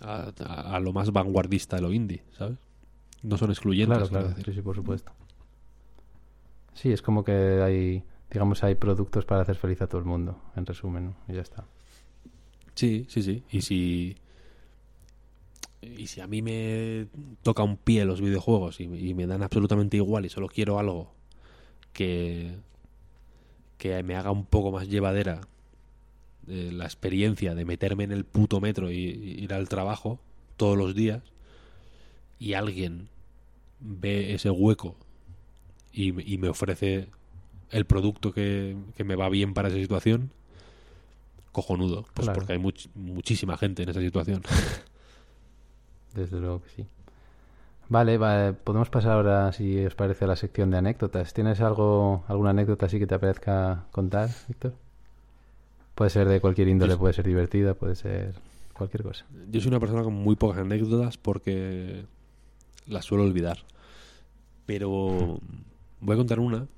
a, a- a lo más vanguardista de lo indie, ¿sabes? No son excluyentes. Claro, claro. decir. Sí, sí, por supuesto. Sí, es como que hay, digamos, hay productos para hacer feliz a todo el mundo, en resumen, ¿no? Y ya está. Sí, sí, sí. Y si. Y si a mí me toca un pie los videojuegos y, y me dan absolutamente igual y solo quiero algo que. que me haga un poco más llevadera eh, la experiencia de meterme en el puto metro y, y ir al trabajo todos los días y alguien ve ese hueco y, me- y me ofrece el producto que, que me va bien para esa situación, cojonudo. Pues Claro. porque hay much- muchísima gente en esa situación. Desde luego que sí. Vale, va- podemos pasar ahora, si os parece, a la sección de anécdotas. ¿Tienes algo, alguna anécdota así que te apetezca contar, Víctor? Puede ser de cualquier índole, Yo- puede ser divertida, puede ser cualquier cosa. Yo soy una persona con muy pocas anécdotas porque las suelo olvidar. Pero voy a contar una,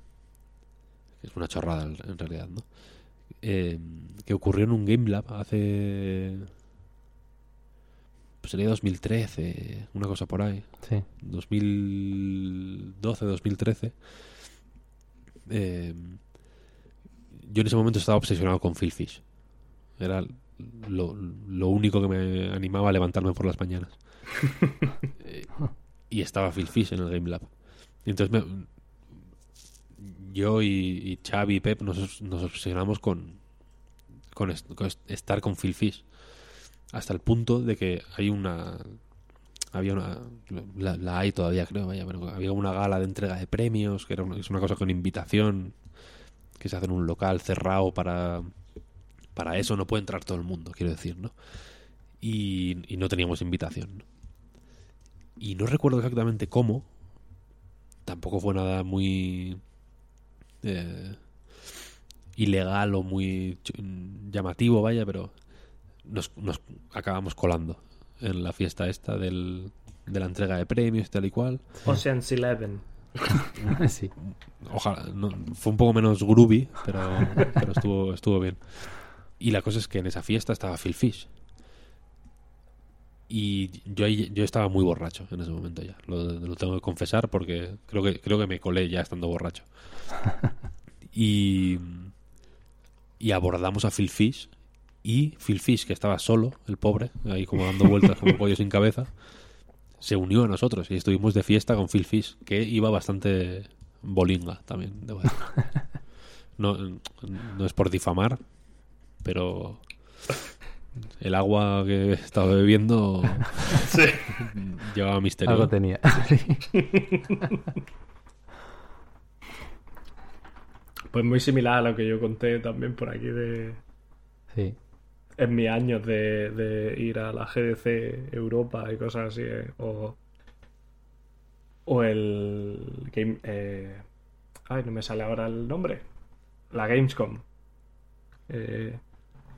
que es una chorrada en realidad, ¿no? Eh, que ocurrió en un Game Lab hace... Pues sería 2013, una cosa por ahí. Sí, 2012, 2013. Eh, yo en ese momento estaba obsesionado con Phil Fish. Era lo, lo único que me animaba a levantarme por las mañanas. Eh, y estaba Phil Fish en el Game Lab. Y entonces me- yo y, y Xavi y Pep nos, nos obsesionamos con, con, est- con est- estar con Phil Fish. Hasta el punto de que hay una había una la, la hay todavía creo vaya pero había una gala de entrega de premios que era una, es una cosa con invitación que se hace en un local cerrado para para eso no puede entrar todo el mundo quiero decir no y, no teníamos invitación y no recuerdo exactamente cómo tampoco fue nada muy eh, ilegal o muy llamativo, vaya, pero nos, acabamos colando en la fiesta esta del, de la entrega de premios tal y cual. Ocean's Eleven. sí. Ojalá, no, fue un poco menos groovy, pero, pero estuvo, estuvo bien. Y la cosa es que en esa fiesta estaba Phil Fish. Y yo, ahí- yo estaba muy borracho en ese momento ya. Lo, lo tengo que confesar porque creo que, creo que me colé ya estando borracho. Y, y abordamos a Phil Fish. Y Phil Fish, que estaba solo, el pobre, ahí como dando vueltas como pollo sin cabeza, se unió a nosotros y estuvimos de fiesta con Phil Fish, que iba bastante bolinga también. debo decir. No, no es por difamar, pero el agua que estaba bebiendo Sí. llevaba misterio. Algo tenía. Sí. Pues muy similar a lo que yo conté también por aquí de Sí. En mis años de, de ir a la GDC Europa y cosas así. eh, O, o el Game... eh, ay, no me sale ahora el nombre. La Gamescom. Eh,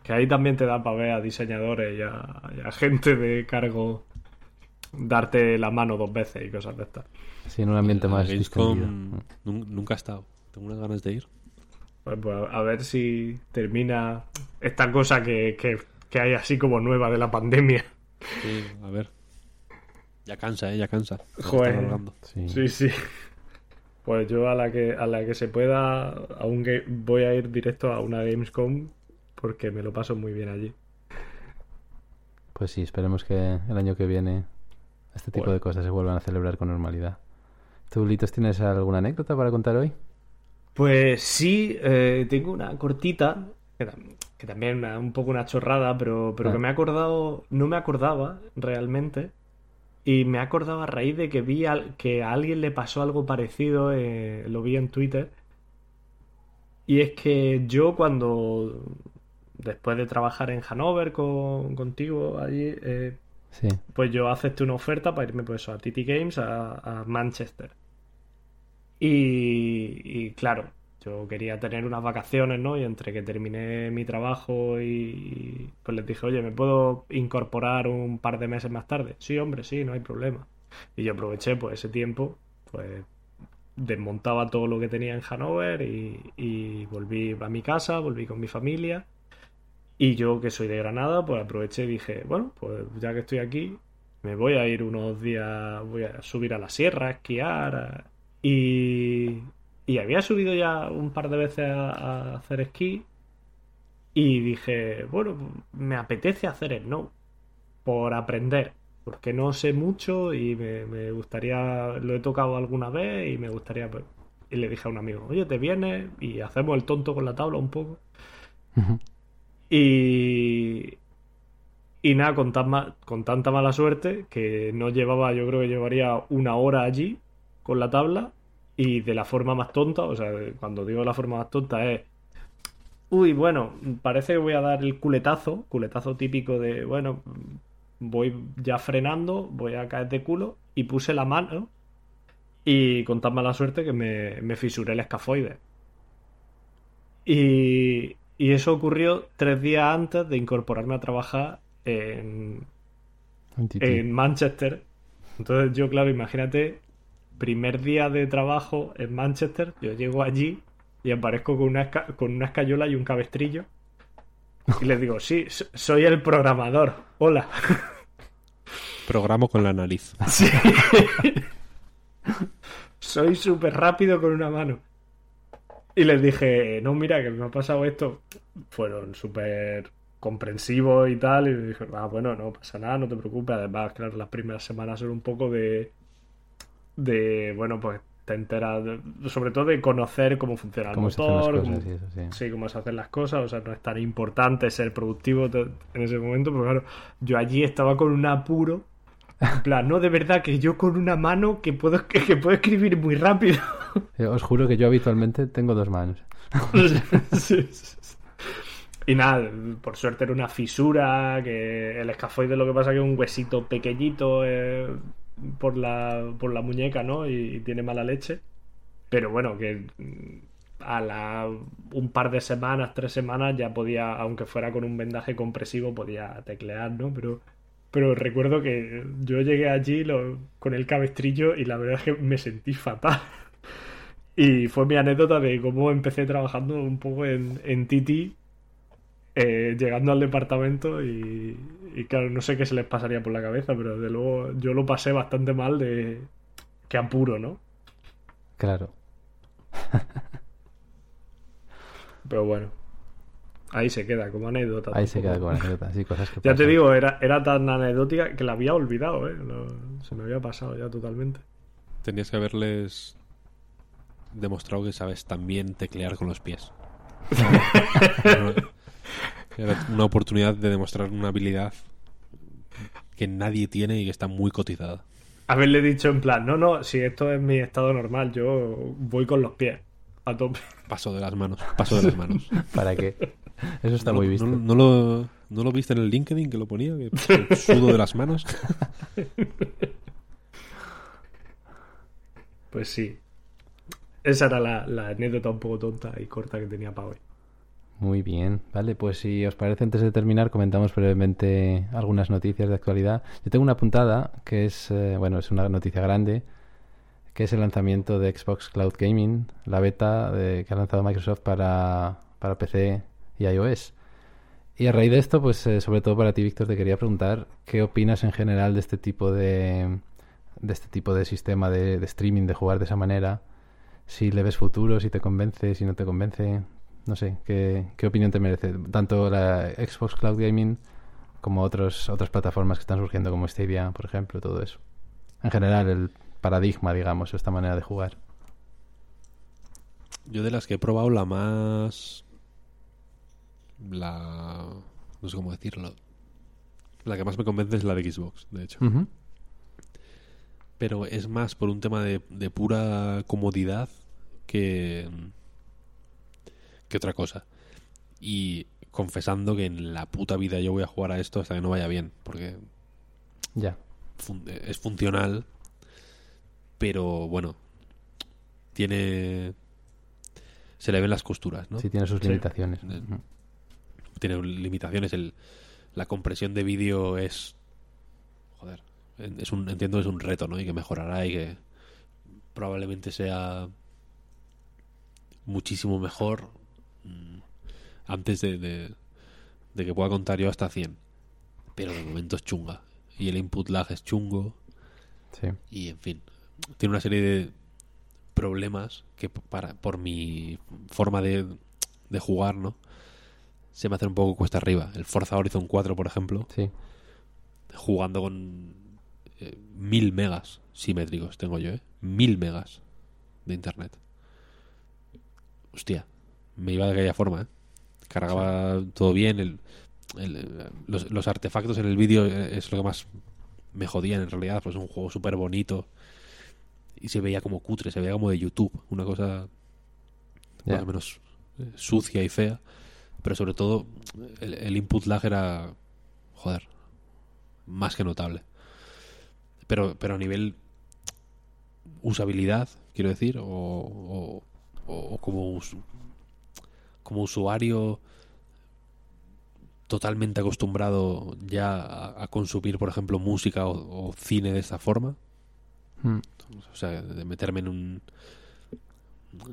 que ahí también te da para ver a diseñadores y a, y a gente de cargo darte la mano dos veces y cosas de estas. Sí, en un ambiente más Gamescom distendido. nunca he estado. Tengo unas ganas de ir. Pues, pues, a ver si termina esta cosa que, que, que hay así como nueva de la pandemia. Sí, a ver. Ya cansa, ¿eh? Ya cansa. Joder. Sí. Sí, sí. Pues yo a la que a la que se pueda, aún que voy a ir directo a una Gamescom porque me lo paso muy bien allí. Pues sí, esperemos que el año que viene este tipo Bueno. de cosas se vuelvan a celebrar con normalidad. ¿Tú, Litos, tienes alguna anécdota para contar hoy? Pues sí, eh, tengo una cortita, que, tam- que también una- un poco una chorrada, pero, pero Ah. que me he acordado, no me acordaba realmente, y me he acordado a raíz de que vi al- que a alguien le pasó algo parecido, eh, lo vi en Twitter, y es que yo cuando, después de trabajar en Hanover con, contigo allí, eh, Sí. pues yo acepté una oferta para irme pues a TT Games a, a Manchester. Y, claro, yo quería tener unas vacaciones, ¿no? Y entre que terminé mi trabajo y, pues les dije, oye, ¿me puedo incorporar un par de meses más tarde? Sí, hombre, sí, no hay problema. Y yo aproveché pues ese tiempo, pues desmontaba todo lo que tenía en Hanover y, volví a mi casa, volví con mi familia. Y yo, que soy de Granada, pues aproveché y dije, bueno, pues ya que estoy aquí, me voy a ir unos días, voy a subir a la sierra, a esquiar. Y, y había subido ya un par de veces a, a hacer esquí. Y dije, bueno, me apetece hacer snow por aprender, porque no sé mucho y me, me gustaría, lo he tocado alguna vez y me gustaría... pues, Y le dije a un amigo, oye, ¿te vienes? Y hacemos el tonto con la tabla un poco. Y, y nada, con, tan ma- con tanta mala suerte que no llevaba, yo creo que llevaría una hora allí con la tabla y de la forma más tonta, o sea, cuando digo la forma más tonta es, uy, bueno, parece que voy a dar el culetazo, culetazo típico de, bueno, voy ya frenando, voy a caer de culo y puse la mano y con tan mala suerte que me, me fisuré el escafoide. Y, y eso ocurrió tres días antes de incorporarme a trabajar en, en Manchester. Entonces yo, claro, imagínate, primer día de trabajo en Manchester, yo llego allí y aparezco con una, con una escayola y un cabestrillo. Y les digo, sí, so- soy el programador. Hola. Programo con la nariz. Soy súper rápido con una mano. Y les dije, no, mira, que me ha pasado esto. Fueron súper comprensivos y tal. Y me dije, ah, bueno, no pasa nada, no te preocupes. Además, claro, las primeras semanas son un poco de. De, bueno, pues te enteras, de- sobre todo de conocer cómo funciona el Cómo motor, cómo- eso, sí. sí, cómo se hacen las cosas, o sea, no es tan importante ser productivo en ese momento, pero claro, yo allí estaba con un apuro, en plan, no, de verdad que yo con una mano que puedo, que, que puedo escribir muy rápido. Eh, Os juro que yo habitualmente tengo dos manos. Sí, sí, sí. Y nada, por suerte era una fisura, que el escafoide lo que pasa que es un huesito pequeñito eh, por, la, por la muñeca, ¿no? Y, tiene mala leche. Pero bueno, que mm, a la, un par de semanas, tres semanas, ya podía, aunque fuera con un vendaje compresivo, podía teclear, ¿no? Pero, pero recuerdo que yo llegué allí lo, con el cabestrillo y la verdad es que me sentí fatal. Y fue mi anécdota de cómo empecé trabajando un poco en, en Titi, eh, llegando al departamento y, y claro, no sé qué se les pasaría por la cabeza, pero de luego yo lo pasé bastante mal de que apuro, ¿no? Claro. Pero bueno, ahí se queda como anécdota. Ahí se queda como anécdota, sí, cosas que Ya te digo, era, era tan anecdótica que la había olvidado, ¿eh? Lo- se me había pasado ya totalmente. Tenías que haberles demostrado que sabes también teclear con los pies. Era una oportunidad de demostrar una habilidad que nadie tiene y que está muy cotizada. Haberle dicho en plan, no, no, si esto es mi estado normal, yo voy con los pies a tope. Paso de las manos, paso de las manos. ¿Para qué? Eso está ¿No, muy visto. no- no lo, ¿No lo viste en el LinkedIn que lo ponía? Que sudo de las manos. Pues sí. Esa era la, la anécdota un poco tonta y corta que tenía para hoy. Muy bien, vale, pues si os parece, antes de terminar, comentamos brevemente algunas noticias de actualidad. Yo tengo una puntada que es, eh, bueno, es una noticia grande, que es el lanzamiento de Xbox Cloud Gaming, la beta de- que ha lanzado Microsoft para, para PC y iOS. Y a raíz de esto, pues eh, sobre todo para ti, Víctor, te quería preguntar qué opinas en general de este tipo de, de este tipo de sistema de, de streaming, de jugar de esa manera. Si le ves futuro, si te convence, si no te convence. No sé, ¿qué, qué opinión te merece? Tanto la Xbox Cloud Gaming como otros, otras plataformas que están surgiendo como Stadia, por ejemplo, todo eso. En general, el paradigma, digamos, esta manera de jugar. Yo de las que he probado, la más. La. No sé cómo decirlo. La que más me convence es la de Xbox, de hecho. Pero es más por un tema de, de pura comodidad que. Que otra cosa. Y confesando que en la puta vida yo voy a jugar a esto hasta que no vaya bien. Porque Ya. fun- es funcional, pero bueno, tiene. Se le ven las costuras, ¿no? Sí, tiene sus limitaciones. Eh. Tiene limitaciones. El, la compresión de vídeo es. Joder. Es un, entiendo que es un reto, ¿no? Y que mejorará y que probablemente sea muchísimo mejor antes de, de, de que pueda contar yo hasta 100. Pero de momento es chunga. Y el input lag es chungo. Sí. Y en fin, tiene una serie de problemas que para, por mi forma de, de jugar, ¿no? Se me hace un poco cuesta arriba. El Forza Horizon 4, por ejemplo, Sí. jugando con eh, mil megas simétricos tengo yo, ¿eh? Mil megas de internet. Hostia, me iba de aquella forma, ¿eh? Cargaba todo bien, el, el- los, los artefactos en el vídeo eh, es lo que más me jodían en realidad, pues es un juego súper bonito y se veía como cutre, se veía como de YouTube, una cosa Ya. más o menos eh, sucia y fea, pero sobre todo el, el input lag era, joder, más que notable. Pero, pero a nivel usabilidad, quiero decir, o, o- o como, como usuario totalmente acostumbrado ya a, a consumir, por ejemplo, música o, o cine de esta forma, Mm. o sea, de meterme en un...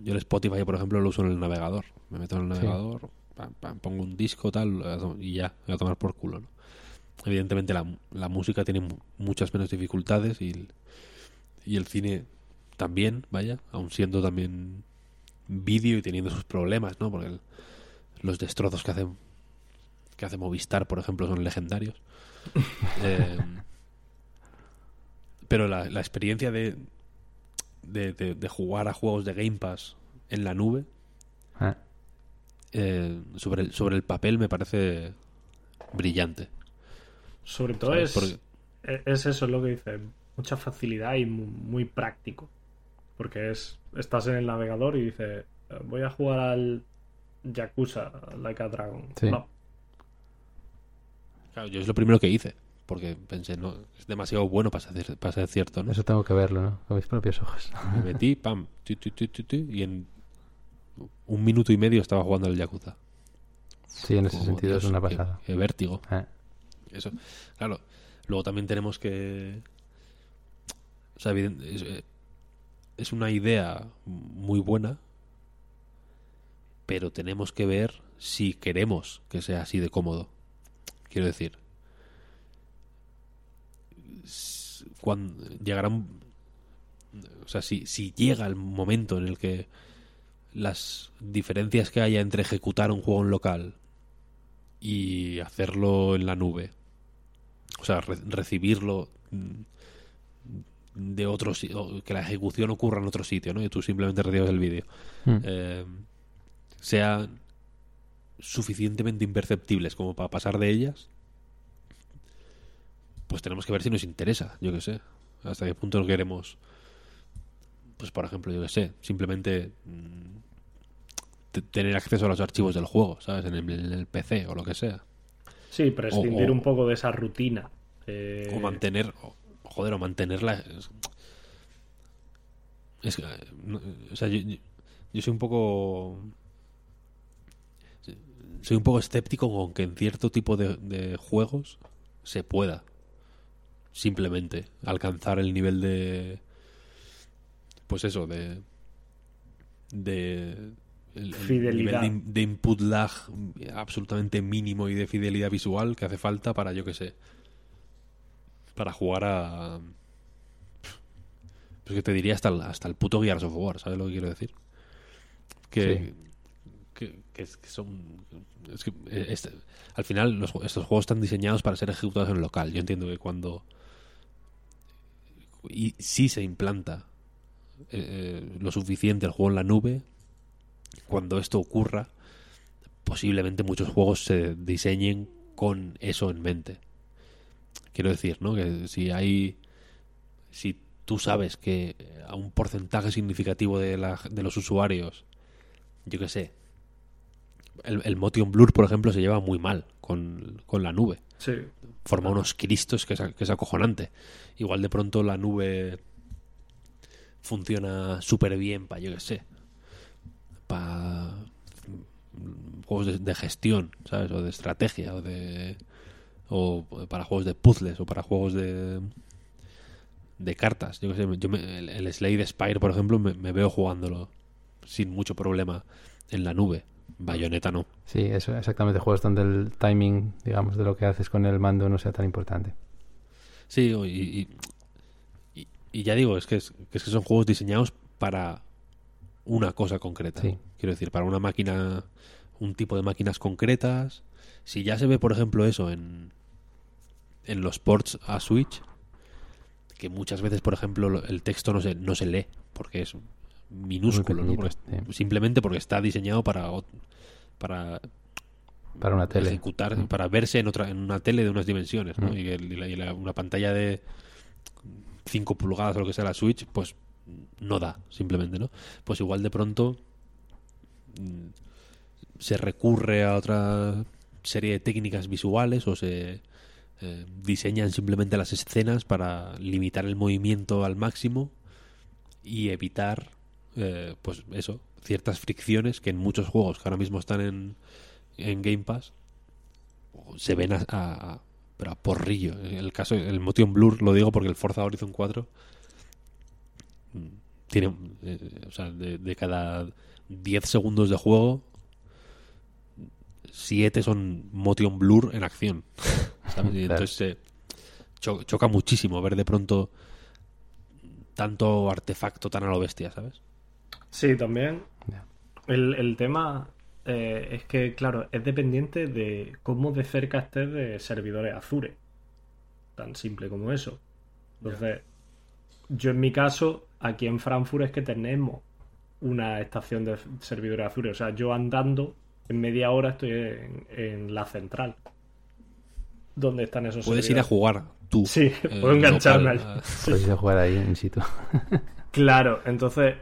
Yo el Spotify, por ejemplo, lo uso en el navegador. Me meto en el Sí. navegador, pam, pam, pongo un disco, tal, y ya, voy a tomar por culo, ¿no? Evidentemente la, la música tiene mu- muchas menos dificultades y el, y el cine también, vaya, aun siendo también vídeo y teniendo sus problemas, ¿no? Porque el- los destrozos que hacen que hace Movistar, por ejemplo, son legendarios. Eh, pero la, la experiencia de, de, de- de jugar a juegos de Game Pass en la nube, Ah, eh, sobre, el, sobre el papel me parece brillante. Sobre todo ¿sabes? es, Porque- e- es eso, es lo que dice. Mucha facilidad y mu- muy, práctico. Porque es estás en el navegador y dices, "Eh, voy a jugar al Yakuza, Like a Dragon. Sí. Claro, yo es lo primero que hice, porque pensé, no, es demasiado bueno para ser, para ser cierto, ¿no? Eso tengo que verlo, ¿no? Con mis propios ojos. Me metí, pam, tu, tu, tu, tu, tu, y en un minuto y medio estaba jugando al Yakuza. Sí, en ese Como, sentido Dios, es una pasada. qué vértigo. Eh, Eso, claro. Luego también tenemos que. O sea, evident- es, una idea muy buena, pero tenemos que ver si queremos que sea así de cómodo. Quiero decir, cuando llegará un- o sea, si, si llega el momento en el que las diferencias que haya entre ejecutar un juego en local y hacerlo en la nube, o sea, re- recibirlo mm, de otro si- o que la ejecución ocurra en otro sitio, ¿no? Y tú simplemente recibes el vídeo. mm. Eh, sean suficientemente imperceptibles como para pasar de ellas, pues tenemos que ver si nos interesa, yo que sé, hasta qué punto queremos, pues por ejemplo, yo que sé, simplemente mm, te- tener acceso a los archivos del juego, ¿sabes? En el, en el PC o lo que sea. Sí, prescindir O- o- un poco de esa rutina. Eh, O mantener, o- joder, o mantenerla. Es, que, no, o sea, yo, yo- yo soy un poco. Soy un poco escéptico con que en cierto tipo de, de juegos se pueda simplemente alcanzar el nivel de. Pues eso, de. de. el- el Fidelidad. nivel de, de input lag absolutamente mínimo y de fidelidad visual que hace falta para, yo que sé, para jugar a. Pues que te diría hasta el, hasta el puto Gears of War, ¿sabes lo que quiero decir? Que, que, que es- que son. es que, eh, este- al final, los estos juegos están diseñados para ser ejecutados en local. Yo entiendo que cuando. Y si se implanta eh, eh, lo suficiente el juego en la nube, cuando esto ocurra, posiblemente muchos juegos se diseñen con eso en mente. Quiero decir, ¿no? Que si hay. Si tú sabes que a un porcentaje significativo de, la- de los usuarios, yo qué sé, el, el Motion Blur, por ejemplo, se lleva muy mal con, con la nube. Sí. Forma unos cristos que es, que es acojonante. Igual de pronto la nube funciona súper bien para, yo qué sé, para juegos de, de gestión, ¿sabes? O de estrategia, o de. O para juegos de puzzles, o para juegos de. de cartas. Yo sé, yo me- el, el Slade Spire, por ejemplo, me, me veo jugándolo sin mucho problema en la nube. Bayonetta no. Sí, eso exactamente. Juegos donde el timing, digamos, de lo que haces con el mando no sea tan importante. Sí, y, y, y- y ya digo, es que, es, que es que son juegos diseñados para una cosa concreta. Sí. Quiero decir, para una máquina, un tipo de máquinas concretas. Si ya se ve, por ejemplo, eso en, en los ports a Switch, que muchas veces, por ejemplo, lo- el texto no se, no se lee, porque es minúsculo, ¿no? pequeñito, Porque- sí. Simplemente porque está diseñado para, para Para una tele. ejecutar, Mm. para verse en otra en una tele de unas dimensiones, ¿no? Mm. Y, el- y la- y la- una pantalla de 5 pulgadas o lo que sea la Switch, pues no da, simplemente, ¿no? Pues igual de pronto mm, se recurre a otra serie de técnicas visuales o se eh, diseñan simplemente las escenas para limitar el movimiento al máximo y evitar eh, pues eso ciertas fricciones que en muchos juegos que ahora mismo están en, en Game Pass se ven a, a- a- porrillo. El caso el Motion Blur lo digo porque el Forza Horizon 4 mm, tiene eh, o sea de, de cada 10 segundos de juego 7 son Motion Blur en acción ¿sabes? Y Claro. entonces eh, cho- choca muchísimo ver de pronto tanto artefacto tan a lo bestia ¿sabes? Sí, también. El, el tema eh, es que, claro, es dependiente de cómo de cerca estés de servidores Azure. Tan simple como eso. Entonces, yo en mi caso, aquí en Frankfurt es que tenemos una estación de servidores Azure. O sea, yo andando en media hora estoy en, en la central. Donde están esos puedes ir a jugar tú Sí, eh, puedo engancharme local, allí. a- Puedes ir a jugar ahí in situ. Claro, entonces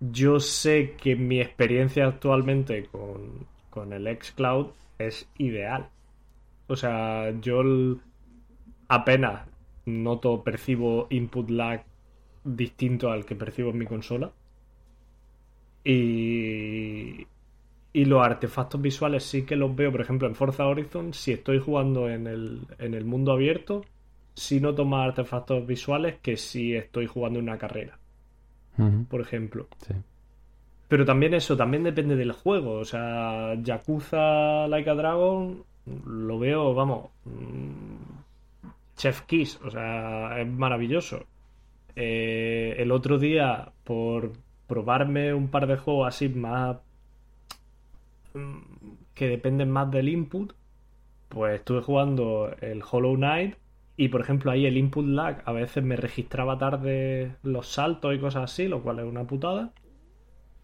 yo sé que mi experiencia actualmente con, con el xCloud es ideal. O sea, yo apenas noto, percibo input lag distinto al que percibo en mi consola. Y, y los artefactos visuales sí que los veo, por ejemplo, en Forza Horizon, si estoy jugando en el, en el mundo abierto, si noto más artefactos visuales que si estoy jugando en una carrera, por ejemplo. Sí. Pero también eso, también depende del juego. O sea, Yakuza Like a Dragon lo veo, vamos, mm, Chef Kiss, o sea, es maravilloso. Eh, el otro día, por probarme un par de juegos así más que dependen más del input, pues estuve jugando el Hollow Knight y por ejemplo ahí el input lag a veces me registraba tarde los saltos y cosas así, lo cual es una putada.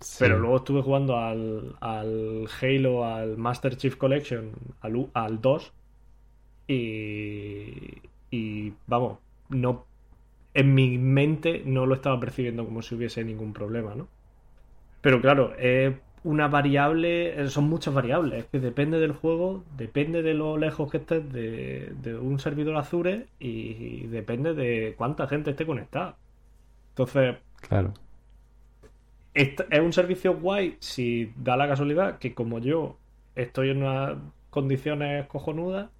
Sí. Pero luego estuve jugando al, al Halo, al Master Chief Collection, al, U- al 2. Y, y vamos, no en mi mente no lo estaba percibiendo como si hubiese ningún problema, ¿no? Pero claro, es una variable, eh, son muchas variables, es que depende del juego, depende de lo lejos que estés de, de un servidor Azure y depende de cuánta gente esté conectada. Entonces, Claro. Es un servicio guay si da la casualidad que como yo estoy en unas condiciones cojonudas,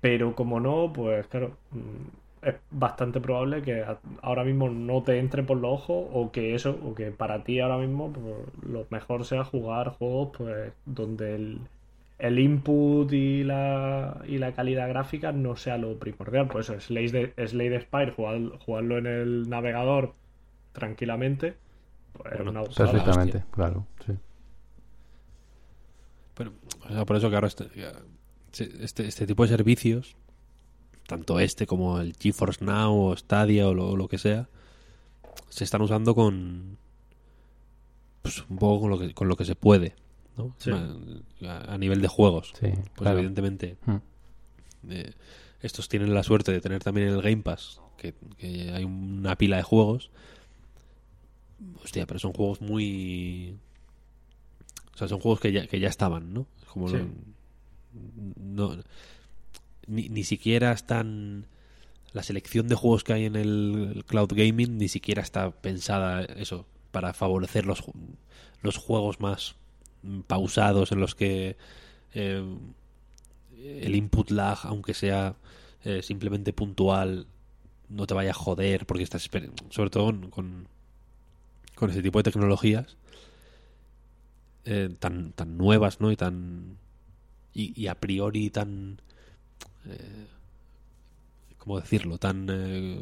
pero como no, pues claro, mm, es bastante probable que ahora mismo no te entre por los ojos o que eso, o que para ti ahora mismo pues, lo mejor sea jugar juegos pues donde el, el input y la, y la calidad gráfica no sea lo primordial. Pues eso, Slade, Slade Spire, jugar- jugarlo en el navegador tranquilamente, pues es Bueno, una. Perfectamente, claro. Sí. Pero, o sea, por eso que ahora este, este, este tipo de servicios, tanto este como el GeForce Now o Stadia o lo, lo que sea, se están usando con pues un poco con lo que, con lo que se puede, ¿no? Sí. A, a nivel de juegos. Sí, Pues claro. evidentemente Mm. eh, estos tienen la suerte de tener también en el Game Pass que, que hay una pila de juegos. Hostia, pero son juegos muy... O sea, son juegos que ya, que ya estaban, ¿no? Como Sí. no- ni, ni siquiera están... La selección de juegos que hay en el cloud gaming ni siquiera está pensada eso para favorecer los, los juegos más pausados en los que eh, el input lag, aunque sea eh, simplemente puntual, no te vaya a joder, porque estás, sobre todo con, con, ese tipo de tecnologías eh, tan, tan nuevas, ¿no? Y tan. Y a priori tan. Eh, ¿Cómo decirlo? Tan. eh,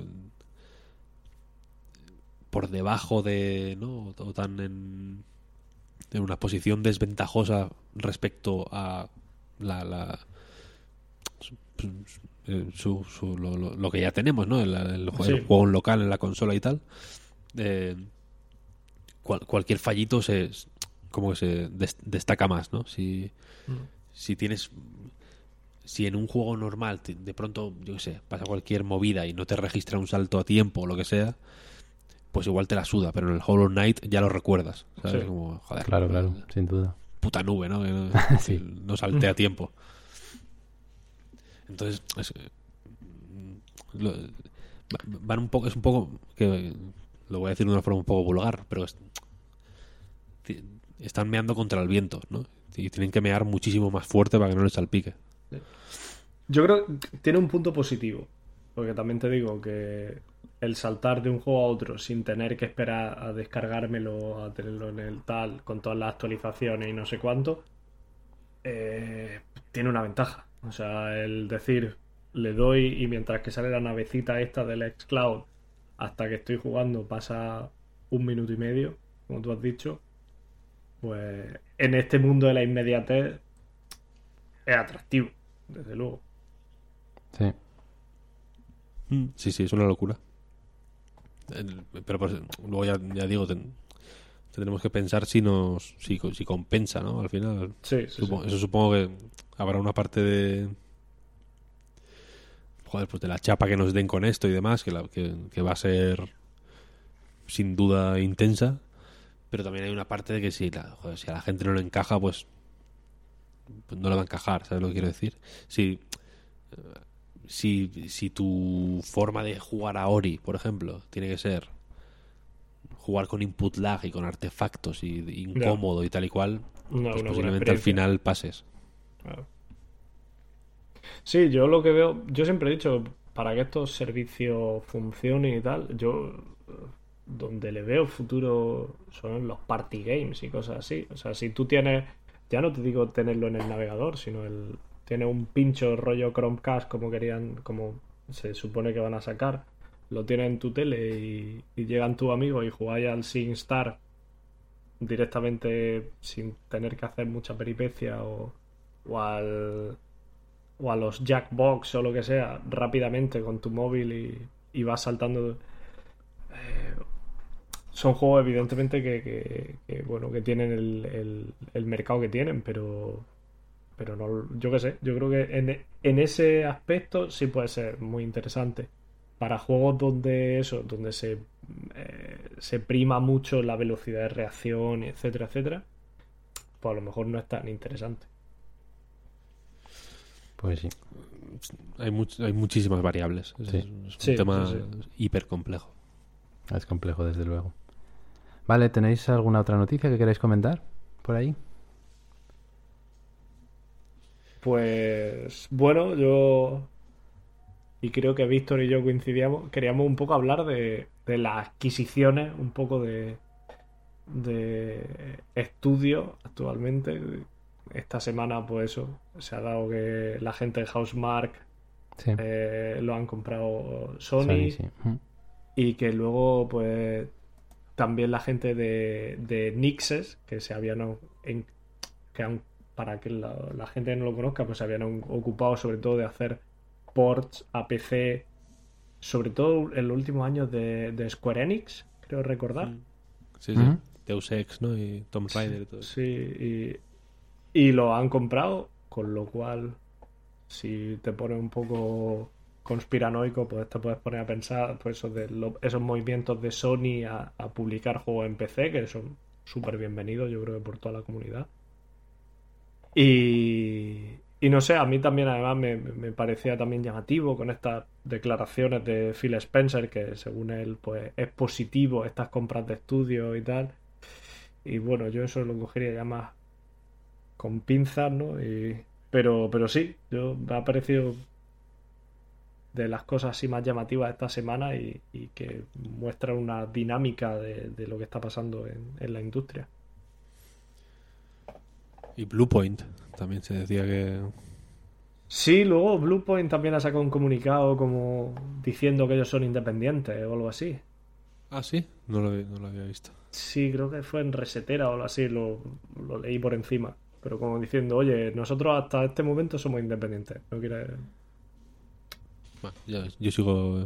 por debajo de. ¿No? O tan en. En una posición desventajosa respecto a la, la su, eh, su- su- lo, lo- lo que ya tenemos, ¿no? El, el jue- el Sí. juego en local en la consola y tal. Eh, cual- cualquier fallito se como que se des- destaca más, ¿no? Si, si tienes si en un juego normal te- de pronto, yo qué sé, pasa cualquier movida y no te registra un salto a tiempo o lo que sea, pues igual te la suda, pero en el Hollow Knight ya lo recuerdas, ¿sabes? Sí. Como, joder, Claro, claro, sin duda. puta nube, ¿no? Que no, Sí. no salte a tiempo. Entonces, es, eh, lo- van un poco, es un poco, que lo voy a decir de una forma un poco vulgar, pero es- están meando contra el viento, ¿no? Y tienen que mear muchísimo más fuerte para que no les salpique. Yo creo que tiene un punto positivo. Porque también te digo que el saltar de un juego a otro sin tener que esperar a descargármelo, a tenerlo en el tal, con todas las actualizaciones y no sé cuánto, eh, tiene una ventaja. O sea, el decir, le doy y mientras que sale la navecita esta del xCloud hasta que estoy jugando pasa un minuto y medio, como tú has dicho, pues en este mundo de la inmediatez es atractivo, desde luego. Sí. Sí, sí, es una locura. El- Pero pues, luego ya, ya digo, ten- tendremos que pensar si nos si, si compensa, ¿no? Al final. Sí, sí, Supo- sí. Eso supongo que habrá una parte de. Joder, pues de la chapa que nos den con esto y demás, que, la- que, que va a ser sin duda intensa. Pero también hay una parte de que si, la, joder, si a la gente no le encaja, pues, pues no le va a encajar, ¿sabes lo que quiero decir? Si, eh, si, si tu forma de jugar a Ori, por ejemplo, tiene que ser jugar con input lag y con artefactos y, y incómodo y tal y cual, pues posiblemente al final pases. Claro. Sí, yo lo que veo, yo siempre he dicho, para que estos servicios funcionen y tal, yo donde le veo futuro son los party games y cosas así. O sea, si tú tienes, ya no te digo tenerlo en el navegador, sino el tienes un pincho rollo Chromecast como querían, como se supone que van a sacar, lo tienes en tu tele y, llegan tus amigos y jugáis al SingStar directamente sin tener que hacer mucha peripecia o, al o a los Jackbox o lo que sea rápidamente con tu móvil y, y vas saltando son juegos evidentemente que, que- que, bueno que tienen el, el- el mercado que tienen pero pero no yo qué sé yo creo que en, en ese aspecto sí puede ser muy interesante para juegos donde eso donde se eh, se prima mucho la velocidad de reacción etcétera etcétera pues a lo mejor no es tan interesante Pues sí. Hay, much- hay muchísimas variables. Es, Sí. es un Sí, tema sí, hiper complejo. Es complejo, desde luego. Vale, ¿tenéis alguna otra noticia que queráis comentar por ahí? Pues bueno, yo y creo que Víctor y yo coincidíamos, queríamos un poco hablar de, de las adquisiciones, un poco de, de estudio actualmente. Esta semana, pues eso, se ha dado que la gente de Housemark Sí. eh, lo han comprado Sony, Sony, sí. Y que luego, pues, también la gente de, de Nixes, que se habían, en- que para que la, la gente no lo conozca, pues se habían ocupado sobre todo de hacer ports a PC, sobre todo en los últimos años de, de Square Enix, creo recordar. Sí, sí. Ujú. Deus Ex, ¿no? Y Tomb Raider y todo eso. Sí, y, y lo han comprado, con lo cual, si te pones un poco conspiranoico, pues te puedes poner a pensar pues, eso de lo- esos movimientos de Sony a, publicar juegos en PC, que son súper bienvenidos, yo creo por toda la comunidad. Y, y no sé, a mí también además me, me parecía también llamativo con estas declaraciones de Phil Spencer, que según él pues es positivo estas compras de estudio y tal. Y bueno, yo eso lo cogería ya más con pinzas, ¿no? Y, pero, pero sí, yo me ha parecido de las cosas así más llamativas esta semana y, y que muestra una dinámica de, de lo que está pasando en, en la industria. Y Bluepoint también se decía que. Sí, luego Bluepoint también ha sacado un comunicado como diciendo que ellos son independientes o algo así. Ah, sí. No lo, no lo había visto. Sí, creo que fue en Resetera o algo así, lo, lo leí por encima. Pero como diciendo, oye, nosotros hasta este momento somos independientes. No quiere... Bueno, yo sigo.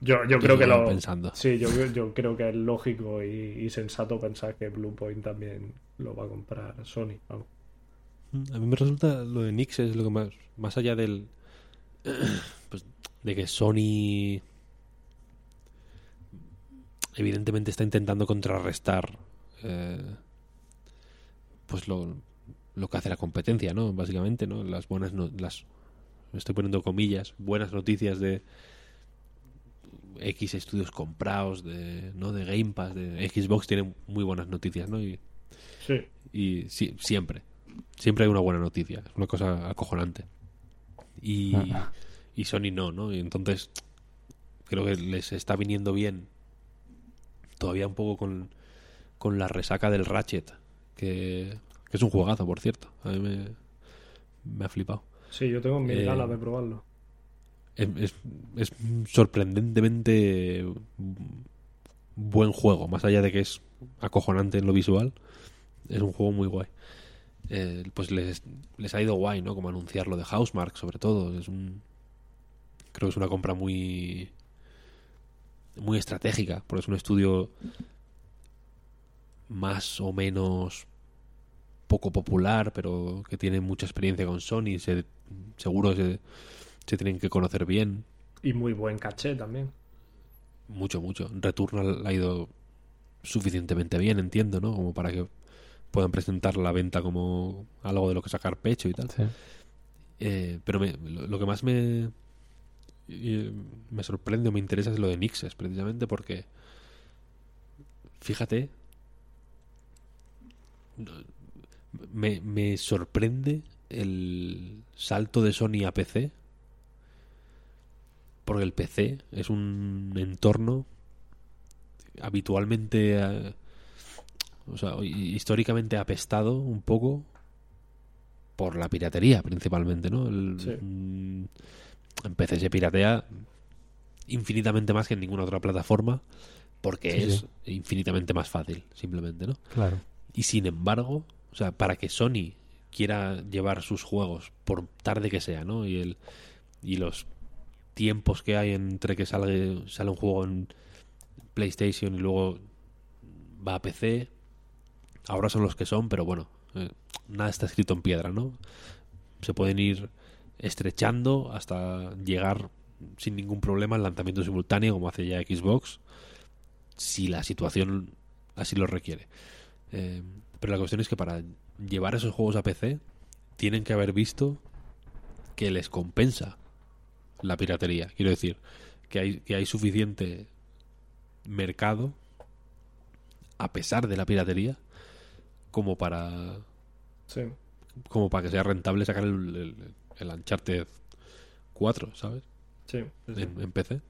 Yo, yo yo creo que lo... pensando. Sí, yo, yo creo que es lógico y, y sensato pensar que Bluepoint también lo va a comprar Sony. vamos. A mí me resulta lo de Nix es lo que más. Más allá del. Pues, de que Sony. Evidentemente está intentando contrarrestar. eh, pues lo, lo que hace la competencia, ¿no? Básicamente, ¿no? Las buenas. no- las estoy poniendo comillas. Buenas noticias de. X estudios comprados, de, ¿no? De Game Pass, de Xbox tiene muy buenas noticias, ¿no? Y, Sí, y sí, siempre. Siempre hay una buena noticia. Es una cosa acojonante. Y, y Sony no, ¿no? Y entonces creo que les está viniendo bien todavía un poco con, con la resaca del Ratchet, que, que es un juegazo, por cierto. A mí me, me ha flipado. Sí, yo tengo mil Eh, ganas de probarlo. Es, es, es sorprendentemente buen juego, más allá de que es acojonante en lo visual, es un juego muy guay. Eh, pues les, les ha ido guay, ¿no? Como anunciar lo de Housemark, sobre todo. Es un, creo que es una compra muy muy estratégica, porque es un estudio más o menos poco popular, pero que tiene mucha experiencia con Sony, se, seguro se, se tienen que conocer bien, Y muy buen caché también. mucho, mucho. Returnal ha ido suficientemente bien, entiendo, ¿no? Como para que puedan presentar la venta como algo de lo que sacar pecho y tal. Sí. Eh, pero me- lo, lo que más me eh, me sorprende o me interesa es lo de Nixes, precisamente porque fíjate, me, me sorprende el salto de Sony a PC. Porque el PC es un entorno habitualmente, eh, o sea, históricamente apestado un poco por la piratería principalmente, ¿no? El, Sí. mm, En PC se piratea infinitamente más que en ninguna otra plataforma porque Sí, es sí. infinitamente más fácil, simplemente, ¿no? Claro. Y sin embargo, o sea, para que Sony quiera llevar sus juegos, por tarde que sea, ¿no? Y el y los tiempos que hay entre que sale, sale un juego en PlayStation y luego va a PC, ahora son los que son, pero bueno, eh, nada está escrito en piedra, ¿no? Se pueden ir estrechando hasta llegar sin ningún problema al lanzamiento simultáneo, como hace ya Xbox, si la situación así lo requiere. Eh, pero la cuestión es que para llevar esos juegos a PC tienen que haber visto que les compensa la piratería. Quiero decir, que hay, que hay suficiente mercado a pesar de la piratería como para Sí. como para que sea rentable sacar el, el, el Uncharted 4, ¿sabes? Sí. sí, sí. En, en PC.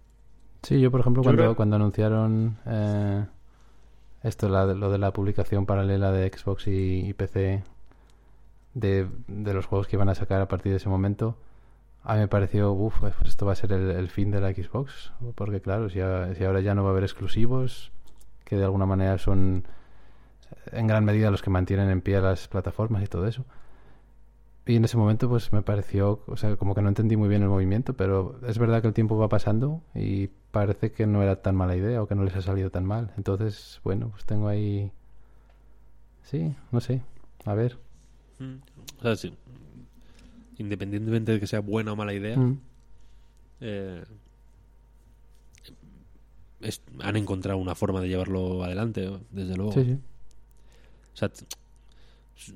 Sí, yo por ejemplo Yo cuando, creo- cuando anunciaron eh, esto, la, lo de la publicación paralela de Xbox y, PC de, de los juegos que iban a sacar a partir de ese momento, a mí me pareció, uff, pues esto va a ser el, el fin de la Xbox, porque claro, si, si ahora ya no va a haber exclusivos, que de alguna manera son en gran medida los que mantienen en pie las plataformas y todo eso. Y en ese momento pues me pareció, o sea, como que no entendí muy bien el movimiento, pero es verdad que el tiempo va pasando y parece que no era tan mala idea o que no les ha salido tan mal. Entonces, bueno, pues tengo ahí... Sí, no sé. A ver. O sea, sí, independientemente de que sea buena o mala idea, Mm. eh, es- han encontrado una forma de llevarlo adelante, desde luego. Sí, sí. O sea,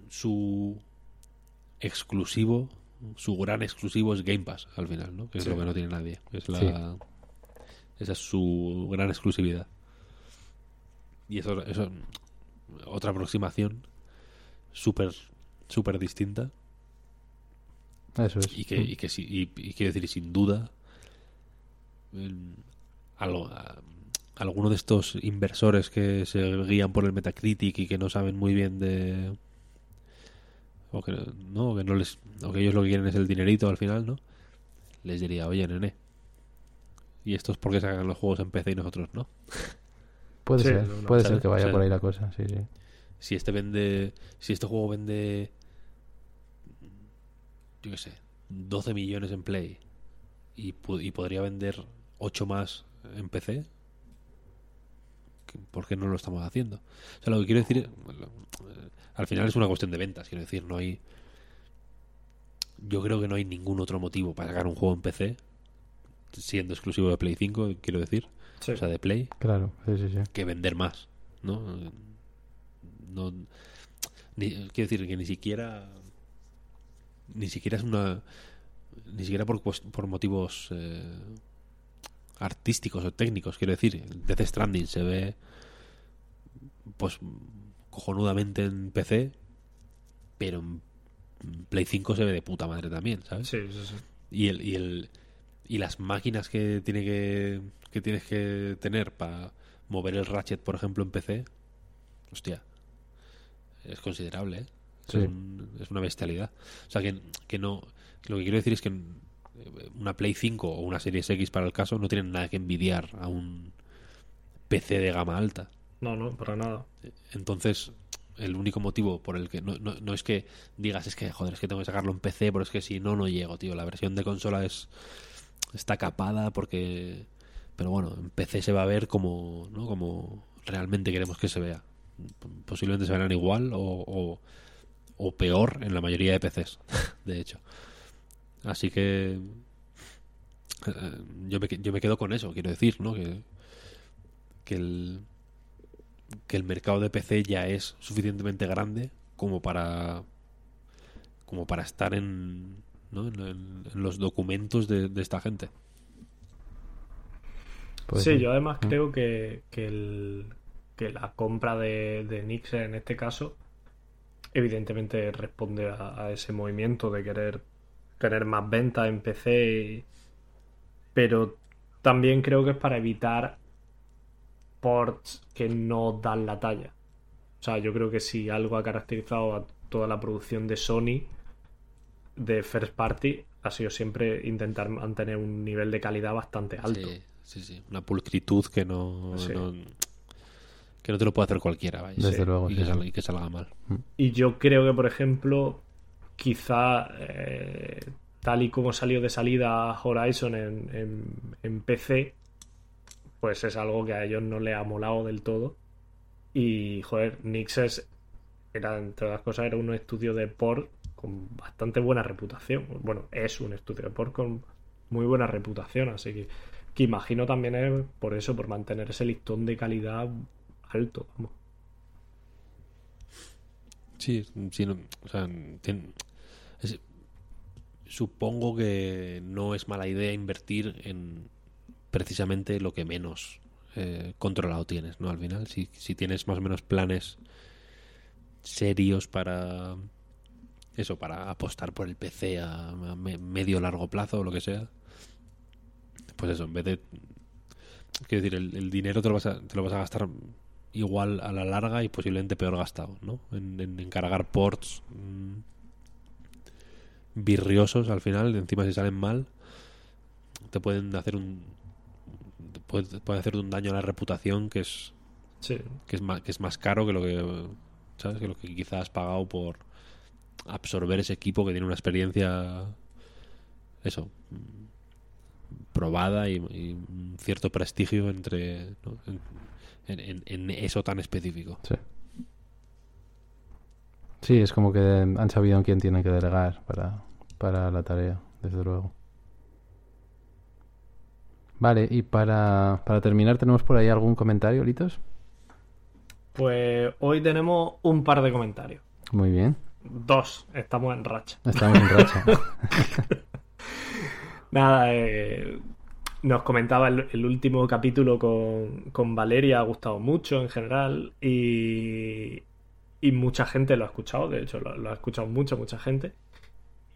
su exclusivo, su gran exclusivo es Game Pass al final, ¿no? Que es Sí. lo que no tiene nadie. Es la, Sí. Esa es su gran exclusividad. Y eso, eso otra aproximación súper súper distinta Eso es. y que, y que y, y quiero decir, sin duda, algo- a- alguno de estos inversores que se guían por el Metacritic y que no saben muy bien de. O que no, o que no les. O que ellos lo que quieren es el dinerito al final, ¿no? Les diría, oye, nene. ¿Y esto es porque sacan los juegos en PC y nosotros no? Puede Sí, ser, no, no, puede ¿sabes? ser que vaya O sea, por ahí la cosa, sí, sí. Si este vende. Si este juego vende. Yo qué sé. 12 millones en Play. Y, pu- y podría vender 8 más en PC. ¿Qué- ¿Por qué no lo estamos haciendo? O sea, lo que quiero decir. eh, Al final es una cuestión de ventas. Quiero decir, no hay. Yo creo que no hay ningún otro motivo para sacar un juego en PC. Siendo exclusivo de Play 5, quiero decir. Sí. O sea, de Play Claro, sí, sí, sí. que vender más, ¿no? No ni- quiero decir que ni siquiera ni siquiera es una ni siquiera por por motivos eh, artísticos o técnicos, quiero decir, Death Stranding se ve pues cojonudamente en PC, pero en Play 5 se ve de puta madre también, ¿sabes? Sí, sí, sí. y el y el y las máquinas que tiene que que tienes que tener para mover el ratchet por ejemplo en PC hostia es considerable ¿eh? Sí. es, un- es una bestialidad o sea que, que no lo que quiero decir es que una Play 5 o una Series X para el caso no tienen nada que envidiar a un PC de gama alta No, no, para nada. entonces, el único motivo por el que no, no, no es que digas es que joder, es que tengo que sacarlo en PC, pero es que si no, no llego, tío. La versión de consola es está capada porque. Pero bueno, en PC se va a ver como, ¿no? como realmente queremos que se vea. Posiblemente se verán igual o, o, o peor en la mayoría de PCs, de hecho. Así que. eh, Yo me, yo me quedo con eso, quiero decir, ¿no? Que, que el, que el mercado de PC ya es suficientemente grande como para como para estar en, ¿no? en, en- en los documentos de, de esta gente. Puede sí, yo además Mm. creo que, que el, que la compra de, de Nix en este caso, evidentemente responde a, a ese movimiento de querer tener más ventas en PC, y- pero también creo que es para evitar ports que no dan la talla. O sea, yo creo que si algo ha caracterizado a toda la producción de Sony de First Party ha sido siempre intentar mantener un nivel de calidad bastante alto. Sí, sí, sí. Una pulcritud que no, Sí. no- que no te lo puede hacer cualquiera, vaya. Desde Sí. luego. Y sí, que, salga, y que salga mal. Y yo creo que, por ejemplo, quizá eh, tal y como salió de salida Horizon en, PC, pues es algo que a ellos no les ha molado del todo. Y, joder, Nixes era, entre otras cosas, era un estudio de port con bastante buena reputación. Bueno, es un estudio de port con muy buena reputación, así que, que imagino también es por eso, por mantener ese listón de calidad alto. Vamos. Sí, sí, no- o sea, supongo que no es mala idea invertir en precisamente lo que menos eh, controlado tienes, ¿no? Al final, si, si tienes más o menos planes serios para eso, para apostar por el PC a, a me- medio largo plazo o lo que sea, pues eso, en vez de quiero decir, el, el dinero te lo, vas a, te lo vas a gastar igual a la larga y posiblemente peor gastado, ¿no? En, en encargar ports mm, virriosos al final, encima si salen mal, te pueden hacer un te puede, te puede hacer un daño a la reputación que es Sí, que es más, que es más caro que lo que sabes que lo que quizás has pagado por absorber ese equipo que tiene una experiencia eso mm, probada y, y un cierto prestigio entre ¿no? en, en- en- en eso tan específico Sí. Sí, es como que han sabido en quién tienen que delegar para, para la tarea, desde luego. Vale, y para, para terminar, ¿tenemos por ahí algún comentario, Litos? Pues hoy tenemos un par de comentarios. Muy bien, Dos, estamos en racha. estamos en racha. Nada, eh, nos comentaba el, el último capítulo con, con Valeria, ha gustado mucho en general y, y mucha gente lo ha escuchado, de hecho lo, lo ha escuchado mucha, mucha gente.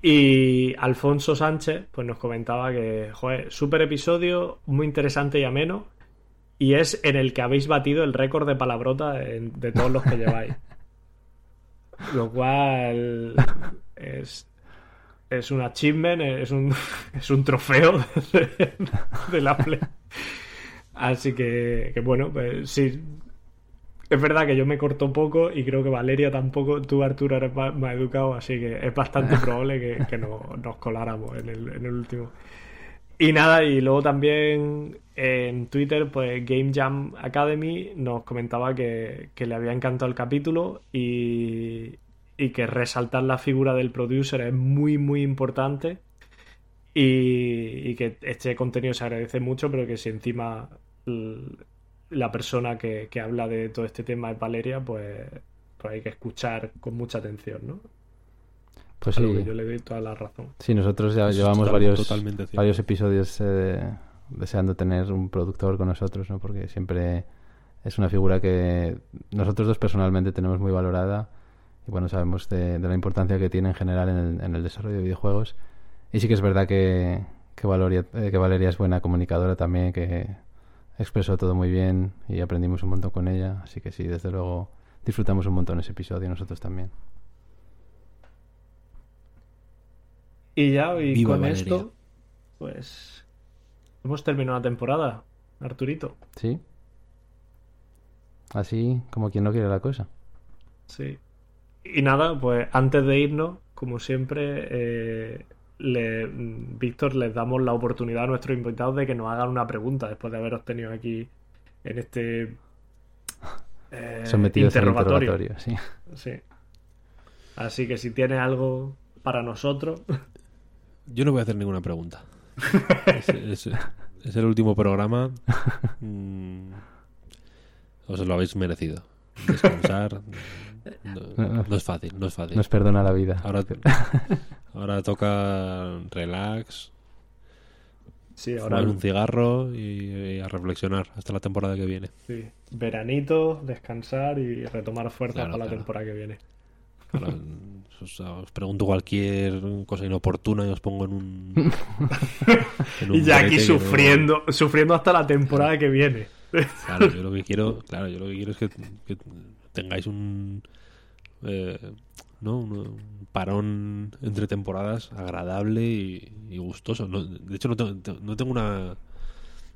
Y Alfonso Sánchez pues nos comentaba que, joder, súper episodio, muy interesante y ameno. Y es en el que habéis batido el récord de palabrota en- de todos los que lleváis. Lo cual es, es un achievement, es un, es un trofeo de, de la Play. Así que, que bueno, pues sí. Es verdad que yo me corto poco y creo que Valeria tampoco. Tú, Arturo, eres más, más educado, así que es bastante probable que, que no- nos coláramos en el, en el último. Y nada, y luego también en Twitter, pues Game Jam Academy nos comentaba que, que le había encantado el capítulo y, y que resaltar la figura del producer es muy, muy importante y, y que este contenido se agradece mucho, pero que si encima la persona que, que habla de todo este tema es Valeria, pues, pues hay que escuchar con mucha atención, ¿no? Pues sí, que yo le doy toda la razón. sí, nosotros ya Eso es llevamos varios, totalmente varios episodios eh, deseando tener un productor con nosotros, ¿no? Porque siempre es una figura que nosotros dos personalmente tenemos muy valorada y bueno, sabemos de, de la importancia que tiene en general en el, en el desarrollo de videojuegos. Y sí que es verdad que, que, Valoria- eh, que Valeria es buena comunicadora también, que expresó todo muy bien y aprendimos un montón con ella. Así que sí, desde luego disfrutamos un montón ese episodio nosotros también. Y ya, y Viva con Valeria. esto, pues hemos terminado la temporada, Arturito. ¿Sí? Así como quien no quiere la cosa. Sí. Y nada, pues antes de irnos, como siempre, eh, le, Víctor, les damos la oportunidad a nuestros invitados de que nos hagan una pregunta después de haberos tenido aquí en este eh, Sometidos al interrogatorio. interrogatorio, sí. Sí. Así que si tiene algo para nosotros, yo no voy a hacer ninguna pregunta es, es- es el último programa mm, os lo habéis merecido descansar no, no es fácil no es fácil Nos perdona la vida. Ahora, ahora toca relax, Sí, ahora Fumar un cigarro y, y a reflexionar hasta la temporada que viene. sí. veranito, descansar y retomar fuerzas Claro, para la temporada que viene. Ahora, os, os pregunto cualquier cosa inoportuna y os pongo en un. en un Y ya aquí no- sufriendo, sufriendo hasta la temporada que viene. Claro, yo lo que quiero, claro, yo lo que quiero es que, que tengáis un, eh, ¿no? un, un parón entre temporadas agradable y, y gustoso. No- de hecho, no tengo, no tengo una,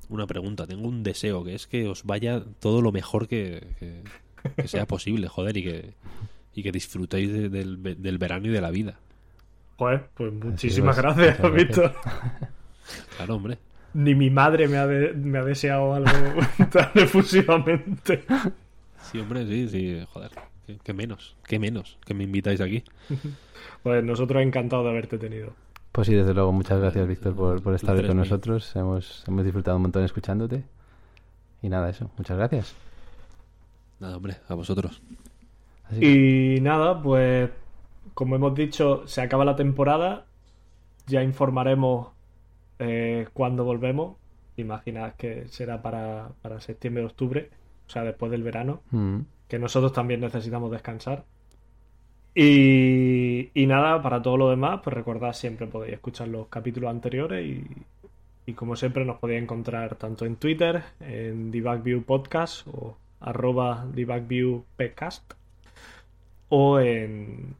una pregunta, tengo un deseo, que es que os vaya todo lo mejor que, que- que sea posible, joder, y que, y que disfrutéis de- del, del verano y de la vida. Joder, pues muchísimas pues, gracias, Víctor. Claro, hombre. Ni mi madre me ha, de- me ha deseado algo tan efusivamente. Sí, hombre, sí, sí, joder. ¿Qué, qué menos? ¿Qué menos? Que me invitáis aquí. Pues nosotros encantados de haberte tenido. Pues sí, desde luego, muchas gracias, Víctor, por, por estar con nosotros. Hemos, hemos disfrutado un montón escuchándote. Y nada, eso. Muchas gracias. Nada, hombre, a vosotros. Así que- Y nada, pues como hemos dicho, se acaba la temporada. Ya informaremos eh, cuándo volvemos. Imaginad que será para, para septiembre o octubre, o sea, después del verano, Mm. que nosotros también necesitamos descansar. Y, y nada, para todo lo demás, pues recordad siempre podéis escuchar los capítulos anteriores y, y como siempre nos podéis encontrar tanto en Twitter, en DebugView Podcast o arroba DebugViewPcast o en,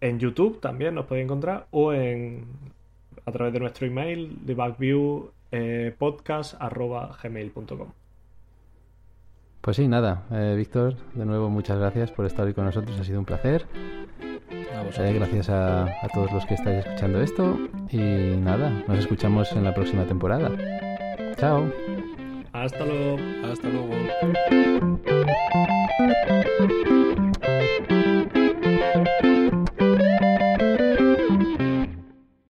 en YouTube también nos podéis encontrar o en a través de nuestro email debugviewpodcast@gmail.com. Pues sí, nada. Eh, Víctor, de nuevo, muchas gracias por estar hoy con nosotros. Ha sido un placer. A Eh, gracias a, a todos los que estáis escuchando esto. Y nada, nos escuchamos en la próxima temporada. Chao. Hasta luego. Hasta luego.